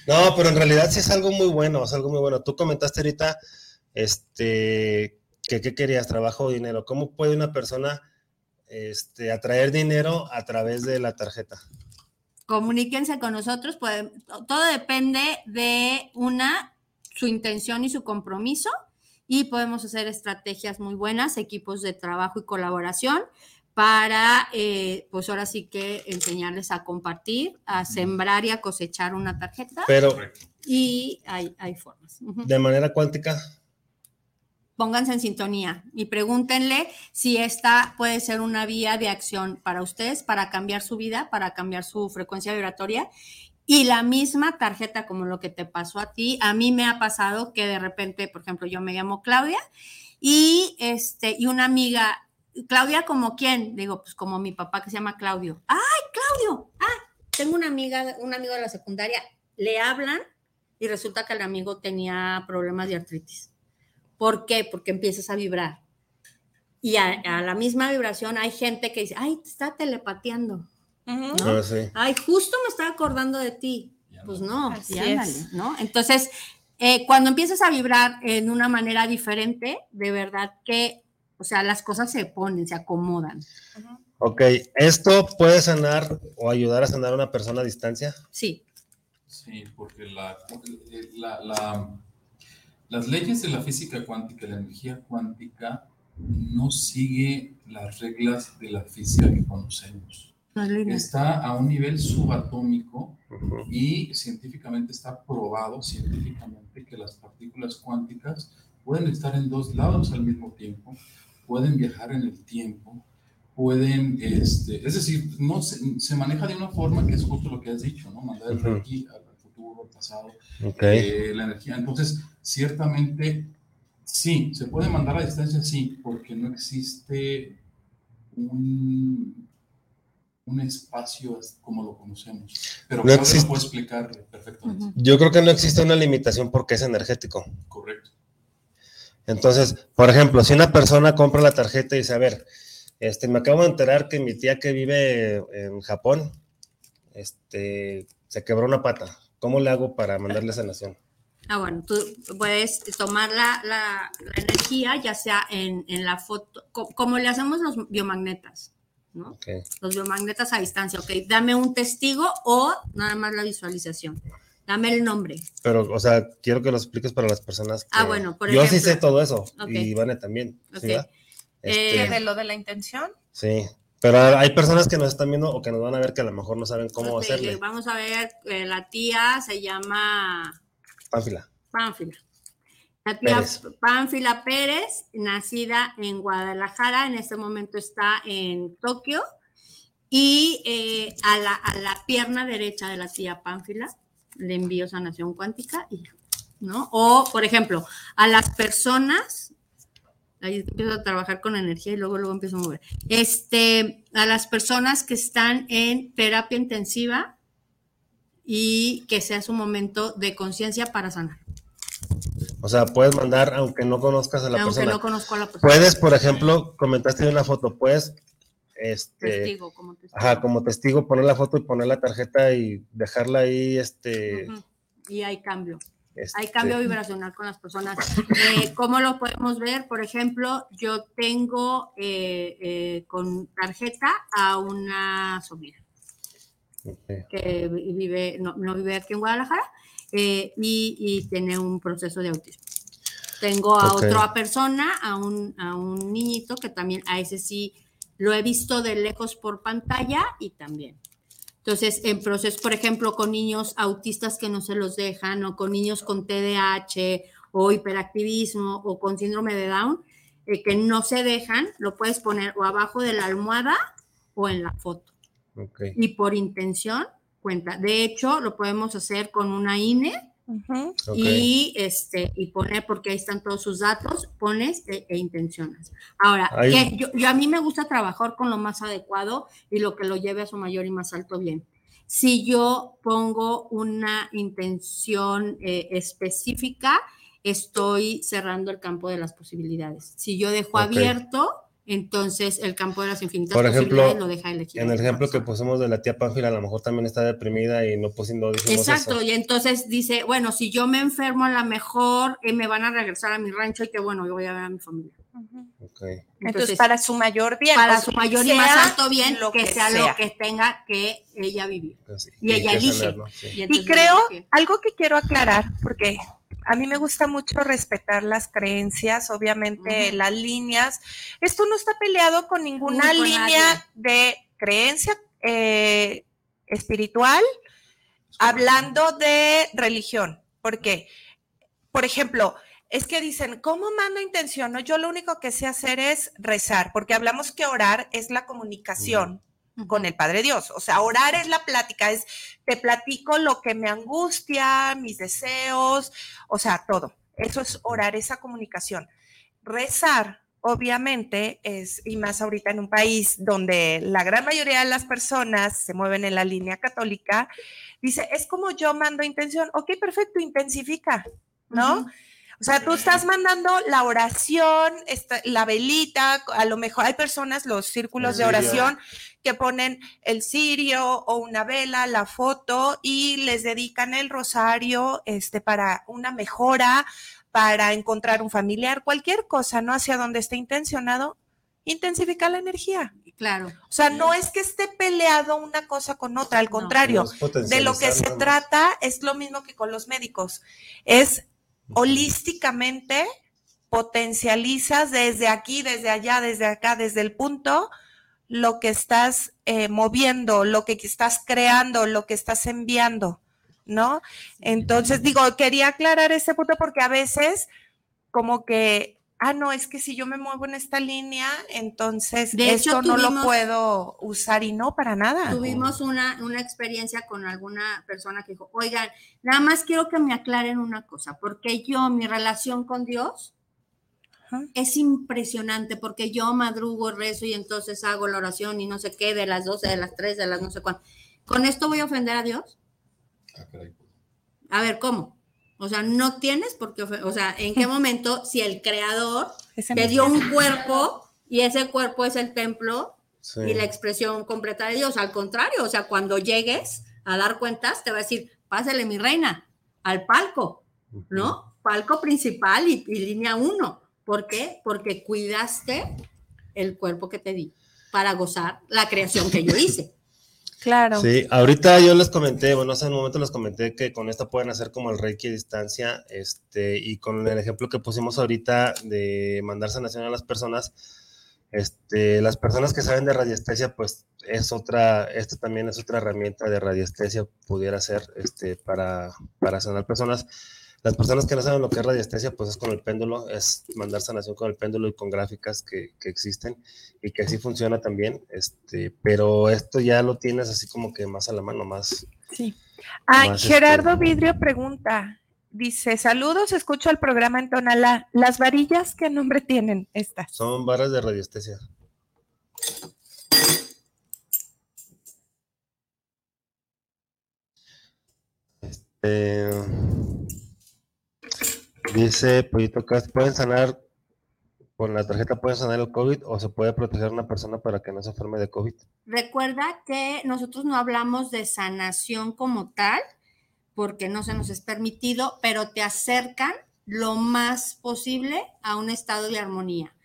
No, pero en realidad sí es algo muy bueno, es algo muy bueno. Tú comentaste ahorita, este, que qué querías, trabajo o dinero. ¿Cómo puede una persona, este, atraer dinero a través de la tarjeta? Comuníquense con nosotros, pueden- todo depende de una, su intención y su compromiso y podemos hacer estrategias muy buenas, equipos de trabajo y colaboración para, eh, pues ahora sí que enseñarles a compartir, a sembrar y a cosechar una tarjeta. Pero y hay, hay formas. De manera cuántica, Pónganse en sintonía y pregúntenle si esta puede ser una vía de acción para ustedes, para cambiar su vida, para cambiar su frecuencia vibratoria. Y la misma tarjeta, como lo que te pasó a ti, a mí me ha pasado que de repente, por ejemplo, yo me llamo Claudia y, este, y una amiga, Claudia, ¿como quién? Digo, pues como mi papá que se llama Claudio. ¡Ay, Claudio! Ah, tengo una amiga, un amigo de la secundaria, le hablan y resulta que el amigo tenía problemas de artritis. ¿Por qué? Porque empiezas a vibrar. Y a, a la misma vibración hay gente que dice, ay, te está telepateando. ¿no? Ah, sí. Ay, justo me estaba acordando de ti. Pues no, Así ándale, es. ¿no? Entonces, eh, cuando empiezas a vibrar en una manera diferente, de verdad que, o sea, las cosas se ponen, se acomodan. Ok, ¿esto puede sanar o ayudar a sanar a una persona a distancia? Sí. Sí, porque la, la- la- las leyes de la física cuántica, la energía cuántica, no sigue las reglas de la física que conocemos. Está a un nivel subatómico y científicamente está probado científicamente que las partículas cuánticas pueden estar en dos lados al mismo tiempo, pueden viajar en el tiempo, pueden, este, es decir, no se, se maneja de una forma que es justo lo que has dicho, ¿no? Mandar el Ujú. reiki al pasado, Ok. eh, la energía. Entonces, ciertamente, sí, se puede mandar a distancia, sí, porque no existe un, un espacio como lo conocemos. Pero No existe. lo puede explicar perfectamente. Yo creo que no existe una limitación porque es energético. Correcto. Entonces, por ejemplo, si una persona compra la tarjeta y dice, a ver, este, me acabo de enterar que mi tía que vive en Japón, este, se quebró una pata. ¿Cómo le hago para mandarle sanación? Ah, bueno, tú puedes tomar la, la- la energía, ya sea en, en la foto, co- como le hacemos los biomagnetas, ¿no? Ok. Los biomagnetas a distancia, ok, dame un testigo o nada más la visualización. Dame el nombre. Pero, o sea, quiero que lo expliques para las personas. Ah, que- bueno, por Yo sí ejemplo. sé todo eso. Y Ivane también. ¿sí, Ok. verdad? Eh, Este, ¿De lo de la intención? sí. Pero hay personas que nos están viendo o que nos van a ver que a lo mejor no saben cómo Ok, hacerle. Vamos a ver, eh, la tía se llama Pánfila. Pánfila. La tía Pérez. Pánfila Pérez, nacida en Guadalajara, en este momento está en Tokio. Y eh, a, la, a la pierna derecha de la tía Pánfila le envío sanación cuántica y ¿no? O, por ejemplo, a las personas, ahí empiezo a trabajar con energía y luego, luego empiezo a mover. Este, a las personas que están en terapia intensiva y que sea su momento de conciencia para sanar. O sea, puedes mandar aunque no conozcas a la Aunque persona. no conozco a la persona. Puedes, por ejemplo, comentaste una foto, puedes, este, Testigo, como testigo. ajá, como testigo, poner la foto y poner la tarjeta y dejarla ahí, este. Y hay cambio. Este, Hay cambio vibracional con las personas. Eh, ¿Cómo lo podemos ver? Por ejemplo, yo tengo eh, eh, con tarjeta a una sobrina que vi- vive, no, no vive aquí en Guadalajara eh, y, y tiene un proceso de autismo. Tengo a otra persona, a un, a un niñito que también, a ese sí lo he visto de lejos por pantalla y también. Entonces, en proceso, por ejemplo, con niños autistas que no se los dejan, o con niños con TDAH, o hiperactivismo, o con síndrome de Down, eh, que no se dejan, lo puedes poner o abajo de la almohada o en la foto ok. y por intención cuenta. De hecho, lo podemos hacer con una INE Y este y poner porque ahí están todos sus datos, pones e, e intencionas. Ahora, que yo, yo- a mí me gusta trabajar con lo más adecuado y lo que lo lleve a su mayor y más alto bien. Si yo pongo una intención eh, específica, estoy cerrando el campo de las posibilidades. Si yo dejo abierto, entonces el campo de las infinitas Por ejemplo, posibilidades lo deja elegir. En el ejemplo que pusimos de la tía Pánfila, a lo mejor también está deprimida y no pusimos Exacto, eso. y entonces dice, bueno, si yo me enfermo a lo mejor eh, me van a regresar a mi rancho y que bueno, yo voy a ver a mi familia. Ok. Entonces, para su mayor bien. Para su mayor y más alto bien, lo que, que sea, sea. lo que tenga que ella vivir. Sí, Y ella elige. ¿no? Sí. Y creo, elige. algo que quiero aclarar, porque a mí me gusta mucho respetar las creencias, obviamente las líneas. Esto no está peleado con ninguna línea nadie. de creencia eh, espiritual, hablando de religión. Porque, por ejemplo, es que dicen, ¿cómo mando intención? No, yo lo único que sé hacer es rezar, porque hablamos que orar es la comunicación con el Padre Dios. O sea, orar es la plática, es te platico lo que me angustia, mis deseos, o sea, todo. Eso es orar, esa comunicación. Rezar, obviamente, es, y más ahorita en un país donde la gran mayoría de las personas se mueven en la línea católica, dice, es como yo mando intención. Ok, perfecto, intensifica, ¿no? O sea, tú estás mandando la oración, esta- la velita, a lo mejor hay personas, los círculos de oración, que ponen el cirio o una vela, la foto y les dedican el rosario este, para una mejora, para encontrar un familiar, cualquier cosa, ¿no? Hacia donde esté intencionado, intensificar la energía. Claro. O sea, no es que esté peleado una cosa con otra, al contrario, de lo que se trata es lo mismo que con los médicos, es holísticamente potencializas desde aquí, desde allá, desde acá, desde el punto, lo que estás eh, moviendo, lo que estás creando, lo que estás enviando, ¿no? Entonces, digo, quería aclarar ese punto porque a veces como que, ah, no, es que si yo me muevo en esta línea, entonces De esto hecho, no lo puedo usar y no para nada. Tuvimos una, una experiencia con alguna persona que dijo, oigan, nada más quiero que me aclaren una cosa, porque yo, mi relación con Dios es impresionante, porque yo madrugo, rezo y entonces hago la oración y no sé qué, de las 12, de las 3, de las no sé cuánto. ¿Con esto voy a ofender a Dios? A ver, ¿cómo? O sea, no tienes por qué, o sea, ¿en qué <laughs> momento si el creador Ese te dio un cuerpo y ese cuerpo es el templo Sí. y la expresión completa de Dios. Al contrario, o sea, cuando llegues a dar cuentas, te va a decir, pásale mi reina al palco, ¿no? Palco principal y, y línea uno. ¿Por qué? Porque cuidaste el cuerpo que te di para gozar la creación que yo hice. Claro. Sí, ahorita yo les comenté, bueno, hace un momento les comenté que con esto pueden hacer como el Reiki a distancia, este, y con el ejemplo que pusimos ahorita de mandar sanación a las personas, este, las personas que saben de radiestesia, pues es otra, esto también es otra herramienta de radiestesia, pudiera ser, este, para, para sanar personas. Las personas que no saben lo que es radiestesia, pues es con el péndulo, es mandar sanación con el péndulo y con gráficas que, que existen y que así funciona también, este, pero esto ya lo tienes así como que más a la mano, más. Sí. Ah, más, Gerardo este, Vidrio pregunta, dice, saludos, escucho el programa en Tonalá. ¿Las varillas qué nombre tienen estas? son varas de radiestesia. Este, dice Pollito Cast, ¿pueden sanar con la tarjeta, pueden sanar el COVID o se puede proteger a una persona para que no se enferme de COVID? Recuerda que nosotros no hablamos de sanación como tal, porque no se nos es permitido, pero te acercan lo más posible a un estado de armonía.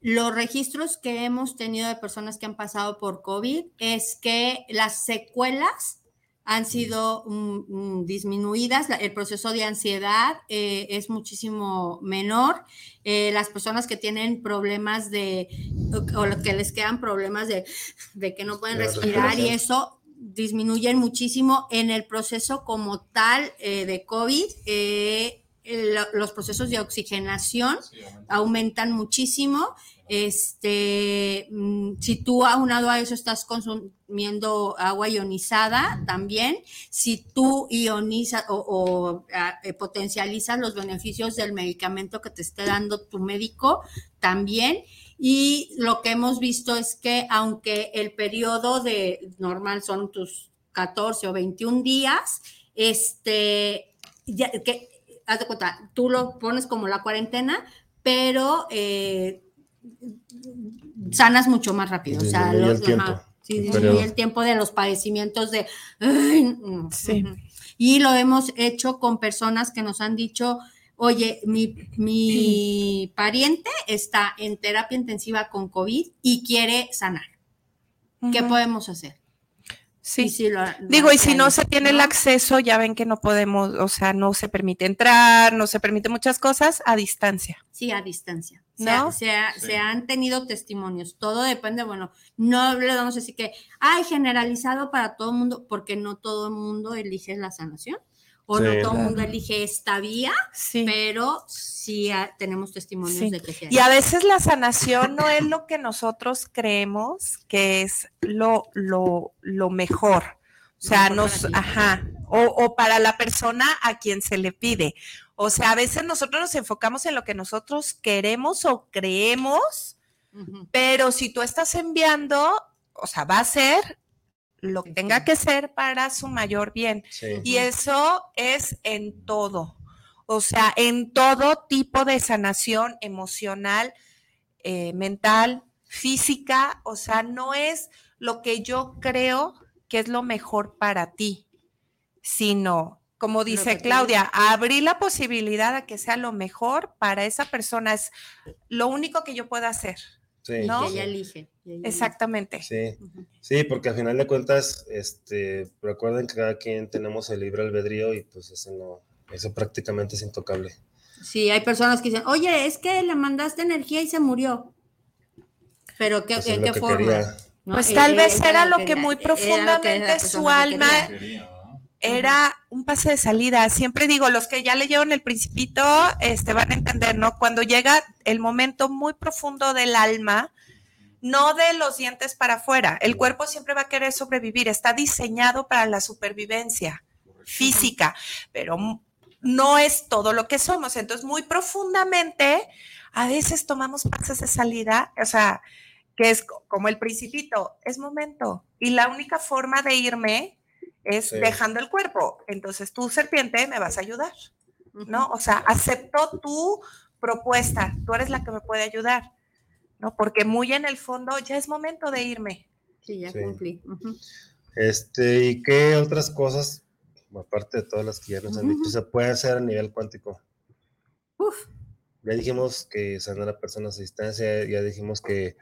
Los registros que hemos tenido de personas que han pasado por COVID es que las secuelas han sido mm, mm, disminuidas, el proceso de ansiedad eh, es muchísimo menor, eh, las personas que tienen problemas de, o, o que les quedan problemas de, de que no pueden De respirar y eso disminuyen muchísimo en el proceso como tal eh, de COVID. el- los procesos de oxigenación aumentan muchísimo. Este, mm, si tú aunado a eso estás consumiendo agua ionizada también, si tú ionizas o, ah, eh, potencializas los beneficios del medicamento que te esté dando tu médico, también. Y lo que hemos visto es que aunque el periodo de normal son tus 14 o 21 días, este, ya, que, haz de cuenta, tú lo pones como la cuarentena, pero eh, sanas mucho más rápido. O sea, los- el tiempo, ajá, sí, el disminuye periodo. el tiempo de los padecimientos de... ujú. Y lo hemos hecho con personas que nos han dicho, oye, mi, mi <clears throat> pariente está en terapia intensiva con COVID y quiere sanar. ¿Qué podemos hacer? Sí. si lo- Digo, y si no se tiene el acceso, ya ven que no podemos, o sea, no se permite entrar, no se permite muchas cosas a distancia. Sí, a distancia. Se, ¿No? se, ha- Sí. se han tenido testimonios. Todo depende, bueno, no le vamos a decir que, ay, generalizado para todo el mundo, porque no todo el mundo elige la sanación. O no Sí. todo el mundo elige esta vía, pero sí tenemos testimonios Sí. de que se Y a veces la sanación no es lo que nosotros creemos que es lo, lo, lo mejor. O sea, nos, ajá, o, o para la persona a quien se le pide. O sea, a veces nosotros nos enfocamos en lo que nosotros queremos o creemos, pero si tú estás enviando, o sea, va a ser lo que tenga que ser para su mayor bien. Sí. Y eso es en todo. O sea, en todo tipo de sanación emocional, eh, mental, física. O sea, no es lo que yo creo que es lo mejor para ti, sino, como dice Claudia, abrir la posibilidad a que sea lo mejor para esa persona. Es lo único que yo pueda hacer. Sí, ¿no? Que ella elige. ella Exactamente. Sí, sí, porque al final de cuentas, este, recuerden que cada quien tenemos el libre albedrío y pues eso no, eso prácticamente es intocable. Sí, hay personas que dicen, oye, es que le mandaste energía y se murió. Pero ¿qué, Pues ¿en es lo qué que forma? Pues Eh, tal eh, vez era lo que que era- muy era lo que la profundamente su alma quería. era un pase de salida. Siempre digo, los que ya leyeron El Principito este, van a entender, ¿no? Cuando llega el momento muy profundo del alma, no de los dientes para afuera. El cuerpo siempre va a querer sobrevivir, está diseñado para la supervivencia física, pero no es todo lo que somos. Entonces, muy profundamente, a veces tomamos pases de salida, o sea, que es co- como el principito, es momento. Y la única forma de irme es Sí. dejando el cuerpo. Entonces, tú, serpiente, me vas a ayudar, ¿no? O sea, acepto tu propuesta, tú eres la que me puede ayudar, ¿no? Porque muy en el fondo ya es momento de irme. Sí, ya Sí. cumplí. Este, ¿y qué otras cosas, aparte de todas las que ya nos han dicho, se puede hacer a nivel cuántico? Uf. Ya dijimos que sanar a personas a distancia, ya dijimos que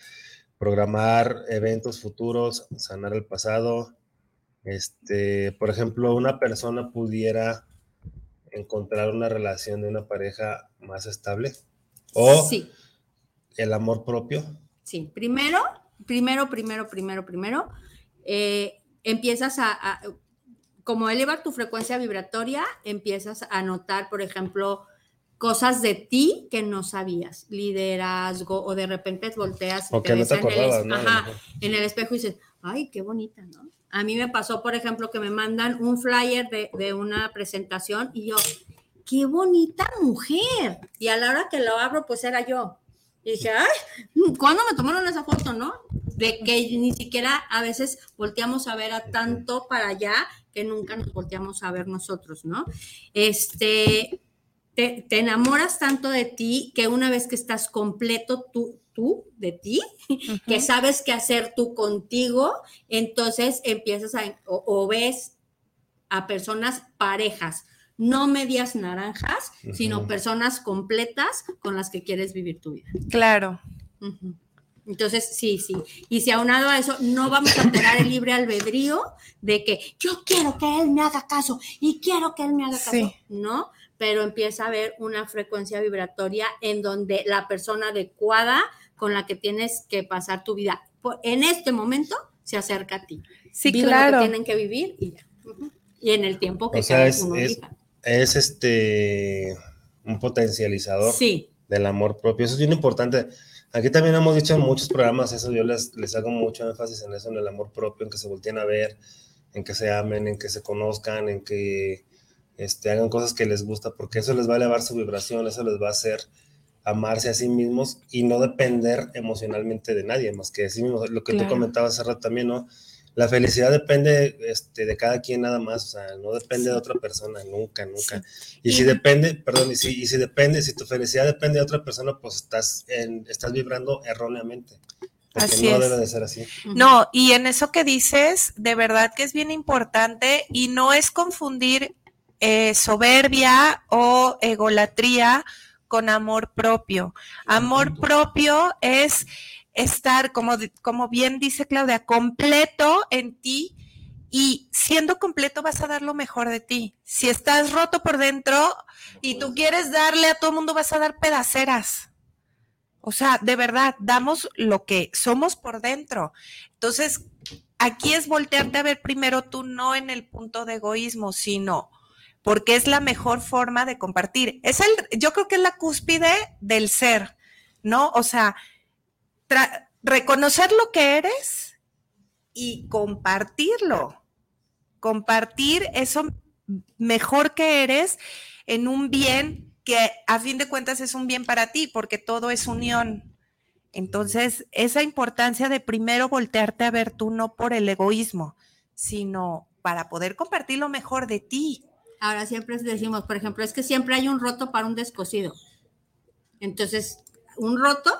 programar eventos futuros, sanar el pasado. Este, por ejemplo, una persona pudiera encontrar una relación de una pareja más estable o Sí. el amor propio. Sí, primero, primero, primero, primero, primero, eh, empiezas a, a- como eleva tu frecuencia vibratoria, empiezas a notar, por ejemplo, cosas de ti que no sabías, liderazgo, o de repente volteas y O no ves te en el ¿no? Ajá, en el espejo y dices, ay, qué bonita, ¿no? A mí me pasó, por ejemplo, que me mandan un flyer de, una presentación y yo, qué bonita mujer. Y a la hora que lo abro, pues era yo. Y dije, ay, ¿cuándo me tomaron esa foto, no? De que ni siquiera a veces volteamos a ver a tanto para allá que nunca nos volteamos a ver nosotros, ¿no? Este, te, te enamoras tanto de ti que una vez que estás completo tú, tú de ti, <laughs> que sabes qué hacer tú contigo, entonces empiezas a, o, o ves a personas parejas, no medias naranjas, sino personas completas con las que quieres vivir tu vida. Claro. Entonces, sí, sí. Y si aunado a eso, no vamos a alterar el libre albedrío de que yo quiero que él me haga caso y quiero que él me haga caso. Sí. No, pero empieza a haber una frecuencia vibratoria en donde la persona adecuada con la que tienes que pasar tu vida por- en este momento se acerca a ti. Sí, Vive claro. lo que tienen que vivir y ya. Y en el tiempo que O sea, cada es, uno es, elija. es este un potencializador Sí. del amor propio. Eso es bien importante. Aquí también hemos dicho en muchos programas eso, yo les, les hago mucho énfasis en eso, en el amor propio, en que se volteen a ver, en que se amen, en que se conozcan, en que este, hagan cosas que les gusta, porque eso les va a elevar su vibración, eso les va a hacer amarse a sí mismos y no depender emocionalmente de nadie, más que de sí mismos. Lo que Claro. tú comentabas hace rato también, ¿no? La felicidad depende este, de cada quien nada más, o sea, no depende de otra persona, nunca, nunca. Y si depende, perdón, y si, y si depende, si tu felicidad depende de otra persona, pues estás, en, estás vibrando erróneamente. Porque Así no es. debe de ser así. No, y en eso que dices, de verdad que es bien importante y no es confundir eh, soberbia o egolatría con amor propio. Amor propio es estar, como, como bien dice Claudia, completo en ti y siendo completo vas a dar lo mejor de ti. Si estás roto por dentro y tú quieres darle a todo el mundo, vas a dar pedaceras. O sea, de verdad, damos lo que somos por dentro. Entonces, aquí es voltearte a ver primero tú no en el punto de egoísmo, sino porque es la mejor forma de compartir. Es el, yo creo que es la cúspide del ser, ¿no? O sea, reconocer lo que eres y compartirlo. Compartir eso mejor que eres en un bien que a fin de cuentas es un bien para ti, porque todo es unión. Entonces, esa importancia de primero voltearte a ver tú no por el egoísmo, sino para poder compartir lo mejor de ti. Ahora siempre decimos, por ejemplo, es que siempre hay un roto para un descosido. Entonces, un roto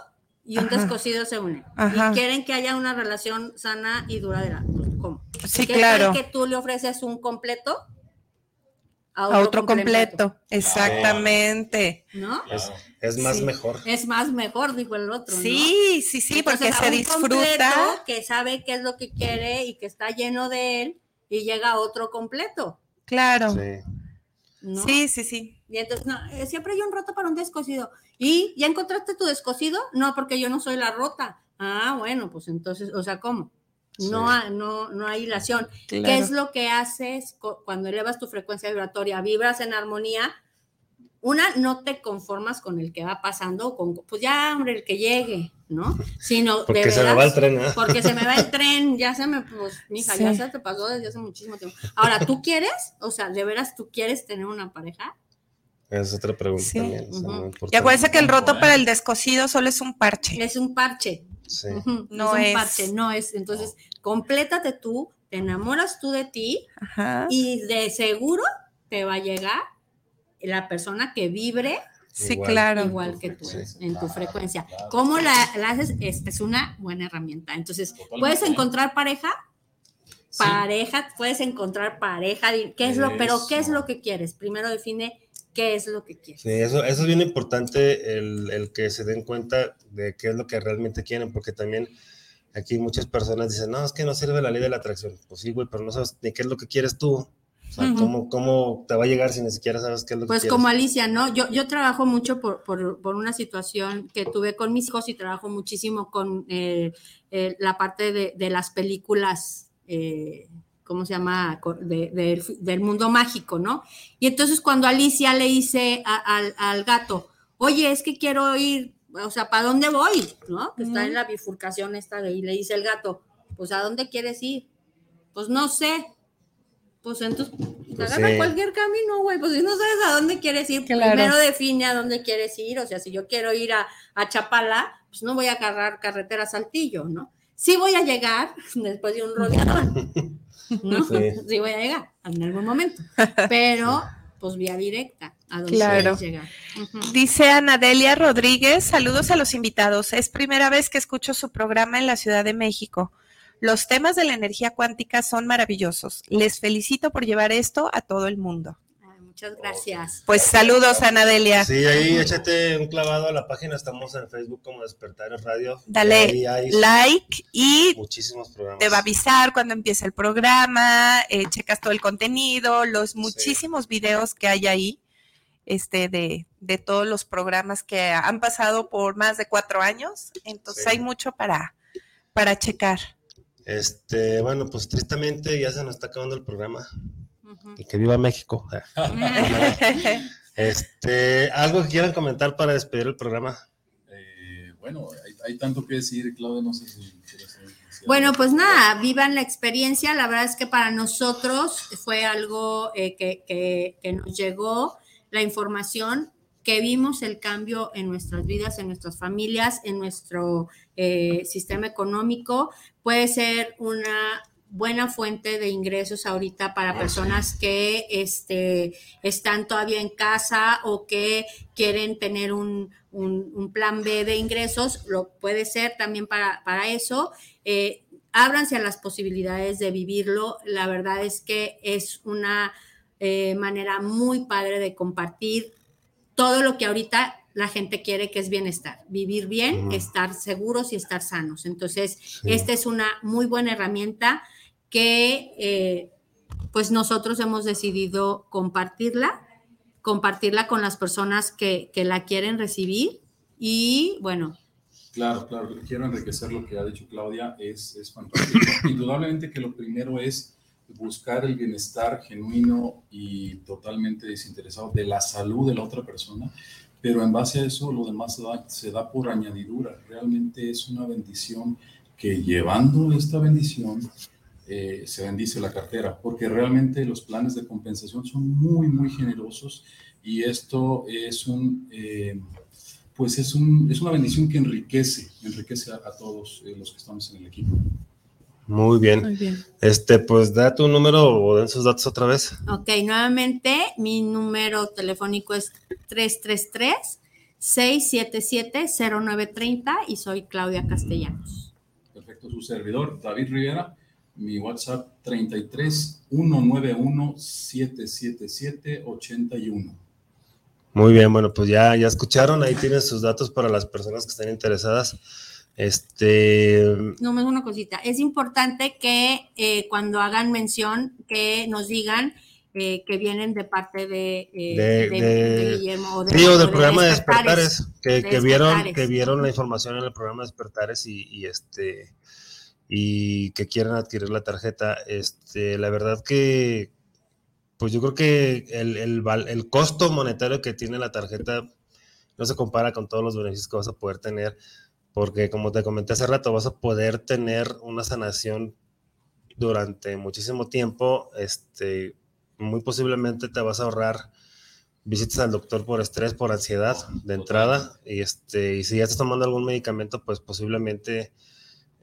y un descosido se unen. Y quieren que haya una relación sana y duradera. Pues, ¿Cómo? Sí, claro. que tú le ofreces un completo a otro, completo. Exactamente. ¿No? Es, más mejor. Es más mejor, dijo el otro. Sí, sí, sí, porque se disfruta. Que sabe qué es lo que quiere y que está lleno de él y llega a otro completo. Claro. Sí. Sí, sí, Y entonces, no, eh, siempre hay un roto para un descosido. ¿Y ya encontraste tu descosido? No, porque yo no soy la rota. Ah, bueno, pues entonces, o sea, ¿cómo? No, hay, no, no hay hilación. ¿Qué es lo que haces cuando elevas tu frecuencia vibratoria? Vibras en armonía. Una, no te conformas con el que va pasando, con, pues ya, hombre, el que llegue, ¿no? Sino porque se me va el tren, ¿eh? Porque se me va el tren, ya se me, pues, mija, ya se te pasó desde hace muchísimo tiempo. Ahora, ¿tú quieres? O sea, ¿de veras tú quieres tener una pareja? Es otra pregunta también. Y acuérdense que el roto para el descosido solo es un parche. Es un parche. No, es, no es. Entonces, complétate tú, te enamoras tú de ti y de seguro te va a llegar la persona que vibre Sí, claro. Igual que tú, en tu frecuencia. ¿Cómo la, haces? Es, es, una buena herramienta. Entonces, puedes encontrar pareja, pareja, puedes encontrar pareja, ¿qué es lo, pero qué es lo que quieres? Primero define qué es lo que quieres. Sí, eso, eso es bien importante, el, el, que se den cuenta de qué es lo que realmente quieren, porque también aquí muchas personas dicen, no, es que no sirve la ley de la atracción. Pues sí, güey, pero no sabes ni qué es lo que quieres tú. O sea, ¿cómo, ¿cómo, te va a llegar si ni siquiera sabes qué es lo pues que? Pues como Alicia, ¿no? Yo, yo trabajo mucho por, por, por, una situación que tuve con mis hijos y trabajo muchísimo con eh, eh, la parte de, de las películas eh, ¿cómo se llama? del mundo mágico, ¿no? Y entonces cuando Alicia le dice al gato, oye, es que quiero ir, o sea, ¿para dónde voy? ¿No? Que está en la bifurcación esta de ahí, le dice el gato, pues ¿a dónde quieres ir? Pues no sé. Pues entonces, pues agarra cualquier camino, güey. Pues si no sabes a dónde quieres ir, primero define a dónde quieres ir. O sea, si yo quiero ir a, a Chapala, pues no voy a agarrar carretera Saltillo, ¿no? Sí voy a llegar <laughs> después de un rodeador. <laughs> ¿no? Sí. voy a llegar en algún momento, <laughs> pero pues vía directa a donde claro. llegar. Dice Anadelia Rodríguez, saludos a los invitados. Es primera vez que escucho su programa en la Ciudad de México. Los temas de la energía cuántica son maravillosos. Les felicito por llevar esto a todo el mundo. Muchas gracias. Pues saludos, Ana Delia. Sí, ahí échate un clavado a la página. Estamos en Facebook como Despertar Radio. Dale like y muchísimos programas. te va a avisar cuando empiece el programa. Eh, checas todo el contenido, los muchísimos videos que hay ahí. Este, de, de, todos los programas que han pasado por más de cuatro años. Entonces hay mucho para, para checar. Este, bueno, pues tristemente ya se nos está acabando el programa. Y que viva México. <laughs> este, ¿Algo que quieran comentar para despedir el programa? Eh, bueno, hay, tanto que decir, Claudia, no sé si Bueno, pues nada, vivan la experiencia. La verdad es que para nosotros fue algo eh, que, que, nos llegó la información, que vimos el cambio en nuestras vidas, en nuestras familias, en nuestro eh, sistema económico. Puede ser una buena fuente de ingresos ahorita para personas que este, están todavía en casa o que quieren tener un, un, plan B de ingresos, lo puede ser también para, para eso. Eh, ábranse a las posibilidades de vivirlo. La verdad es que es una eh, manera muy padre de compartir todo lo que ahorita la gente quiere, que es bienestar, vivir bien, estar seguros y estar sanos. Entonces, esta es una muy buena herramienta que eh, pues nosotros hemos decidido compartirla, compartirla con las personas que, que la quieren recibir y bueno, Claro, claro, quiero enriquecer lo que ha dicho Claudia, es, es fantástico. Indudablemente que lo primero es buscar el bienestar genuino y totalmente desinteresado de la salud de la otra persona, pero en base a eso lo demás se da, se da por añadidura. Realmente es una bendición que llevando esta bendición eh, se bendice la cartera, porque realmente los planes de compensación son muy, muy generosos y esto es un... Eh, pues es, un, es una bendición que enriquece, enriquece a, a todos eh, los que estamos en el equipo. Muy bien. Muy bien. Este, pues da tu número o den sus datos otra vez. Ok, nuevamente mi número telefónico es 333-677-0930 y soy Claudia Castellanos. Perfecto, su servidor, David Rivera, mi WhatsApp 33 191 777 81. Muy bien, bueno, pues ya, ya escucharon, ahí tienen sus datos para las personas que estén interesadas. Este. No, más una cosita. Es importante que eh, cuando hagan mención, que nos digan eh, que vienen de parte de, eh, de, de- de- de Guillermo o de, sí, o del de programa de Despertares. Que, que vieron, que vieron la información en el programa de Despertares y, y este y que quieran adquirir la tarjeta. Este, la verdad que, pues yo creo que el, el costo monetario que tiene la tarjeta no se compara con todos los beneficios que vas a poder tener, porque como te comenté hace rato, vas a poder tener una sanación durante muchísimo tiempo, este, muy posiblemente te vas a ahorrar visitas al doctor por estrés, por ansiedad de entrada, y, este, y si ya estás tomando algún medicamento, pues posiblemente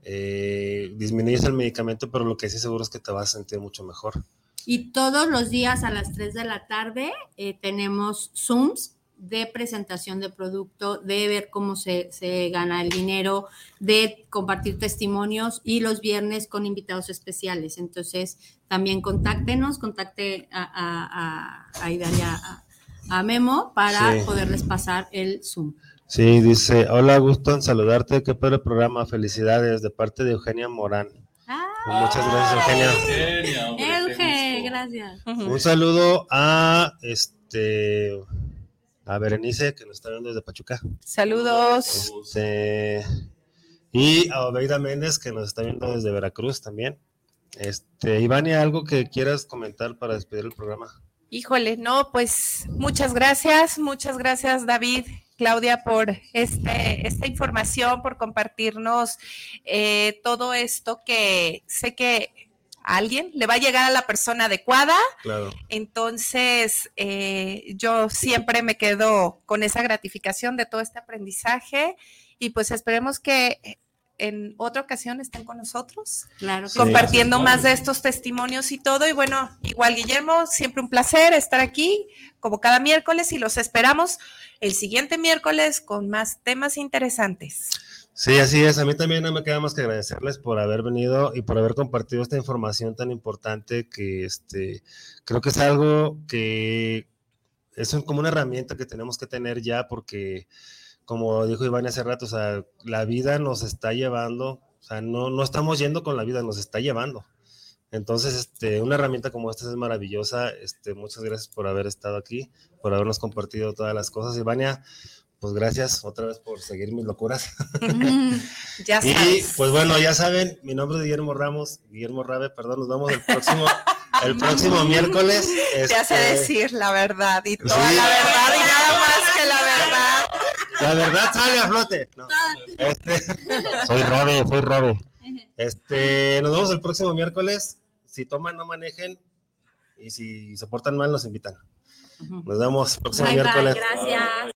eh, disminuyes el medicamento, pero lo que sí seguro es que te vas a sentir mucho mejor. Y todos los días a las 3 de la tarde eh, tenemos Zooms de presentación de producto, de ver cómo se, se gana el dinero, de compartir testimonios y los viernes con invitados especiales. Entonces, también contáctenos, contacte a, a, a, a Ida y a, a Memo para Sí. poderles pasar el Zoom. Sí, dice, hola, gusto en saludarte, qué padre programa, felicidades de parte de Eugenia Morán. Muchas gracias, Eugenia. Eugenia, gracias. Un saludo a este a Berenice, que nos está viendo desde Pachuca. Saludos. Este, y a Obeida Méndez, que nos está viendo desde Veracruz también. Este, Ivania, ¿algo que quieras comentar para despedir el programa? Híjole, no, pues muchas gracias, muchas gracias David, Claudia, por este, esta información, por compartirnos eh, todo esto que sé que a alguien le va a llegar a la persona adecuada. Claro. Entonces, eh, yo siempre me quedo con esa gratificación de todo este aprendizaje y pues esperemos que en otra ocasión estén con nosotros Claro compartiendo sí. más de estos testimonios y todo. Y bueno, igual Guillermo, siempre un placer estar aquí como cada miércoles y los esperamos el siguiente miércoles con más temas interesantes. Sí, así es. A mí también no me queda más que agradecerles por haber venido y por haber compartido esta información tan importante que este, creo que es algo que es como una herramienta que tenemos que tener ya porque, como dijo Iván hace rato, o sea, la vida nos está llevando, o sea, no, no estamos yendo con la vida, nos está llevando. Entonces, este, una herramienta como esta es maravillosa. Este, muchas gracias por haber estado aquí, por habernos compartido todas las cosas. Ivania, pues gracias otra vez por seguir mis locuras. <laughs> Ya Y sabes. pues bueno, ya saben, mi nombre es Guillermo Ramos, Guillermo Rabe, perdón, nos vemos el próximo, <laughs> el próximo miércoles. Te hace este, decir la verdad y toda Sí. la verdad y nada más que la verdad. La verdad sale a flote. No, este, <laughs> soy Rabe, soy Rabe. Este, nos vemos el próximo miércoles. Si toman, no manejen. Y si se portan mal, nos invitan. Nos vemos el próximo Bye, bye, miércoles. gracias.